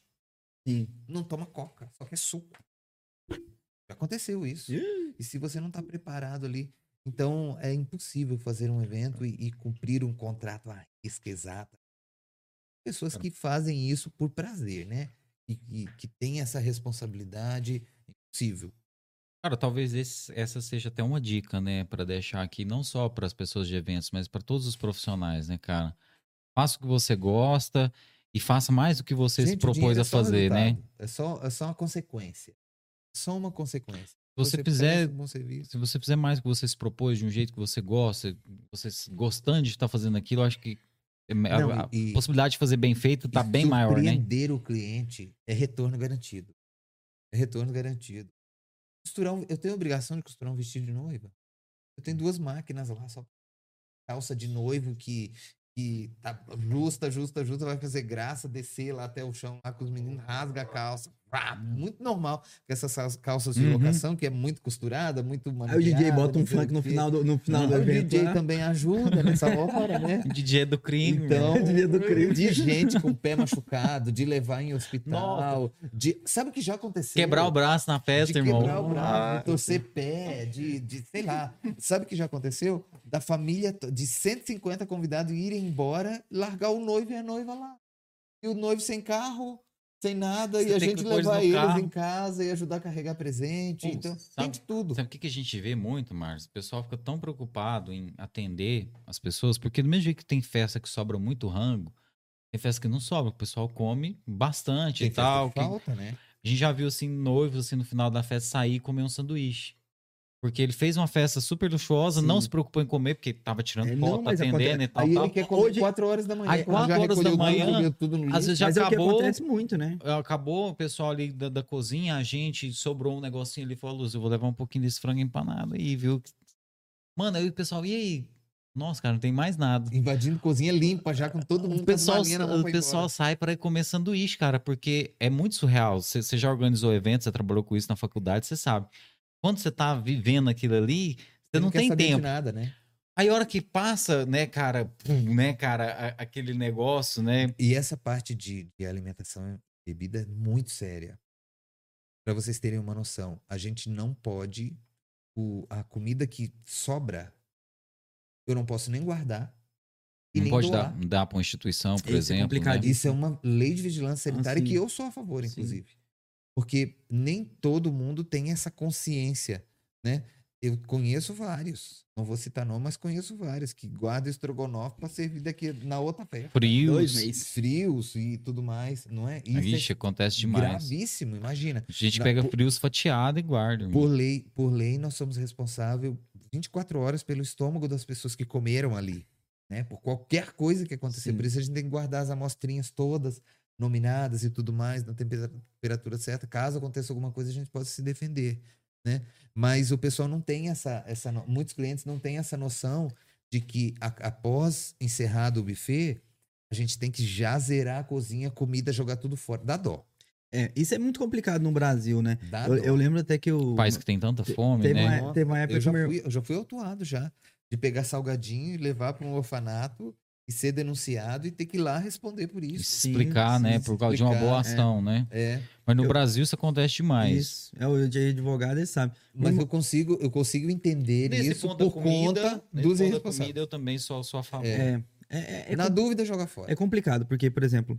Sim. Não toma coca, só quer suco. Já aconteceu isso. E se você não está preparado ali, então é impossível fazer um evento e, e cumprir um contrato à risca exata. Pessoas que fazem isso por prazer, né? E que, que têm essa responsabilidade, impossível. Cara, talvez esse- essa seja até uma dica, né, Pra deixar aqui não só para as pessoas de eventos, mas para todos os profissionais, né, cara? Faça o que você gosta e faça mais do que você se Gente, o propôs a é um fazer, né? É só, é só uma consequência. É só uma consequência. Se você presta fizer, um se você fizer mais do que você se propôs de um jeito que você gosta, você gostando de estar fazendo aquilo, eu acho que a, Não, a e- possibilidade de fazer bem feito tá E bem maior, né? Surpreender o cliente é retorno garantido. É retorno garantido. Costurar um- eu tenho a obrigação de costurar um vestido de noiva. Eu tenho duas máquinas lá, só calça de noivo que, que tá justa, justa, justa, vai fazer graça, descer lá até o chão lá com os meninos, rasga a calça. Pá, muito normal. Com essas cal- calças de Uhum. locação, que é muito costurada, muito Aí o DJ bota um funk no final do, no final do Aí o evento. DJ lá. também ajuda nessa hora, né? DJ do crime. Então, mano. Dia do crime. de gente com o pé machucado, de levar em hospital, de sabe o que já aconteceu? Quebrar o braço na de festa, irmão. quebrar o braço, Ah, de torcer pé, de, de sei lá. Sabe o que já aconteceu? Da família de 150 convidados irem embora, largar o noivo e a noiva lá. E o noivo sem carro, sem nada, Você e a tem gente levar eles carro. em casa e ajudar a carregar presente. Pô, então, tem sabe- de tudo. Sabe o que, que a gente vê muito, Márcio? O pessoal fica tão preocupado em atender as pessoas, porque do mesmo jeito que tem festa que sobra muito rango, tem festa que não sobra, o pessoal come bastante Tem e tal. que- falta, né? A gente já viu assim, noivos assim, no final da festa sair e comer um sanduíche. Porque ele fez uma festa super luxuosa, não Sim. se preocupou em comer, porque tava tirando É, não, foto, atendendo e tal, Aí tal. ele quer comer Hoje- 4 horas da manhã. Aí, quando já quatro horas da tudo, manhã, tudo no lixo. Às vezes já Mas é o que acabou, acontece muito, né? acabou o pessoal ali da, da cozinha, a gente sobrou um negocinho ali, falou, Luz, eu vou levar um pouquinho desse frango empanado aí, viu? Mano, aí o pessoal, e aí? Nossa, cara, não tem mais nada. Invadindo cozinha limpa, já com todo mundo O pessoal, o pessoal sai para comer sanduíche, cara, porque é muito surreal. Você você já organizou eventos, você trabalhou com isso na faculdade, você sabe. Quando você tá vivendo aquilo ali, você não, quer tem tempo. nada, né? Aí a hora que passa, né, cara, pum, né, cara, a- aquele negócio, né? E essa parte de, de alimentação e bebida é muito séria. Para vocês terem uma noção, a gente não pode o- a comida que sobra, eu não posso nem guardar e Não nem pode doar. dar, dar para uma instituição, por Esse é exemplo. né? complicadíssimo. Isso é uma lei de vigilância sanitária sim. que eu sou a favor, Sim. Porque nem todo mundo tem essa consciência, né? Eu conheço vários, não vou citar nome, mas conheço vários que guardam estrogonofe para servir daqui na outra festa. Frios. Frios e tudo mais, não é? Isso Ixi, é acontece demais. gravíssimo, imagina. A gente Na- pega por- frios fatiado e guarda. Por lei, por lei, nós somos responsáveis 24 horas pelo estômago das pessoas que comeram ali, né? Por qualquer coisa que acontecer. Sim. Por isso a gente tem que guardar as amostrinhas todas nominadas e tudo mais na tempera- temperatura certa. Caso aconteça alguma coisa, a gente possa se defender, né? Mas o pessoal não tem essa, essa muitos clientes não têm essa noção de que a- após encerrado o buffet, a gente tem que já zerar a cozinha, comida, jogar tudo fora. Dá dó. É, isso é muito complicado no Brasil, né? Eu, eu lembro até que o. Pais que tem tanta fome, teve né? uma- teve uma época eu que já, meu- fui, eu já fui autuado já. De pegar salgadinho e levar para um orfanato e ser denunciado e ter que ir lá responder por isso. Sim, explicar, sim, né? Por causa de uma boa explicar, ação, né? É. Mas no Eu- Brasil isso acontece demais. Isso. É o de advogado, ele sabe. Mas Mas- eu consigo, eu consigo entender Nesse isso ponto da por comida, conta dos irresponsáveis. comida, eu também sou, sou a favor. É, é, é, é Na com- dúvida, joga fora. é complicado, porque, por exemplo,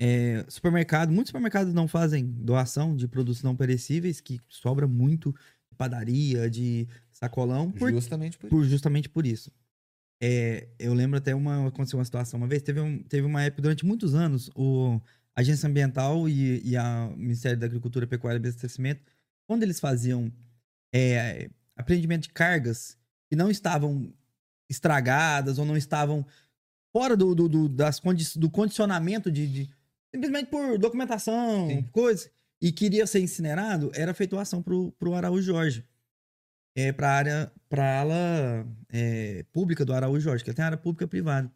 é, supermercado, muitos supermercados não fazem doação de produtos não perecíveis, que sobra muito de padaria, de sacolão, por, Justamente por, por- justamente por isso. É, eu lembro até uma aconteceu uma situação uma vez, teve, um- teve uma época durante muitos anos, o a Agência Ambiental e, e a o Ministério da Agricultura, Pecuária e Abastecimento, quando eles faziam é, apreendimento de cargas que não estavam estragadas ou não estavam fora do, do, do- das condi do condicionamento de, de- simplesmente por documentação, Sim. coisa, e queria ser incinerado, era feita uma ação pro, pro Araújo Jorge. É, pra área, pra ala é, pública do Araújo Jorge, que tem área pública e privada.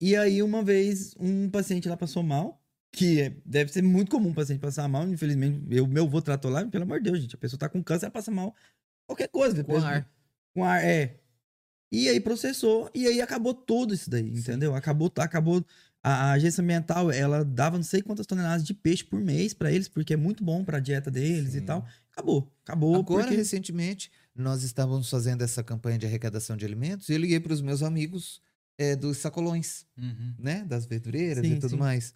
E aí, uma vez, um paciente lá passou mal, que é- deve ser muito comum um paciente passar mal, infelizmente, eu, meu avô tratou lá, pelo amor de Deus, gente, a pessoa tá com câncer, ela passa mal, qualquer coisa. Com pessoa- ar. Com ar, é. E aí processou, e aí acabou tudo isso daí, entendeu? Acabou, acabou. A, a agência ambiental, ela dava não sei quantas toneladas de peixe por mês pra eles, porque é muito bom pra dieta deles e Sim. tal. Acabou, acabou. Agora, porque... recentemente, nós estávamos fazendo essa campanha de arrecadação de alimentos e eu liguei para os meus amigos é, dos sacolões, Uhum. né? Das verdureiras Sim, e tudo sim. mais.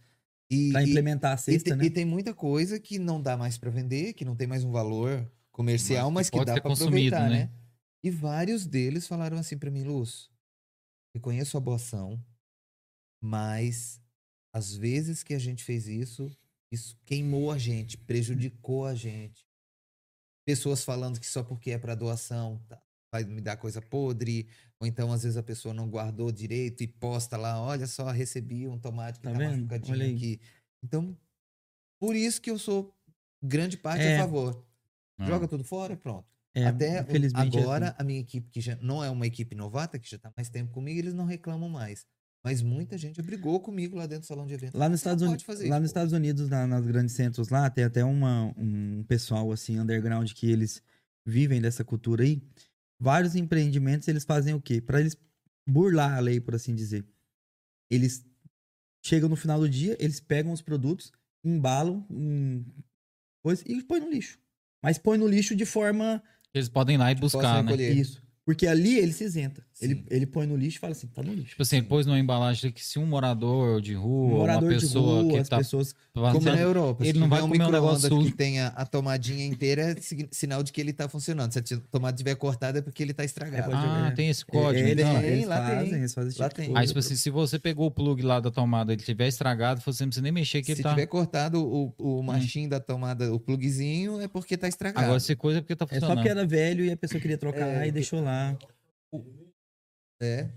E, Pra e- implementar a E, cesta, te- né? e tem muita coisa que não dá mais para vender, que não tem mais um valor comercial, Mas mas, que que, dá para aproveitar, né? né? E vários deles falaram assim para mim, Luz, reconheço a boa ação, mas às vezes que a gente fez isso, isso queimou a gente, prejudicou a gente. Pessoas falando que só porque é para doação tá, vai me dar coisa podre, ou então às vezes a pessoa não guardou direito e posta lá, olha só, recebi um tomate que Tá tá, machucadinho aqui. Então, por isso que eu sou grande parte É. a favor. Não. Joga tudo fora, pronto. É, Até infelizmente, é agora, assim. a minha equipe, que já não é uma equipe novata, que já tá mais tempo comigo, eles não reclamam mais. Mas muita gente brigou comigo lá dentro do salão de eventos. Lá nos Estados, pode Unidos, fazer lá isso, nos pô. Estados Unidos, na- nas grandes centros lá, tem até uma, um pessoal assim, underground, que eles vivem dessa cultura aí. Vários empreendimentos, eles fazem o quê? Pra eles burlar a lei, por assim dizer. Eles chegam no final do dia, eles pegam os produtos, embalam em coisa e põe no lixo. Mas põe no lixo de forma Eles podem ir lá e buscar, né? isso. Porque ali ele se isenta. Ele, ele põe no lixo e fala assim, tá no lixo. Tipo assim, ele pôs numa embalagem que se um morador de Um rua, morador uma pessoa de rua, que as tá pessoas Como na Europa. ele se não vai tiver um comer um negócio micro-ondas sujo. que tenha a tomadinha inteira, é sinal de que ele tá funcionando. Se a tomada estiver cortada, é porque ele tá estragado. Ah, jogar. tem esse código, Ele- então. Tem, eles lá fazem, tem. eles fazem Lá tipo tem. Aí, tipo assim, se você pegou o plug lá da tomada e ele tiver estragado, você não precisa nem mexer que Se ele tá... tiver cortado o, o machinho da tomada, o plugzinho, é porque tá estragado. Agora, se coisa é porque tá É só funcionando. porque era velho e a pessoa queria trocar É, e deixou lá. É,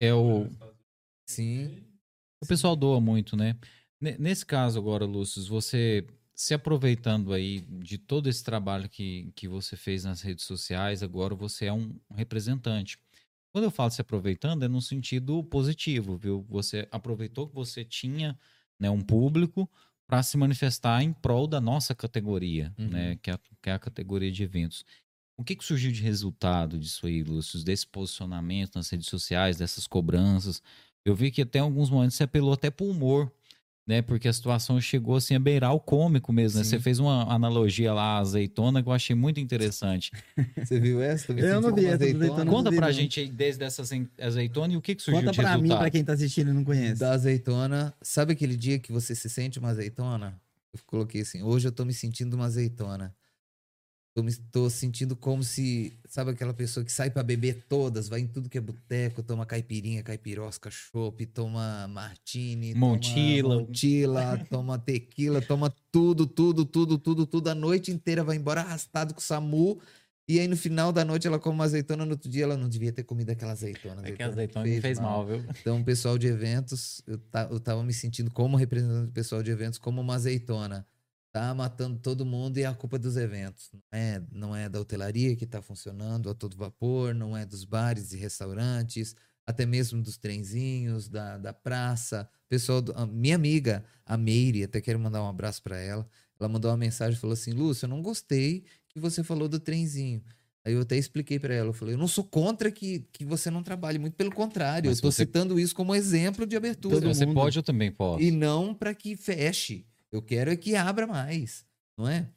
É o... sim. O pessoal doa muito, né? Ne- Nesse caso agora, Lúcio, você se aproveitando aí de todo esse trabalho que, que você fez nas redes sociais, agora você é um representante. Quando eu falo se aproveitando, é no sentido positivo, viu? Você aproveitou que você tinha né, um público para se manifestar em prol da nossa categoria, Uhum. né? Que é, que é a categoria de eventos. O que, que surgiu de resultado disso aí, Lúcio? Desse posicionamento nas redes sociais, dessas cobranças? Eu vi que até em alguns momentos você apelou até pro humor. né? Porque a situação chegou assim a beirar o cômico mesmo, né? Você fez uma analogia lá à azeitona que eu achei muito interessante. Você viu essa? me Eu não vi essa azeitona. azeitona. Conta pra gente aí desde essa azei- azeitona e o que que surgiu Conta de pra mim, pra quem tá assistindo e não conhece. Da azeitona. Sabe aquele dia que você se sente uma azeitona? Eu coloquei assim, hoje eu tô me sentindo uma azeitona. Tô, me, tô sentindo como se, sabe aquela pessoa que sai pra beber todas, vai em tudo que é boteco, toma caipirinha, caipirosca, chopp, toma martini, Montila. toma montila, toma tequila, toma tudo, tudo, tudo, tudo, tudo, a noite inteira, vai embora arrastado com o SAMU. E aí no final da noite ela come uma azeitona, no outro dia ela não devia ter comido aquela azeitona. É que a azeitona me fez mal, viu? então, o pessoal de eventos, eu, ta, eu tava me sentindo como representante do pessoal de eventos, como uma azeitona. Tá matando todo mundo e é a culpa dos eventos. Não é, não é da hotelaria que tá funcionando a todo vapor, não é dos bares e restaurantes, até mesmo dos trenzinhos, da, da praça. Pessoal, do- a minha amiga, a Meire, até quero mandar um abraço para ela. Ela mandou uma mensagem e falou assim: Lúcio, eu não gostei que você falou do trenzinho. Aí eu até expliquei para ela, eu falei, eu não sou contra que, que você não trabalhe, muito pelo contrário, Mas eu tô você- citando isso como exemplo de abertura. Todo você mundo. pode, eu também posso. E não para que feche. Eu quero é que abra mais, não é?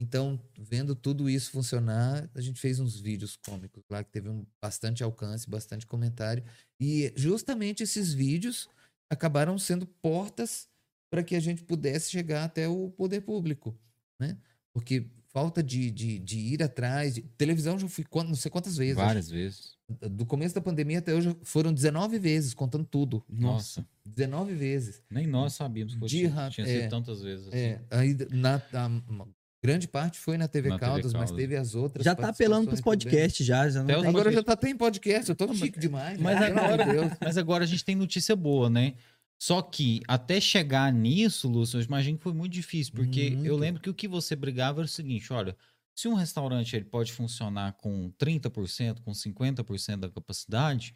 Então, vendo tudo isso funcionar, a gente fez uns vídeos cômicos lá que teve um bastante alcance, bastante comentário. E justamente esses vídeos acabaram sendo portas para que a gente pudesse chegar até o poder público, né? Porque falta de, de, de ir atrás. de- Televisão já fui não sei quantas vezes. Várias vezes. Do começo da pandemia até hoje foram 19 vezes, contando tudo. Nossa. 19 vezes. Nem nós sabíamos que De tinha, tinha é. sido tantas vezes. assim. É, aí na, a, uma grande parte foi na TV Na TV Caldas, mas Caldas. teve as outras. Já tá apelando pros participações podcasts já, já os tem... Agora podcast. já tá até em podcast, eu tô chique demais. mas né? Agora- Deus. Mas agora a gente tem notícia boa, né? Só que até chegar nisso, Lúcio, eu imagino que foi muito difícil, porque eu Muito. lembro que o que você brigava era o seguinte, olha, se um restaurante ele pode funcionar com 30%, com 50% da capacidade,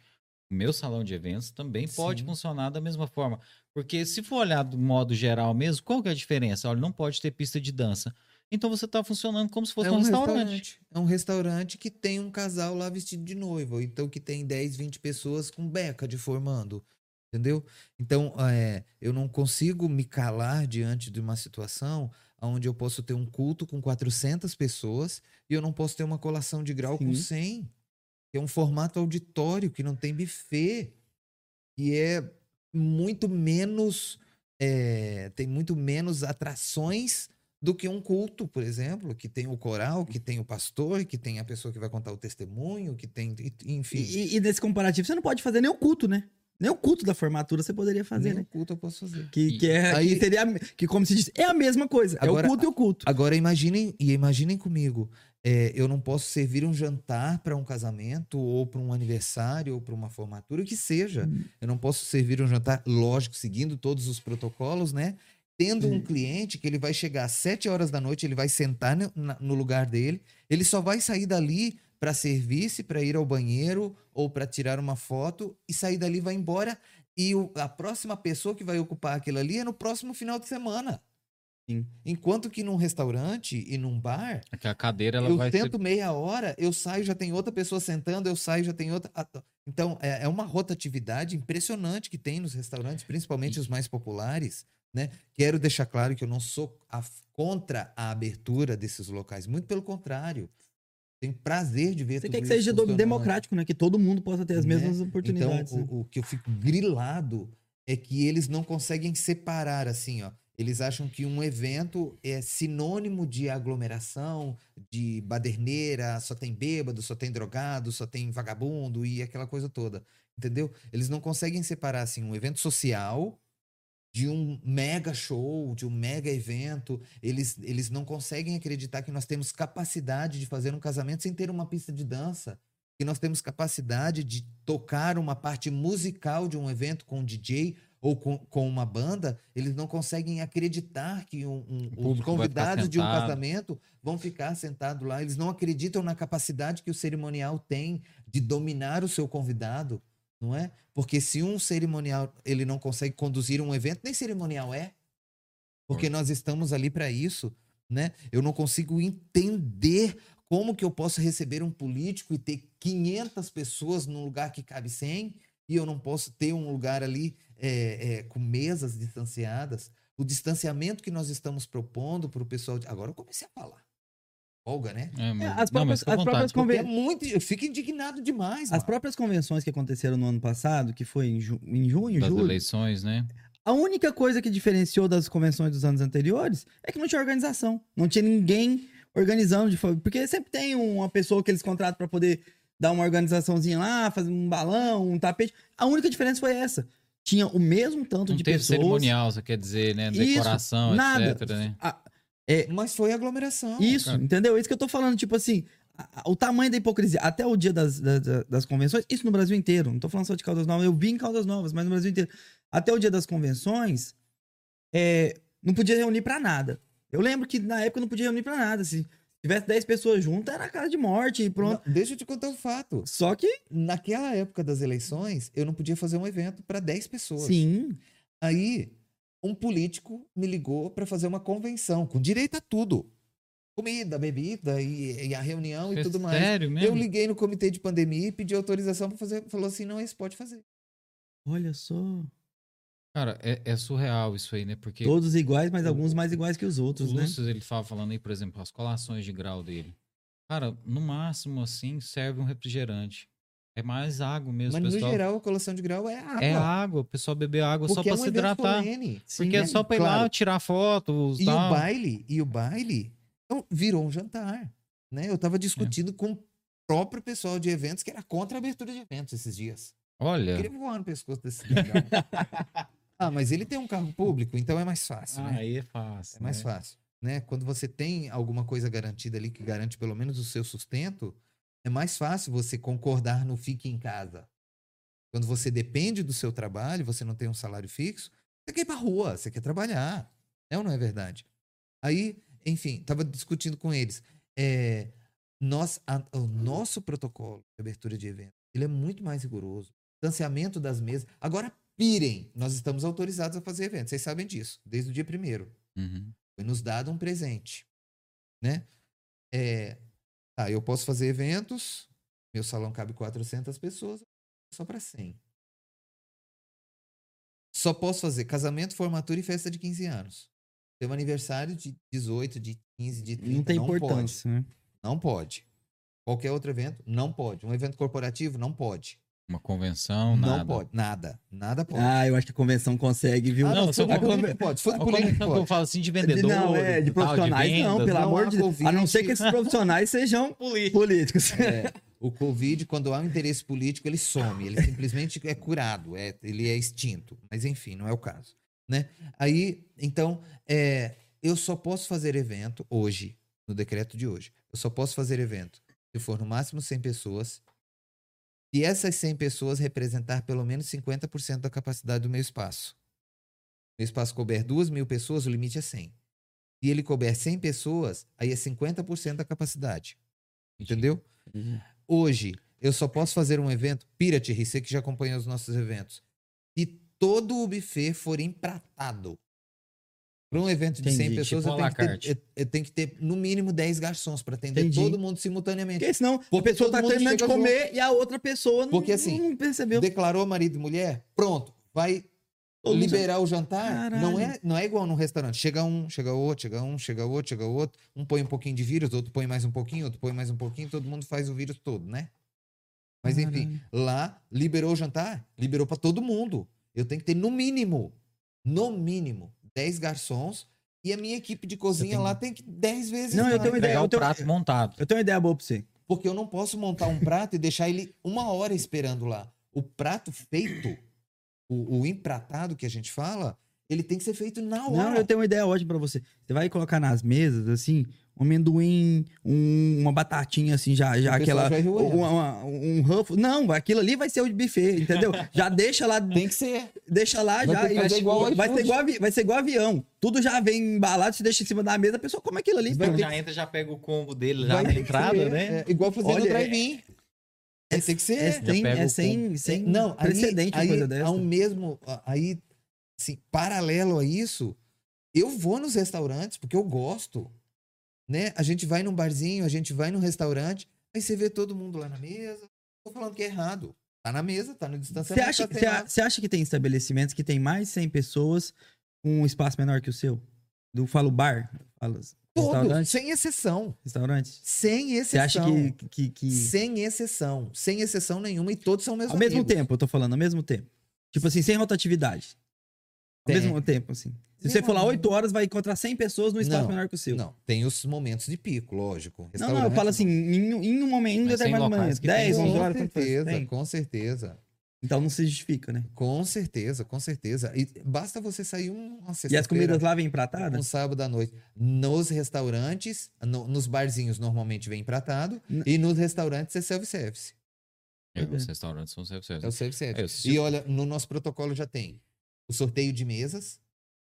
o meu salão de eventos também pode Sim. funcionar da mesma forma. Porque se for olhar do modo geral mesmo, qual que é a diferença? Olha, não pode ter pista de dança. Então você está funcionando como se fosse É um, restaurante. É um restaurante que tem um casal lá vestido de noiva, ou então que tem 10, 20 pessoas com beca de formando. Entendeu? Então, é, eu não consigo me calar diante de uma situação onde eu posso ter um culto com 400 pessoas e eu não posso ter uma colação de grau com Sim. 100. Que é um formato auditório, que não tem buffet, que é muito menos. é, tem muito menos atrações do que um culto, por exemplo, que tem o coral, que tem o pastor, que tem a pessoa que vai contar o testemunho, que tem. Enfim. E, e nesse comparativo, você não pode fazer nem o culto, né? Nem o culto da formatura você poderia fazer, nem né? o culto eu posso fazer. Que, que, é, Aí- que seria, a- que como se diz, é a mesma coisa. Agora- é o culto e o culto. Agora imaginem, e imaginem comigo, é, eu não posso servir um jantar para um casamento, ou para um aniversário, ou para uma formatura, o que seja. Hum. Eu não posso servir um jantar, lógico, seguindo todos os protocolos, né? Tendo um Hum. cliente que ele vai chegar às 7 horas da noite, ele vai sentar no, no lugar dele, ele só vai sair dali para serviço, para ir ao banheiro ou para tirar uma foto e sair dali vai embora. E o- a próxima pessoa que vai ocupar aquilo ali é no próximo final de semana. Sim. Enquanto que num restaurante e num bar, É que a cadeira ela eu vai tento ser... meia hora, eu saio, já tem outra pessoa sentando, eu saio, já tem outra. Então, é, é uma rotatividade impressionante que tem nos restaurantes, principalmente os mais populares. Né? Quero deixar claro que eu não sou a- contra a abertura desses locais, muito pelo contrário. Tenho prazer de ver Você tudo quer que seja democrático, né? Que todo mundo possa ter as Né? mesmas oportunidades. né? Então, o, o que eu fico grilado é que eles não conseguem separar assim, ó. Eles acham que um evento é sinônimo de aglomeração, de baderneira, só tem bêbado, só tem drogado, só tem vagabundo e aquela coisa toda. Entendeu? Eles não conseguem separar assim um evento social de um mega show, de um mega evento. Eles, eles não conseguem acreditar que nós temos capacidade de fazer um casamento sem ter uma pista de dança que nós temos capacidade de tocar uma parte musical de um evento com um DJ ou com, com uma banda, eles não conseguem acreditar que um- um- os convidados de um casamento vão ficar sentados lá. Eles não acreditam na capacidade que o cerimonial tem de dominar o seu convidado, não é? Porque se um cerimonial ele não consegue conduzir um evento, nem cerimonial é. Porque nós estamos ali para isso, né? Eu não consigo entender como que eu posso receber um político e ter 500 pessoas num lugar que cabe 100 e eu não posso ter um lugar ali é, é, com mesas distanciadas? o distanciamento que nós estamos propondo para o pessoal. de- Agora eu comecei a falar. Folga, né? É, mas- as não, mas próprias- à as próprias é Conven- muito. Eu fico indignado demais. As mano. próprias convenções que aconteceram no ano passado, que foi em, ju- em junho, das julho, eleições, né? a única coisa que diferenciou das convenções dos anos anteriores é que não tinha organização. Não tinha ninguém organizando. De, porque sempre tem uma pessoa que eles contratam para poder dar uma organizaçãozinha lá, fazer um balão, um tapete. A única diferença foi essa. Tinha o mesmo tanto Não de teve pessoas. cerimonial, você quer dizer, né? Isso, Decoração, nada. etc, né? Ah, é, Mas foi aglomeração. Isso, cara. entendeu? Isso que eu tô falando, tipo assim, a- a- o tamanho da hipocrisia, até o dia das, das, das convenções, isso no Brasil inteiro, não tô falando só de Caldas Novas, eu vi em Caldas Novas, mas no Brasil inteiro. Até o dia das convenções, é, não podia reunir pra nada. Eu lembro que na época não podia reunir pra nada, se tivesse 10 pessoas juntas, era cara de morte e pronto. Não, deixa eu te contar um fato. Só que, Naquela época das eleições, eu não podia fazer um evento para 10 pessoas. sim, Aí, um político me ligou para fazer uma convenção, com direito a tudo. Comida, bebida e, e a reunião e tudo mais. Sério mesmo? Eu liguei no comitê de pandemia e pedi autorização para fazer. Falou assim: não, isso pode fazer. olha só, Cara, é, é surreal isso aí, né? Porque todos iguais, mas o- alguns mais iguais que os o outros, né? Lúcio, ele tava falando aí, por exemplo, as colações de grau dele. Cara, no máximo, assim, serve um refrigerante. É mais água mesmo, Mas, pessoal. no geral, a colação de grau é água. É água, o pessoal beber água só Porque pra é um se hidratar. solene. Porque é né? só pra ir lá tirar fotos E tal. o baile, e o baile então, virou um jantar. Né? Eu tava discutindo com o próprio pessoal de eventos que era contra a abertura de eventos esses dias. Eu Olha, queria voar no pescoço desse ah, mas ele tem um carro público, então é mais fácil, né? aí é fácil. É mais né? fácil. Né? Quando você tem alguma coisa garantida ali que garante pelo menos o seu sustento, é mais fácil você concordar no fique em casa. Quando você depende do seu trabalho, você não tem um salário fixo, você quer ir pra rua, você quer trabalhar. É ou não é verdade? Aí, enfim, estava discutindo com eles. É, nós, a- o nosso protocolo de abertura de evento, ele é muito mais rigoroso. Distanciamento das mesas. Agora, pirem, nós estamos autorizados a fazer eventos. Vocês sabem disso, desde o dia primeiro. Uhum. Foi nos dado um presente, né? É, tá, eu posso fazer eventos, meu salão cabe 400 pessoas, só para 100. Só posso fazer casamento, formatura e festa de 15 anos. Tem um aniversário de 18, de 15, de 30, Não tem pode. importância, né? Não pode. Qualquer outro evento, não pode. Um evento corporativo, não pode. Uma convenção, não nada. pode. Nada. Nada pode. Ah, eu acho que a convenção consegue, viu? Ah, não, não, se for do político, pode. Se for do político, que eu pode. falo assim de De- vendedor. não, é, de tal, profissionais não, vendas, pelo não amor de Deus. A não ser que esses profissionais sejam políticos. É, o Covid, quando há um interesse político, ele some. Ele simplesmente é curado. É, ele é extinto. Mas, enfim, não é o caso. Né? Aí, então, é, eu só posso fazer evento hoje, no decreto de hoje. Eu só posso fazer evento se for no máximo 100 pessoas. E essas 100 pessoas representar pelo menos 50% da capacidade do meu espaço. Meu espaço couber 2 mil pessoas, o limite é 100. Se ele couber 100 pessoas, aí é 50% da capacidade. Entendeu? Hoje, eu só posso fazer um evento. Pirate, você que já acompanha os nossos eventos. Se todo o buffet for empratado. Para um evento de 100 Entendi, pessoas, tipo eu, tenho ter, eu, eu tenho que ter no mínimo 10 garçons para atender Entendi. todo mundo simultaneamente. Porque senão a Porque pessoa todo tá mundo terminando de comer e a outra pessoa não, Porque, assim, não percebeu. Declarou marido e mulher? Pronto. Vai Todo mundo liberar o jantar? Caralho. Não é, não é igual num restaurante. Chega um, chega outro, chega um, chega outro, chega outro. Um põe um pouquinho de vírus, outro põe mais um pouquinho, outro põe mais um pouquinho. Todo mundo faz o vírus todo, né? Mas enfim, lá liberou o jantar, liberou para todo mundo. Eu tenho que ter no mínimo, no mínimo, 10 garçons e a minha equipe de cozinha tem- lá tem que 10 vezes Não, eu mais. tenho uma ideia, Pegar eu o tenho- prato montado. Eu tenho uma ideia boa pra você. Porque eu não posso montar um prato e deixar ele uma hora esperando lá. O prato feito, o, o empratado que a gente fala, ele tem que ser feito na hora. Não, eu tenho uma ideia ótima pra você. Você vai colocar nas mesas, assim, um amendoim, um- uma batatinha, assim, já, já O aquela. já uma- uma- um rufo. Não, aquilo ali vai ser o de buffet, entendeu? já deixa lá, Tem que ser. deixa lá Vai já. ter que e fazer igual vai, ser igual, avi- vai ser igual avião. Tudo já vem embalado, você deixa em cima da mesa, a pessoa come aquilo ali. Vai já entra, já pega o combo dele já Vai na entrada, ser, né? é, igual fazer Olha, no drive-in. É, tem que ser. É, sem, é sem, sem não, aí- precedente uma aí, coisa dessa. Ao mesmo, aí, assim, paralelo a isso, eu vou nos restaurantes porque eu gosto, né? A gente vai num barzinho, a gente vai num restaurante, aí você vê todo mundo lá na mesa. Tô falando que é errado. Tá na mesa, tá no Você distanciamento. acha, tá você sem a- máscara. você acha que tem estabelecimentos que tem mais de 100 pessoas um espaço menor que o seu? Eu falo bar, falo sem exceção. restaurante. Sem Você exceção. acha que, que, que- Sem exceção. Sem exceção nenhuma. E todos são meus ao mesmo amigos. tempo, eu tô falando, ao mesmo tempo. Tipo assim, sem rotatividade. Tem. mesmo tempo, assim. Se você for lá não. 8 horas, vai encontrar 100 pessoas num espaço Não, menor que o seu. Não, tem os momentos de pico, lógico. Não, não, eu falo assim, em, um- em um momento, em um determinado momento, que tem 10, sim. 11 Com horas, faz. certeza, Tem. com certeza. Então não se justifica, né? Com certeza, com certeza. E basta você sair um, uma E as comidas lá vêm um empratadas? sábado à noite. Nos restaurantes, no- nos barzinhos normalmente vem empratado. N- E nos restaurantes é self-service. É, os restaurantes são É o self-service. self-service. É, E olha, no nosso protocolo já tem o sorteio de mesas.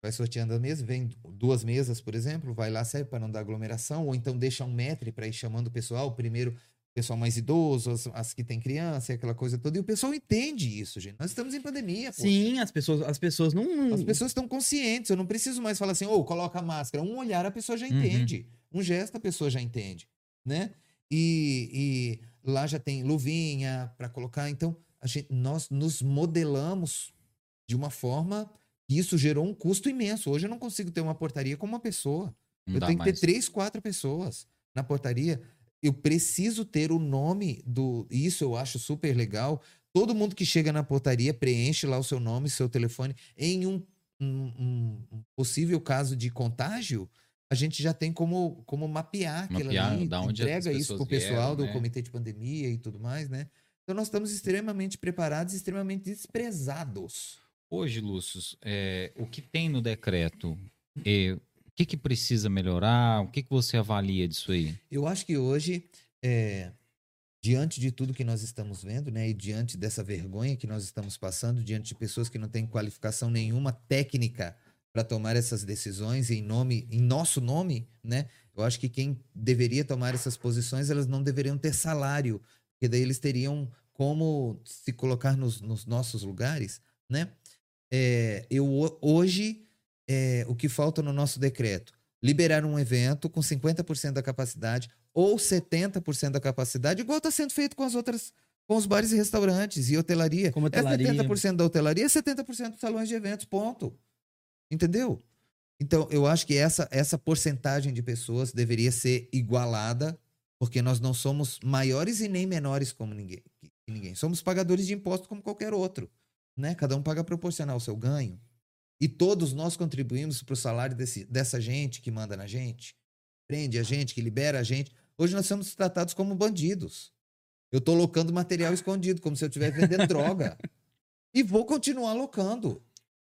Vai sorteando a mesa, vem duas mesas, por exemplo, vai lá, serve para não dar aglomeração, ou então deixa um metro para ir chamando o pessoal. Primeiro, o pessoal mais idoso, as, as que tem criança, aquela coisa toda. E o pessoal entende isso, gente. Nós estamos em pandemia, poxa. Sim, as pessoas, as pessoas não. As pessoas estão conscientes. Eu não preciso mais falar assim, ou coloca a máscara. Um olhar a pessoa já entende. Um gesto a pessoa já entende, né? E, e lá já tem luvinha para colocar. Então, a gente, nós nos modelamos de uma forma que isso gerou um custo imenso. Hoje eu não consigo ter uma portaria com uma pessoa. Não eu tenho que mais. ter três, quatro pessoas na portaria. Eu preciso ter o nome do. Isso eu acho super legal. Todo mundo que chega na portaria preenche lá o seu nome, seu telefone. Em um, um- um- possível caso de contágio, a gente já tem como, como mapear aquilo Mapear ali. da onde entrega isso pessoas pro pessoal vieram, do né? comitê de pandemia e tudo mais, né? Então nós estamos extremamente preparados extremamente desprezados. Hoje, Lúcio, é, o que tem no decreto, é, o que, que precisa melhorar? O que, que você avalia disso aí? Eu acho que hoje, é, diante de tudo que nós estamos vendo, né, e diante dessa vergonha que nós estamos passando, diante de pessoas que não têm qualificação nenhuma técnica para tomar essas decisões em nome, em nosso nome, né? Eu acho que quem deveria tomar essas posições, elas não deveriam ter salário, porque daí eles teriam como se colocar nos, nos nossos lugares, né? É, eu ho- hoje é, o que falta no nosso decreto liberar um evento com 50% da capacidade ou 70% da capacidade, igual está sendo feito com as outras, com os bares e restaurantes e hotelaria. Como hotelaria. É 70% da hotelaria, 70% dos salões de eventos, ponto. Entendeu? Então, eu acho que essa, essa porcentagem de pessoas deveria ser igualada, porque nós não somos maiores e nem menores como ninguém. ninguém. Somos pagadores de imposto como qualquer outro. Né? Cada um paga proporcional ao seu ganho. E todos nós contribuímos para o salário desse, dessa gente que manda na gente, prende a gente, que libera a gente. Hoje nós somos tratados como bandidos. Eu estou locando material escondido, como se eu estivesse vendendo droga. E vou continuar locando.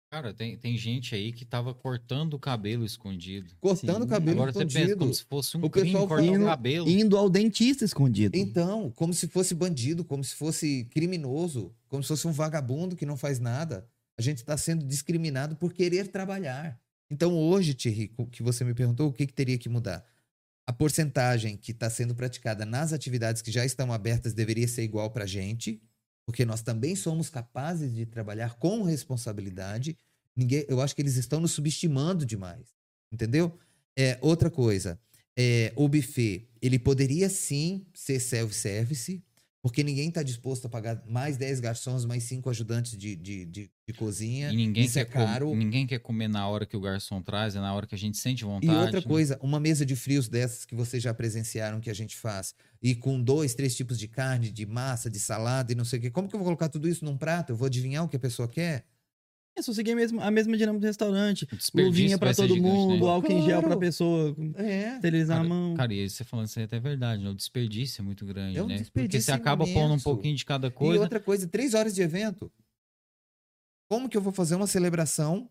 Cara, tem, tem gente aí que tava cortando o cabelo escondido. Cortando o cabelo Agora você pensa escondido. como se fosse um O crime pessoal cortar o fala- cabelo. Indo ao dentista escondido. Então, como se fosse bandido, como se fosse criminoso, como se fosse um vagabundo que não faz nada. A gente está sendo discriminado por querer trabalhar. Então, hoje, Thierry, o que você me perguntou, o que, que teria que mudar? A porcentagem que está sendo praticada nas atividades que já estão abertas deveria ser igual para a gente, porque nós também somos capazes de trabalhar com responsabilidade. Ninguém, eu acho que eles estão nos subestimando demais, entendeu? É, outra coisa, é, o buffet, ele poderia sim ser self-service, porque ninguém está disposto a pagar mais 10 garçons, mais 5 ajudantes de, de, de, de cozinha. E ninguém Isso quer, é caro. com- ninguém quer comer na hora que o garçom traz, é na hora que a gente sente E vontade. outra né? coisa, uma mesa de frios dessas que vocês já presenciaram que a gente faz, e com dois, três tipos de carne, de massa, de salada e não sei o quê. Como que eu vou colocar tudo isso num prato? Eu vou adivinhar o que a pessoa quer? É só seguir a mesma, a mesma dinâmica do restaurante. Luvinha pra todo gigante, mundo, né? álcool em gel pra Claro. pessoa, É. esterilizar a Cara, mão. Cara, e aí você falando isso aí é até verdade, né? O desperdício é muito grande, É um né? Porque você acaba pondo um imenso. pouquinho de cada E coisa. outra coisa, três horas de evento. Como que eu vou fazer uma celebração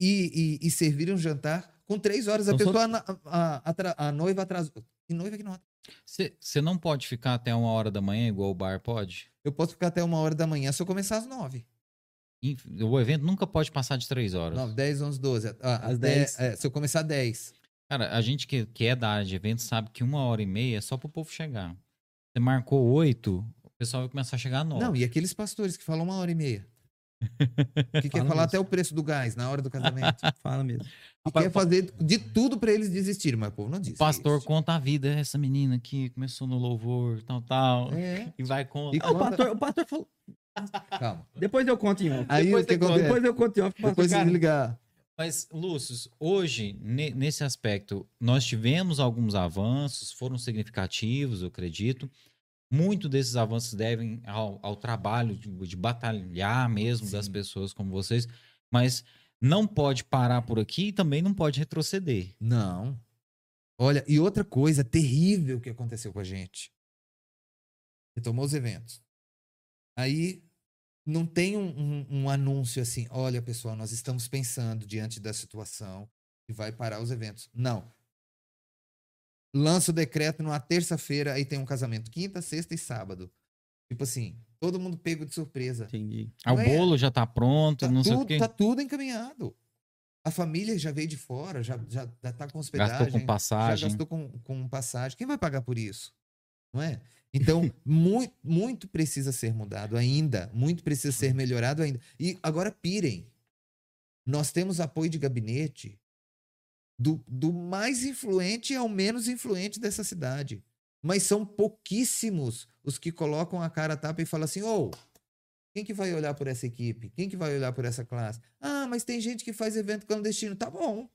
e, e, e servir um jantar com três horas? A Então, só- pessoa, a, a, a noiva atrasou. Que noiva que não você não pode ficar até uma hora da manhã, igual o bar pode? Eu posso ficar até uma hora da manhã se eu começar às nove. O evento nunca pode passar de três horas. Nove, dez, onze, doze. Ah, Às até- dez. é, se eu começar às dez. Cara, a gente que, que é da área de eventos sabe que uma hora e meia é só pro povo chegar. Você marcou oito, o pessoal vai começar a chegar às nove. Não, e aqueles pastores que falam uma hora e meia. Que quer Fala falar mesmo. até o preço do gás na hora do casamento. Fala mesmo. E quer fazer de tudo pra eles desistirem, mas o povo não diz. o pastor conta a vida, essa menina aqui começou no louvor, tal, tal. É, E vai contar. E o, conta- pastor, o pastor falou. Calma. Depois eu conto em off. Aí Depois que conta. Depois eu conto em off. Depois de cara, desligar. Mas, Lúcio, hoje, ne- nesse aspecto, nós tivemos alguns avanços, foram significativos, eu acredito. Muito desses avanços devem ao, ao trabalho de, de batalhar mesmo das Sim. pessoas como vocês, mas não pode parar por aqui e também não pode retroceder. Não. Olha, e outra coisa terrível que aconteceu com a gente. Retomou os eventos. Aí não tem um, um- um anúncio assim: olha, pessoal, nós estamos pensando diante da situação que vai parar os eventos. Não. Lança o decreto numa terça-feira, aí tem um casamento quinta, sexta e sábado. Tipo assim, todo mundo pego de surpresa. Entendi. Ah, O é? bolo já tá pronto, Tá não sei o tudo, quê. tá tudo encaminhado. A família já veio de fora, já, já, já tá com hospedagem. Gastou com Já passagem. gastou com, com passagem. Quem vai pagar por isso? Não é? Então, muito, muito precisa ser mudado ainda. Muito precisa ser melhorado ainda. E agora pirem. Nós temos apoio de gabinete do, do mais influente ao menos influente dessa cidade. Mas são pouquíssimos os que colocam a cara a tapa e falam assim: ô, quem que vai olhar por essa equipe? Quem que vai olhar por essa classe? Ah, mas tem gente que faz evento clandestino. Tá bom.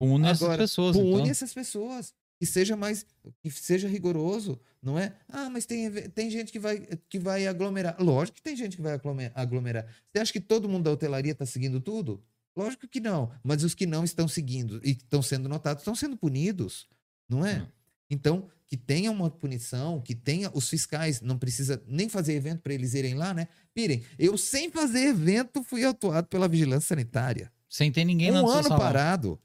Une essas Agora, pessoas, Pune então. essas pessoas. Que seja mais. Que seja rigoroso, não é? Ah, mas tem, tem gente que vai, que vai aglomerar. Lógico que tem gente que vai aglome- aglomerar. Você acha que todo mundo da hotelaria está seguindo tudo? Lógico que não. Mas os que não estão seguindo e estão sendo notados estão sendo punidos, não é? Hum. Então, que tenha uma punição, que tenha os fiscais, não precisa nem fazer evento para eles irem lá, né? Pirem, eu sem fazer evento fui autuado pela vigilância sanitária Sem ter ninguém um no seu ano salão. parado.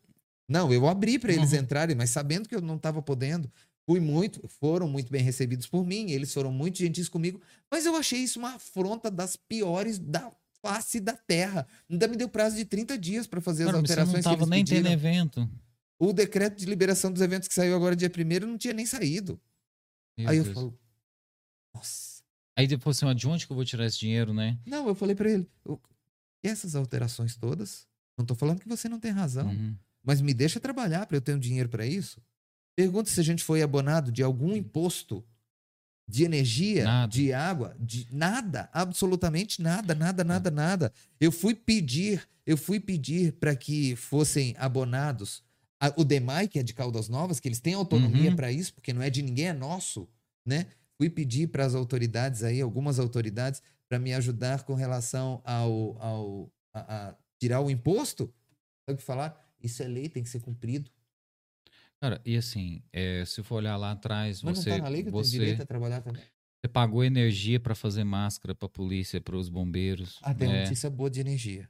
Não, eu abri para eles Uhum. entrarem, mas sabendo que eu não estava podendo. Fui muito, foram muito bem recebidos por mim, eles foram muito gentis comigo, mas eu achei isso uma afronta das piores da face da terra. Ainda me deu prazo de 30 dias para fazer Cara, as mas você não alterações que tava eles nem pediram. tendo evento. O decreto de liberação dos eventos que saiu agora dia 1 não tinha nem saído. Meu Aí eu Deus. falo, nossa. Aí depois assim, ó, de onde que eu vou tirar esse dinheiro, né? Não, eu falei para ele, "O- e essas alterações todas? Não tô falando que você não tem razão. Uhum. Mas me deixa trabalhar para eu ter um dinheiro para isso. Pergunta se a gente foi abonado de algum imposto de energia, Nada. de água, de nada, absolutamente nada, nada, nada, nada. Eu fui pedir, eu fui pedir para que fossem abonados a- o DEMAI, que é de Caldas Novas, que eles têm autonomia Uhum. para isso, porque não é de ninguém, é nosso, né? Fui pedir para as autoridades aí, algumas autoridades, para me ajudar com relação ao, ao a, a tirar o imposto. Sabe o que falar? Isso é lei, tem que ser cumprido. Cara, e assim, é, se for olhar lá atrás, Mas você, não tá na lei que eu tenho você, direito a trabalhar também. você pagou energia pra fazer máscara pra polícia, para os bombeiros. Ah, tem uma é, notícia boa de energia.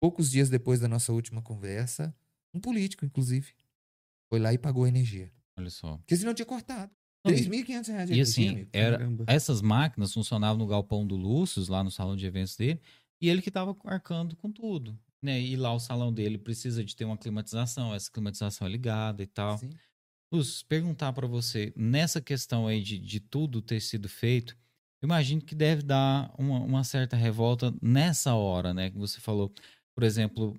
Poucos dias depois da nossa última conversa, um político, inclusive, foi lá e pagou a energia. olha só. Porque senão tinha cortado. Não, R$ e- 3.500 reais de E energia, assim, amigo. era, Caramba. essas máquinas funcionavam no galpão do Lúcio, lá no salão de eventos dele, e ele que estava arcando com tudo. Né? E lá o salão dele precisa de ter uma climatização, essa climatização é ligada e tal. Sim. Lúcio, perguntar para você, nessa questão aí de, de tudo ter sido feito, imagino que deve dar uma, uma certa revolta nessa hora, né? Que você falou, por exemplo,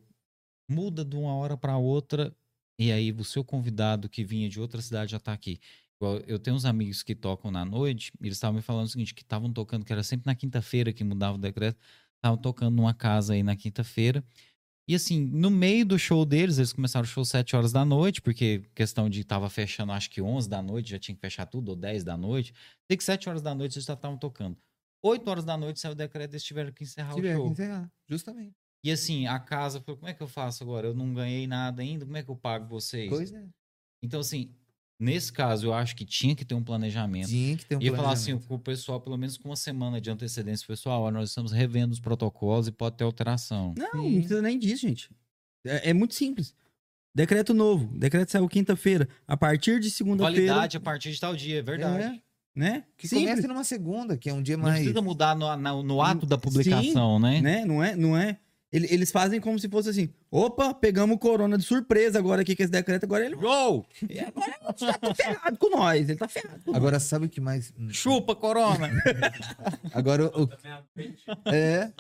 muda de uma hora para outra e aí o seu convidado que vinha de outra cidade já está aqui. Eu tenho uns amigos que tocam na noite, e eles estavam me falando o seguinte, que estavam tocando, que era sempre na quinta-feira que mudava o decreto, estavam tocando numa casa aí na quinta-feira. E assim, no meio do show deles, eles começaram o show 7 horas da noite, porque questão de tava fechando, acho que 11 da noite, já tinha que fechar tudo, ou 10 da noite. Sei que 7 horas da noite eles já estavam tocando. 8 horas da noite saiu o decreto, eles tiveram que encerrar Tiver o que show. encerrar, justamente. E assim, a casa falou, como é que eu faço agora? Eu não ganhei nada ainda, como é que eu pago vocês? Pois é. Então assim, nesse caso eu acho que tinha que ter um planejamento. Tinha que ter um E eu falar assim planejamento. com o pessoal, pelo menos com uma semana de antecedência, pessoal, nós estamos revendo os protocolos e pode ter alteração. Não, não Sim. precisa nem disso, gente. É, é muito simples. Decreto novo. Decreto saiu quinta-feira. A partir de segunda-feira. Validade a partir de tal dia, é verdade. É, Né? que Simples, comece numa segunda, que é um dia Não mais... precisa mudar no, na- no ato da Sim, publicação, né? né? Não é? Não é? Ele- Eles fazem como se fosse assim: opa, pegamos o corona de surpresa agora aqui com esse decreto, agora ele. Gol! E agora ele já tá ferrado com nós. Ele tá ferrado com nós. Agora, sabe o que mais... Chupa, Corona! Agora, o... É,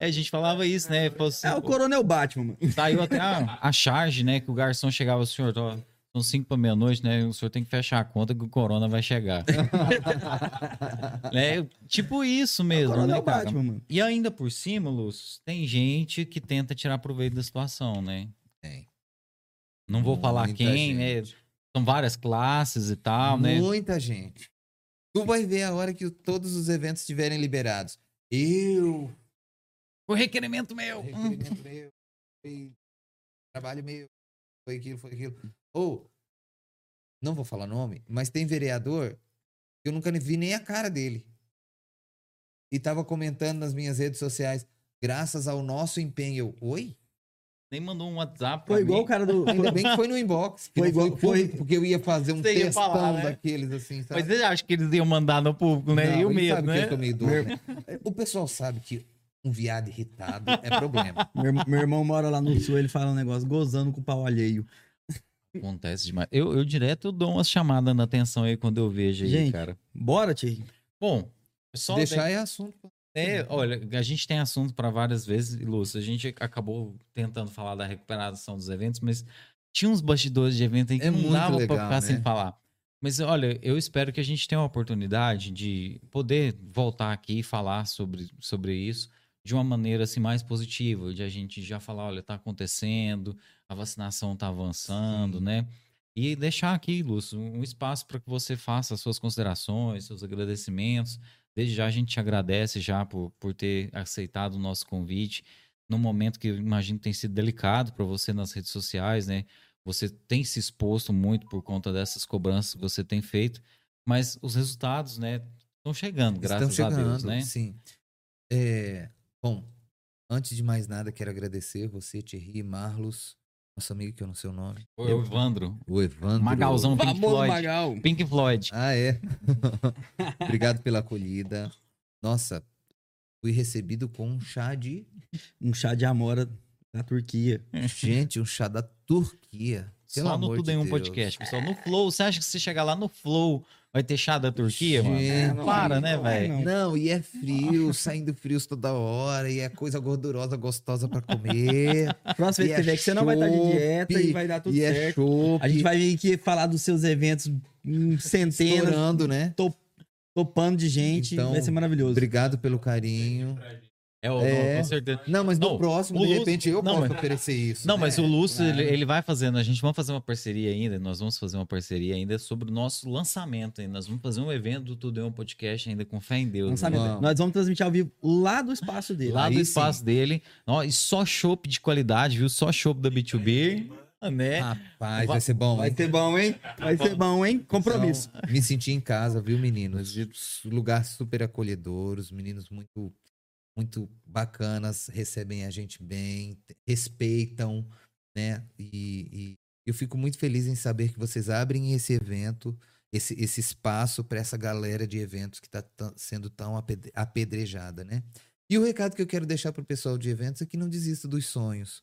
é, a gente falava isso, né? Assim, É, o corona é o Batman, mano. Saiu até a, a charge, né? Que o garçom chegava, senhor, ó, São cinco para meia-noite, né? O senhor tem que fechar a conta que o corona vai chegar. é tipo isso mesmo, Agora né, é o cara? Batman. E ainda por cima, Lúcio, tem gente que tenta tirar proveito da situação, né? Tem. Não vou falar Muita quem, né? gente. São várias classes e tal, né? Muita gente. Tu vai ver a hora que o- todos os eventos estiverem liberados. Eu. O requerimento meu. Hum. requerimento meu, foi trabalho meu, foi aquilo, foi aquilo. Ou, não vou falar nome, mas tem vereador que eu nunca vi nem a cara dele. E tava comentando nas minhas redes sociais, graças ao nosso empenho. Eu, oi? Nem mandou um WhatsApp pra Foi igual mim. o cara do. Ainda bem que foi no inbox. Que Foi igual- foi, foi- porque eu ia fazer um textão falar, né? daqueles assim, sabe? Mas eu acho que eles iam mandar no público, né? Não, e o medo, sabe que né? doido, né? O pessoal sabe que um viado irritado é problema. Meu, meu irmão mora lá no sul, ele fala um negócio gozando com o pau alheio. Acontece demais. Eu, eu direto dou umas chamadas na atenção aí quando eu vejo aí, Gente, cara. Bora, Thierry. Bom, só Deixar é assunto. É, olha, a gente tem assunto para várias vezes, e, Lúcio. A gente acabou tentando falar da recuperação dos eventos, mas tinha uns bastidores de evento aí que É não dava legal, para ficar sem né? falar. Mas olha, eu espero que a gente tenha a oportunidade de poder voltar aqui e falar sobre, sobre isso de uma maneira assim mais positiva, de a gente já falar, olha, tá acontecendo, a vacinação tá avançando, Sim. né? E deixar aqui, Lúcio, um espaço para que você faça as suas considerações, seus agradecimentos. Desde já a gente te agradece já por, por ter aceitado o nosso convite num momento que eu imagino que tem sido delicado para você nas redes sociais, né? Você tem se exposto muito por conta dessas cobranças que você tem feito, mas os resultados, né, estão chegando, graças Estão chegando, a Deus, né? sim. É, bom, antes de mais nada, quero agradecer você, Thierry, Marlos, nosso amigo que eu não sei o nome. O Evandro, O Evandro. Magalzão Pink Famoso Floyd. Magal. Pink Floyd. Ah, é. Obrigado pela acolhida. Nossa, fui recebido com um chá de... Um chá de amora da Turquia. Gente, um chá da Turquia. Pelo Só no amor Tudo de em um Deus. podcast, pessoal. No Flow, você acha que se chegar lá no Flow vai ter chá da Turquia, mano? Gente, não, Para, não, né, não, velho? não. Não, e é frio, saindo frios toda hora, e é coisa gordurosa, gostosa pra comer. Próxima vez que é você vier que você não vai estar de dieta e vai dar tudo e é certo. show. A gente vai vir aqui falar dos seus eventos em centenas, estourando, né? topando de gente. Então, vai ser maravilhoso. Obrigado pelo carinho. É, o- É. com certeza. Não, mas no Não, próximo, de Lúcio- repente, eu não, posso mas- oferecer isso. Não, né? mas o Lúcio, ele, Claro. ele vai fazendo, a gente vai fazer uma parceria ainda, nós vamos fazer uma parceria ainda sobre o nosso lançamento ainda. Nós vamos fazer um evento do Tudo é um Podcast ainda com fé em Deus. Não sabe, né? Nós vamos transmitir ao vivo lá do espaço dele. Lá Aí do sim. espaço dele. Ó, e só chopp de qualidade, viu? Só chopp da B2B, né? Rapaz, vai ser bom. Vai hein? ser bom, hein? Vai ser bom, hein? Compromisso. Então, me senti em casa, viu, meninos? Lugar super acolhedor, os meninos muito, muito bacanas, recebem a gente bem, respeitam, né? E, e eu fico muito feliz em saber que vocês abrem esse evento, esse, esse espaço para essa galera de eventos que está sendo tão apedre- apedrejada, né? E o recado que eu quero deixar para o pessoal de eventos é que não desista dos sonhos.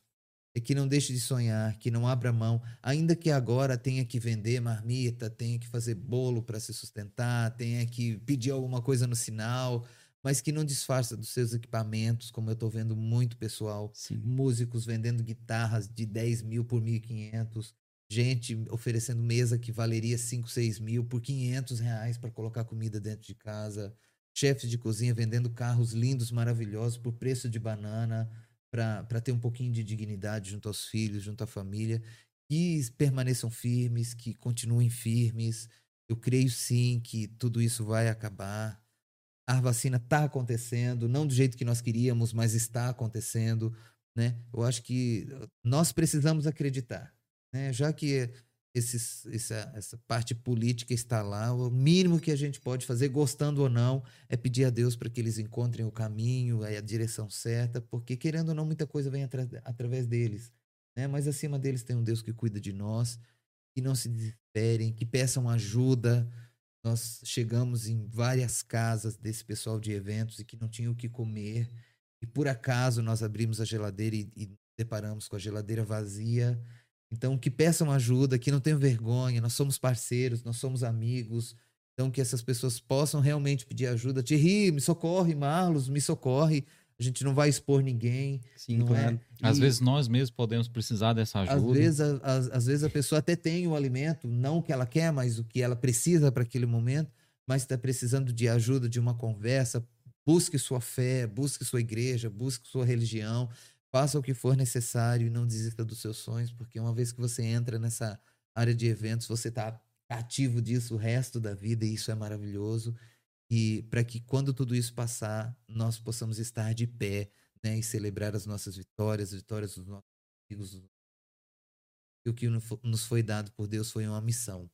É que não deixe de sonhar, que não abra mão, ainda que agora tenha que vender marmita, tenha que fazer bolo para se sustentar, tenha que pedir alguma coisa no sinal, mas que não disfarça dos seus equipamentos, como eu estou vendo muito pessoal, Sim. músicos vendendo guitarras de 10 mil por 1.500, gente oferecendo mesa que valeria 5, 6 mil por 500 reais para colocar comida dentro de casa, chefes de cozinha vendendo carros lindos, maravilhosos por preço de banana, para ter um pouquinho de dignidade junto aos filhos, junto à família, que permaneçam firmes, que continuem firmes. Eu creio sim que tudo isso vai acabar. A vacina está acontecendo, não do jeito que nós queríamos, mas está acontecendo. Né? Eu acho que nós precisamos acreditar. Né? Já que esses, essa, essa parte política está lá, o mínimo que a gente pode fazer, gostando ou não, é pedir a Deus para que eles encontrem o caminho, a direção certa, porque querendo ou não, muita coisa vem atra- através deles. Né? Mas acima deles tem um Deus que cuida de nós, que não se desesperem, que peçam ajuda. Nós chegamos em várias casas desse pessoal de eventos e que não tinham o que comer, e por acaso nós abrimos a geladeira e, e deparamos com a geladeira vazia. Então, que peçam ajuda, que não tenham vergonha, nós somos parceiros, nós somos amigos. Então, que essas pessoas possam realmente pedir ajuda. Thierry, me socorre, Marlos, me socorre. A gente não vai expor ninguém, Sim, não claro. é? Às E- vezes nós mesmos podemos precisar dessa ajuda. às vezes, a- às, às vezes a pessoa até tem o alimento, não o que ela quer, mas o que ela precisa para aquele momento, mas está precisando de ajuda, de uma conversa. Busque sua fé, busque sua igreja, busque sua religião, faça o que for necessário e não desista dos seus sonhos, porque uma vez que você entra nessa área de eventos, você está ativo disso o resto da vida e isso é maravilhoso. E para que quando tudo isso passar, nós possamos estar de pé né, e celebrar as nossas vitórias, as vitórias dos nossos amigos, e o que nos foi dado por Deus foi uma missão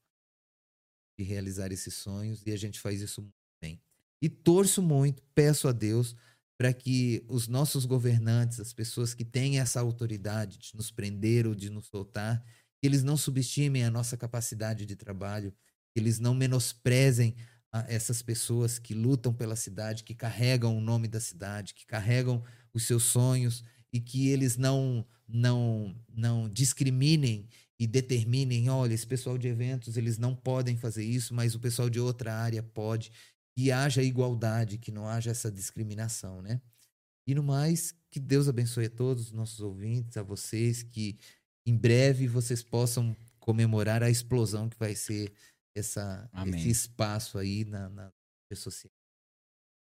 de realizar esses sonhos e a gente faz isso muito bem. E torço muito, peço a Deus para que os nossos governantes, as pessoas que têm essa autoridade de nos prender ou de nos soltar, eles não subestimem a nossa capacidade de trabalho, eles não menosprezem a essas pessoas que lutam pela cidade, que carregam o nome da cidade, que carregam os seus sonhos e que eles não não não discriminem e determinem, olha, esse pessoal de eventos, eles não podem fazer isso, mas o pessoal de outra área pode, que haja igualdade, que não haja essa discriminação, né? E no mais, que Deus abençoe a todos os nossos ouvintes, a vocês, que em breve vocês possam comemorar a explosão que vai ser essa, Amém. esse espaço aí na, na rede social.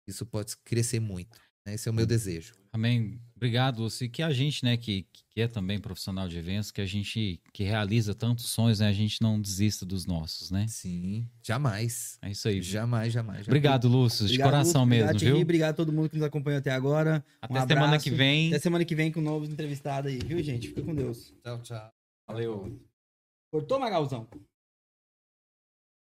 Isso pode crescer muito. né? Esse é o meu desejo. Amém. Obrigado, Lúcio. E que a gente, né, que, que é também profissional de eventos, que a gente que realiza tantos sonhos, né, a gente não desista dos nossos, né? Sim, jamais. É isso aí. Jamais, jamais. jamais. Obrigado, Lúcio, de Obrigado, coração Lúcio, mesmo, obrigado, viu? Obrigado a todo mundo que nos acompanhou até agora. Até Um semana que vem. Até semana que vem com novos entrevistados aí, viu, gente? Fica com Deus. Tchau, tchau. Valeu. Cortou, Magalzão?